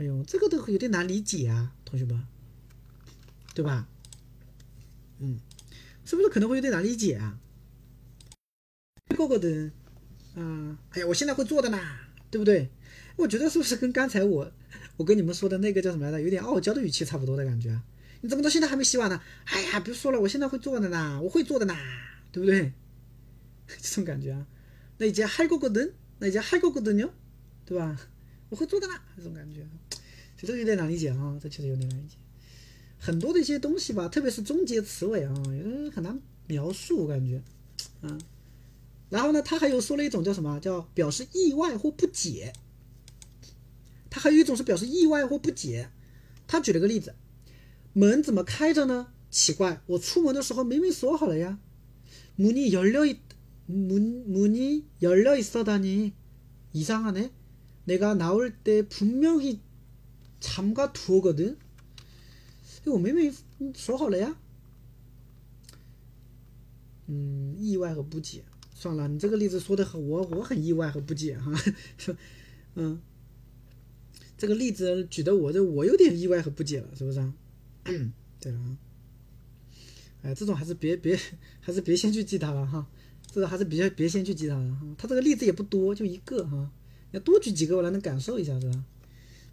哎呦，这个都有点难理解啊，同学们，对吧？嗯，是不是可能会有点难理解啊？过过的人，啊、哎呀，我现在会做的呢，对不对？我觉得是不是跟刚才我我跟你们说的那个叫什么来着，有点傲娇的语气差不多的感觉？你怎么到现在还没洗碗呢？哎呀，别说了，我现在会做的呢，我会做的呢，对不对？(laughs) 这种感觉啊，那已经还过个灯，那已经还过个灯哟，对吧？我会做的啦，这种感觉。其实有点难理解啊，这确实有点难理解。很多的一些东西吧，特别是终结词尾啊，有的很难描述，我感觉，啊。然后呢，他还有说了一种叫什么？叫表示意外或不解。他还有一种是表示意外或不解。他举了个例子：门怎么开着呢？奇怪，我出门的时候明明锁好了呀。문이열려있문문이열려있어다니이상하네내가나올때분명히 잠가두었거든我明明锁好了呀。嗯，意外和不解。算了，你这个例子说的很，我我很意外和不解哈，嗯，这个例子举的我这我有点意外和不解了，是不是啊？对了啊，哎，这种还是别别还是别先去记它了哈，这个还是别别先去记它了哈，他这个例子也不多，就一个哈，要多举几个我才能感受一下是吧？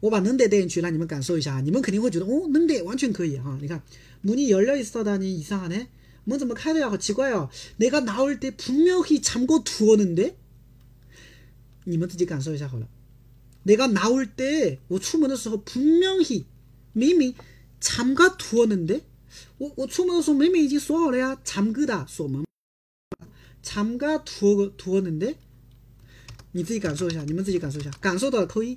我把能得带进去，让你们感受一下，你们肯定会觉得哦，能得完全可以哈。你看，문이열려있어다니이상하 네， 门怎么开的呀？好奇怪哦。내가나올때분명히잠궈두었는 데。 你们自己感受一下好了。내가나올 때， 我出门的时候，분명 히， 明明잠가두었는 데， 我我出门的时候明明已经锁好了呀，잠그다锁门。 参加图个图는데你自己感受一下，你们自己感受一下，感受到的扣一。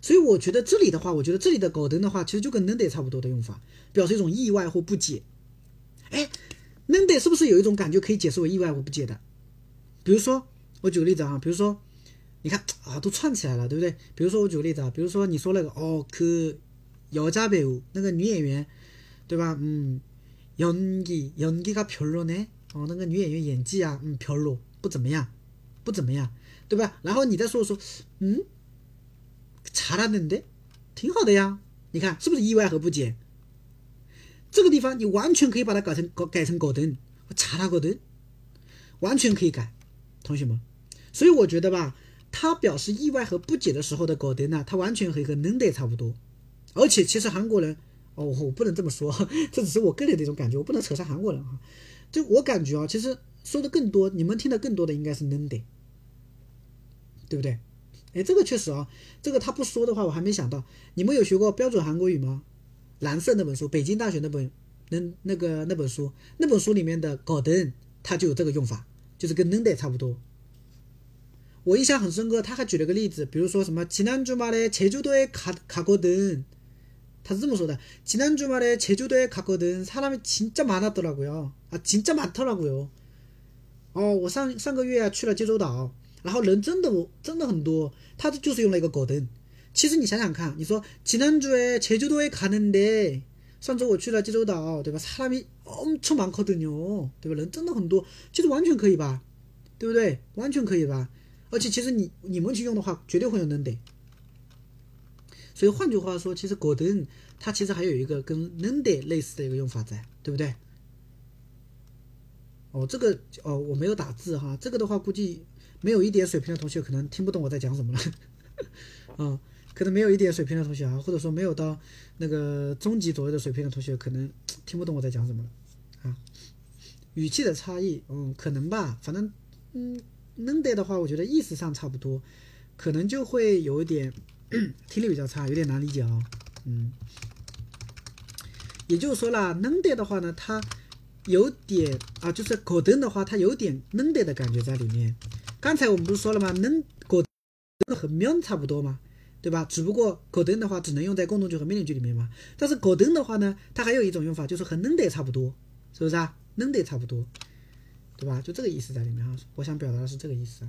所以我觉得这里的话，我觉得这里的狗灯的话，其实就跟能得差不多的用法，表示一种意外或不解。哎，能得是不是有一种感觉可以解释为意外或不解的？比如说，我举个例子啊，比如说，你看啊，都串起来了，对不对？比如说我举个例子啊，比如说你说那个哦，可姚家배우那个女演员，对吧？嗯，연기연기가별로네哦，那个女演员演技啊，嗯，별로不怎么样，不怎么样，对吧？然后你再说说，嗯， 查拉等的，挺好的呀，你看是不是意外和不解？这个地方你完全可以把它改成搞改成 golden，查他古灯，完全可以改，同学们。所以我觉得吧，他表示意外和不解的时候的 golden 呢，它完全可以个 Nende 差不多。而且其实韩国人，哦，我不能这么说，(laughs) 这只是我个人的一种感觉，我不能扯上韩国人啊，就我感觉啊，其实说的更多，你们听的更多的应该是 Nende 对不对？哎，这个确实啊，这个他不说的话，我还没想到。你们有学过标准韩国语吗？蓝色那本书，北京大学那本那那个那本书，那本书里面的搞灯，它就有这个用法，就是跟能得差不多。我印象很深刻，他还举了个例子，比如说什么지난주말에제주도에가가거든， 他是这么说的：지난주말에제주도에가거든사람이진짜많았더라고요啊，진짜많더라고요哦，我上上个月啊去了济州岛， 然后人真的真的很多，他就是用了一个狗灯。其实你想想看，你说지난주에제주도에가는데上周我去了济州岛，对吧？사람이엄청많거든요，对吧？人真的很多，其实完全可以吧，对不对？完全可以吧。而且其实你你们去用的话，绝对会用能得。所以换句话说，其实狗灯它其实还有一个跟能得类似的一个用法在，对不对？哦，这个哦我没有打字哈，这个的话估计 没有一点水平的同学可能听不懂我在讲什么了。(laughs) 啊，可能没有一点水平的同学啊，或者说没有到那个中级左右的水平的同学，可能听不懂我在讲什么了。啊，语气的差异，嗯，可能吧，反正嗯。能得的话，我觉得意思上差不多，可能就会有一点 (coughs) 听力比较差，有点难理解啊。嗯，也就是说啦，能得的话呢，它有点啊，就是狗灯的话，它有点能得的感觉在里面。刚才我们不是说了吗？能狗和喵差不多嘛，对吧？只不过狗灯的话只能用在共同句和命令句里面嘛。但是狗灯的话呢，它还有一种用法，就是和能得差不多，是不是啊？能得差不多。对吧？就这个意思在里面哈，我想表达的是这个意思。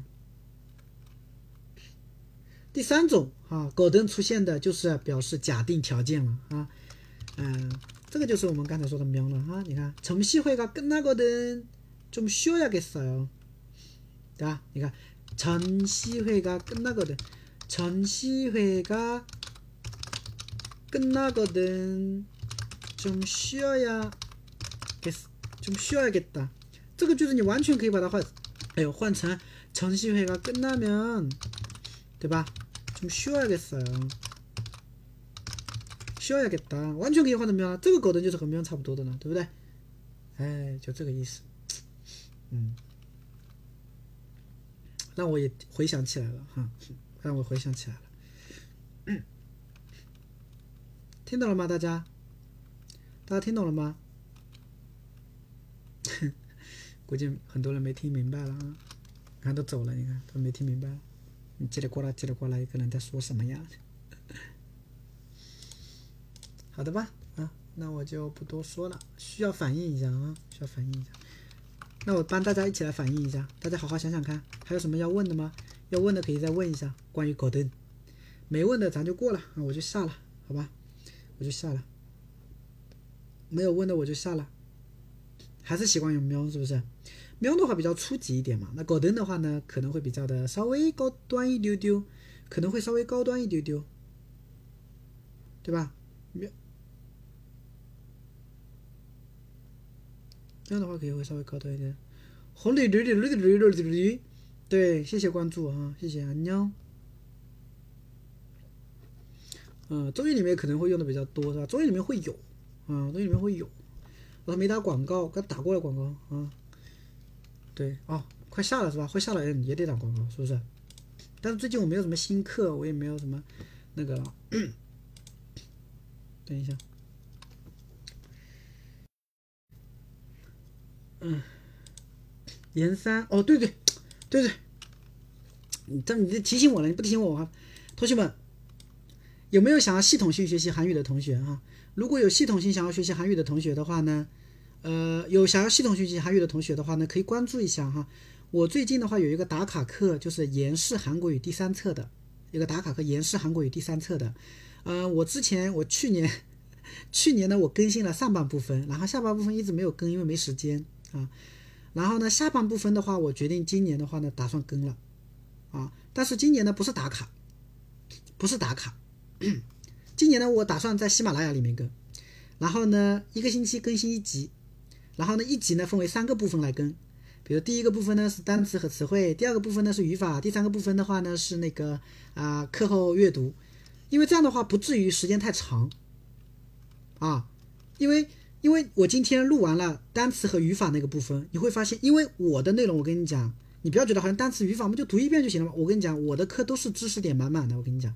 第三种哈，狗灯出现的就是表示假定条件了啊，嗯，这个就是我们刚才说的喵了哈。你看，점심회가끝나거든좀쉬어야겠어 요， 对吧？你看，점심회가끝나거든점심회가끝나거든좀쉬어야겠좀쉬어야겠다这个句子你完全可以把它换，哎呦，换成程序회가끝나 면， 对吧？좀쉬어야겠어 요， 쉬어야겠 다， 完全可以换成喵，这个狗灯就是和喵差不多的呢，对不对？哎，就这个意思，嗯， 那我也回想起来了哈，让我回想起来了，听懂了吗？大家，大家听懂了吗？(laughs) 估计很多人没听明白了啊！你看都走了，你看都没听明白。你叽里呱啦叽里呱啦，一个人在说什么呀？(laughs) 好的吧，啊，那我就不多说了。需要反应一下啊，需要反应一下。那我帮大家一起来反映一下，大家好好想想看，还有什么要问的吗？要问的可以再问一下，关于狗灯。没问的咱就过了啊，我就下了，好吧？我就下了。没有问的我就下了。还是习惯用喵，是不是？喵的话比较初级一点嘛。那狗灯的话呢，可能会比较的稍微高端一丢丢，可能会稍微高端一丢丢，对吧？这样的话可能会稍微高端一点。红绿绿绿绿绿绿绿绿，对，谢谢关注啊，谢谢啊鸟。嗯，综艺里面可能会用的比较多是吧？综艺里面会有，啊，综艺里面会有。我还没打广告，刚打过了广告啊。对，哦，快下了是吧？快下来也得打广告是不是？但是最近我没有什么新课，我也没有什么那个了。(coughs) 等一下。嗯，研三，哦，对对对对，你这你这提醒我了，你不提醒我啊，同学们。有没有想要系统性学习韩语的同学哈？如果有系统性想要学习韩语的同学的话呢，呃，有想要系统学习韩语的同学的话呢，可以关注一下哈。我最近的话有一个打卡课，就是延世韩国语第三册的一个打卡课，延世韩国语第三册的。呃，我之前我去年 (laughs) 去年呢，我更新了上半部分，然后下半部分一直没有更，因为没时间啊。然后呢，下半部分的话，我决定今年的话呢，打算更了啊。但是今年呢，不是打卡，不是打卡。(clears throat) 今年呢，我打算在喜马拉雅里面更，然后呢，一个星期更新一集，然后呢，一集呢分为三个部分来更，比如第一个部分呢是单词和词汇，第二个部分呢是语法，第三个部分的话呢是那个啊课后阅读，因为这样的话不至于时间太长啊，因为因为我今天录完了单词和语法那个部分，你会发现，因为我的内容，我跟你讲，你不要觉得好像单词语法我们就读一遍就行了嘛，我跟你讲，我的课都是知识点满满的，我跟你讲。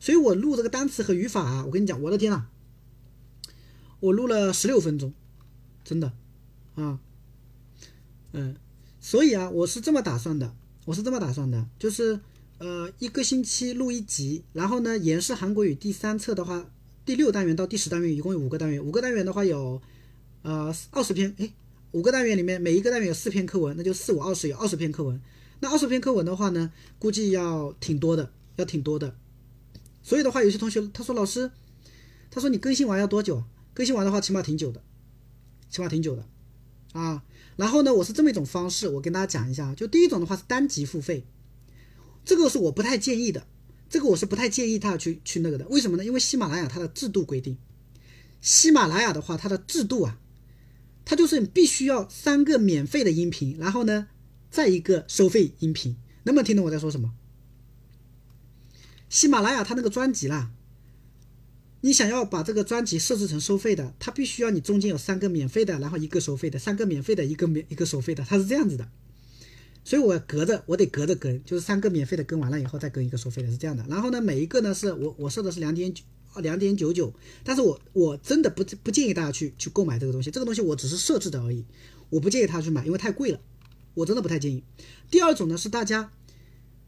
所以我录这个单词和语法啊，我跟你讲，我的天呐，我录了十六分钟，真的，啊，嗯，所以啊，我是这么打算的，我是这么打算的，就是呃，一个星期录一集，然后呢，延世韩国语第三册的话，第六单元到第十单元一共有五个单元，五个单元的话有呃二十篇，哎，五个单元里面每一个单元有四篇课文，那就四五二十有二十篇课文，那二十篇课文的话呢，估计要挺多的，要挺多的。所以的话，有些同学他说老师，他说你更新完要多久？更新完的话，起码挺久的，起码挺久的，啊。然后呢，我是这么一种方式，我跟大家讲一下。就第一种的话是单集付费，这个是我不太建议的，这个我是不太建议他去去那个的。为什么呢？因为喜马拉雅它的制度规定，喜马拉雅的话它的制度啊，它就是你必须要三个免费的音频，然后呢再一个收费音频，能不能听懂我在说什么？喜马拉雅它那个专辑啦，你想要把这个专辑设置成收费的，它必须要你中间有三个免费的，然后一个收费的，三个免费的，一个免一个收费的，它是这样子的。所以我隔着我得隔着跟，就是三个免费的跟完了以后再跟一个收费的，是这样的。然后呢，每一个呢是我我设的是两点九两点九九，但是我我真的不不建议大家去去购买这个东西，这个东西我只是设置的而已，我不建议他去买，因为太贵了，我真的不太建议。第二种呢是大家。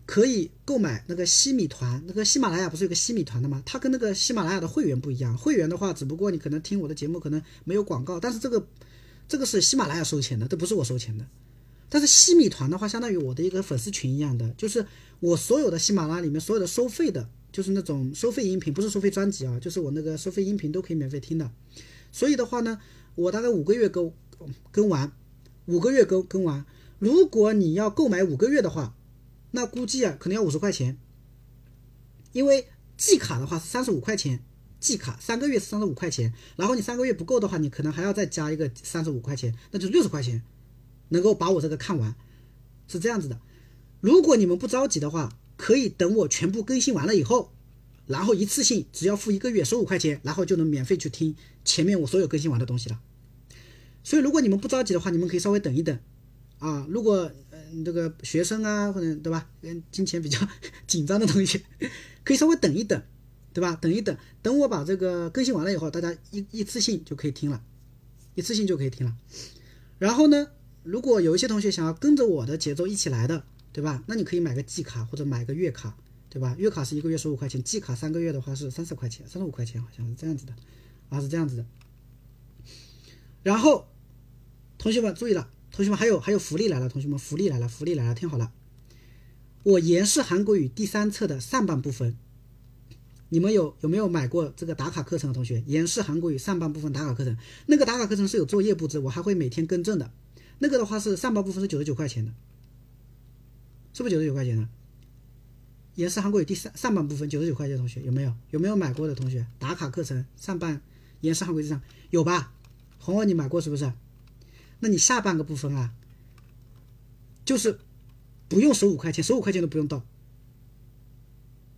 可以购买那个西米团，那个喜马拉雅不是有个西米团的吗？它跟那个喜马拉雅的会员不一样。会员的话，只不过你可能听我的节目可能没有广告，但是这个这个是喜马拉雅收钱的，这不是我收钱的。但是西米团的话，相当于我的一个粉丝群一样的，就是我所有的喜马拉雅里面所有的收费的，就是那种收费音频，不是收费专辑啊，就是我那个收费音频都可以免费听的。所以的话呢，我大概五个月更更完，五个月更更完。如果你要购买五个月的话，那估计啊，可能要五十块钱，因为季卡的话是三十五块钱，季卡三个月是三十五块钱，然后你三个月不够的话，你可能还要再加一个三十五块钱，那就六十块钱，能够把我这个看完，是这样子的。如果你们不着急的话，可以等我全部更新完了以后，然后一次性只要付一个月十五块钱，然后就能免费去听前面我所有更新完的东西了。所以如果你们不着急的话，你们可以稍微等一等啊。如果嗯这个学生啊，或者对吧？跟金钱比较紧张的同学，可以稍微等一等，对吧？等一等，等我把这个更新完了以后，大家一一次性就可以听了，一次性就可以听了。然后呢，如果有一些同学想要跟着我的节奏一起来的，对吧？那你可以买个季卡或者买个月卡，对吧？月卡是一个月十五块钱，季卡三个月的话是三十块钱，三十五块钱好像是这样子的，啊，是这样子的。然后，同学们注意了。同学们，还有还有福利来了！同学们，福利来了，福利来了！听好了，我延世韩国语第三册的上半部分，你们有有没有买过这个打卡课程的同学？延世韩国语上半部分打卡课程，那个打卡课程是有作业布置，我还会每天更正的。那个的话是上半部分是九十九块钱的，是不是九十九块钱的？延世韩国语第三上半部分九十九块钱，同学有没有？有没有买过的同学？打卡课程上半延世韩国语上有吧？红儿，你买过是不是？那你下半个部分啊，就是不用十五块钱，十五块钱都不用到，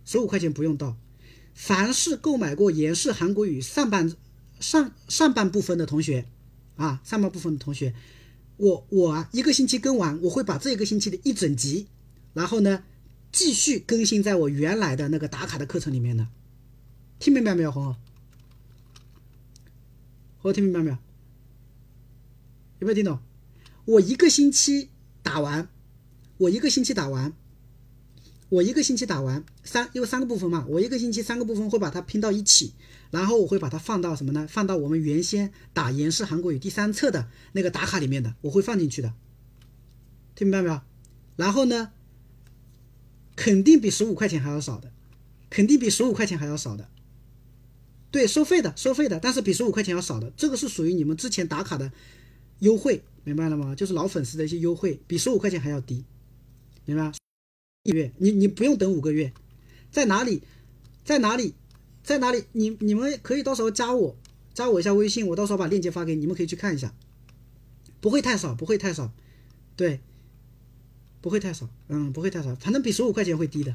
十五块钱不用到。凡是购买过延世韩国语上半上上半部分的同学，啊，上半部分的同学，我我啊一个星期更完，我会把这个星期的一整集，然后呢继续更新在我原来的那个打卡的课程里面的，听明白没有，红红？红红听明白没有？有没有听懂？我一个星期打完，我一个星期打完，我一个星期打完三，因为三个部分嘛，我一个星期三个部分会把它拼到一起，然后我会把它放到什么呢？放到我们原先打严氏韩国语第三册的那个打卡里面的，我会放进去的，听明白没有？然后呢，肯定比十五块钱还要少的，肯定比十五块钱还要少的。对，收费的，收费的，但是比十五块钱要少的，这个是属于你们之前打卡的优惠，明白了吗？就是老粉丝的一些优惠，比十五块钱还要低，明白？月，你你不用等五个月，在哪里，在哪里，在哪里？你你们可以到时候加我，加我一下微信，我到时候把链接发给你，你们可以去看一下，不会太少，不会太少，对，不会太少，嗯，不会太少，反正比十五块钱会低的，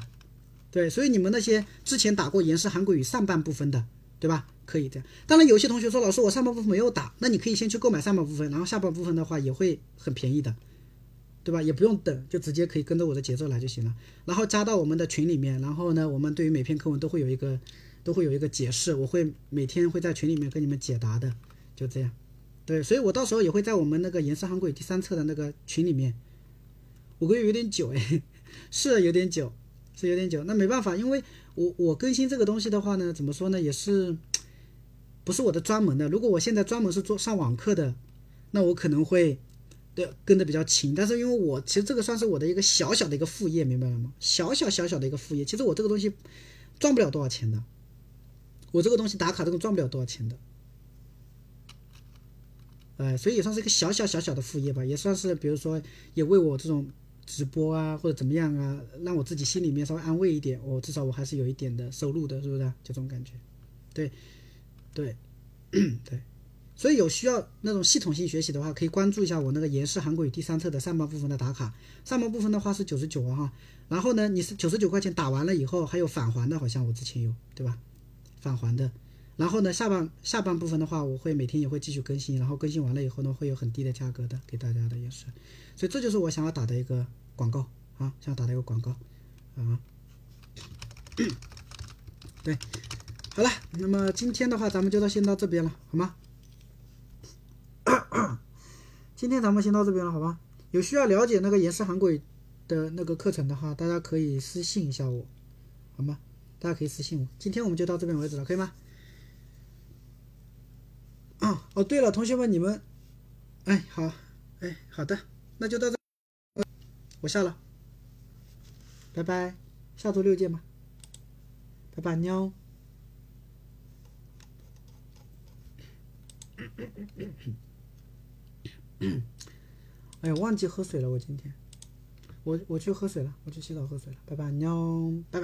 对，所以你们那些之前打过严氏韩国语上半部分的。对吧？可以这样。当然，有些同学说，老师，我上半部分没有打，那你可以先去购买上半部分，然后下半部分的话也会很便宜的，对吧？也不用等，就直接可以跟着我的节奏来就行了。然后加到我们的群里面，然后呢，我们对于每篇课文都会有一个，都会有一个解释，我会每天会在群里面跟你们解答的，就这样。对，所以我到时候也会在我们那个严氏韩国语第三册的那个群里面。五个月有点久哎，(laughs) 是有点久，是有点久。那没办法，因为。我我更新这个东西的话呢，怎么说呢，也是不是我的专门的。如果我现在专门是做上网课的，那我可能会对跟的比较勤。但是因为我其实这个算是我的一个小小的一个副业，明白了吗？小小小小的一个副业。其实我这个东西赚不了多少钱的，我这个东西打卡这个赚不了多少钱的。哎，所以也算是一个小小小小的副业吧，也算是比如说也为我这种。直播啊，或者怎么样啊，让我自己心里面稍微安慰一点。我至少我还是有一点的收入的，是不是？就这种感觉。对，对，(coughs) 对。所以有需要那种系统性学习的话，可以关注一下我那个严氏韩国语第三册的上半部分的打卡。上半部分的话是九十九啊哈。然后呢，你是九十九块钱打完了以后，还有返还的，好像我之前有，对吧？返还的。然后呢，下半下半部分的话，我会每天也会继续更新，然后更新完了以后呢，会有很低的价格的给大家的也是。所以这就是我想要打的一个广告啊，想要打的一个广告啊。对，好了，那么今天的话，咱们就到先到这边了，好吗？(coughs) 今天咱们先到这边了，好吧？有需要了解那个严氏韩国语的那个课程的话，大家可以私信一下我，好吗？大家可以私信我。今天我们就到这边为止了，可以吗？啊，(coughs) 哦，对了，同学们，你们，哎，好，哎，好的。那就到这，我下了，拜拜，下周六见吧，拜拜，喵。(laughs) (coughs) 哎呀，忘记喝水了，我今天，我我去喝水了，我去洗澡喝水了，拜拜，喵，拜拜。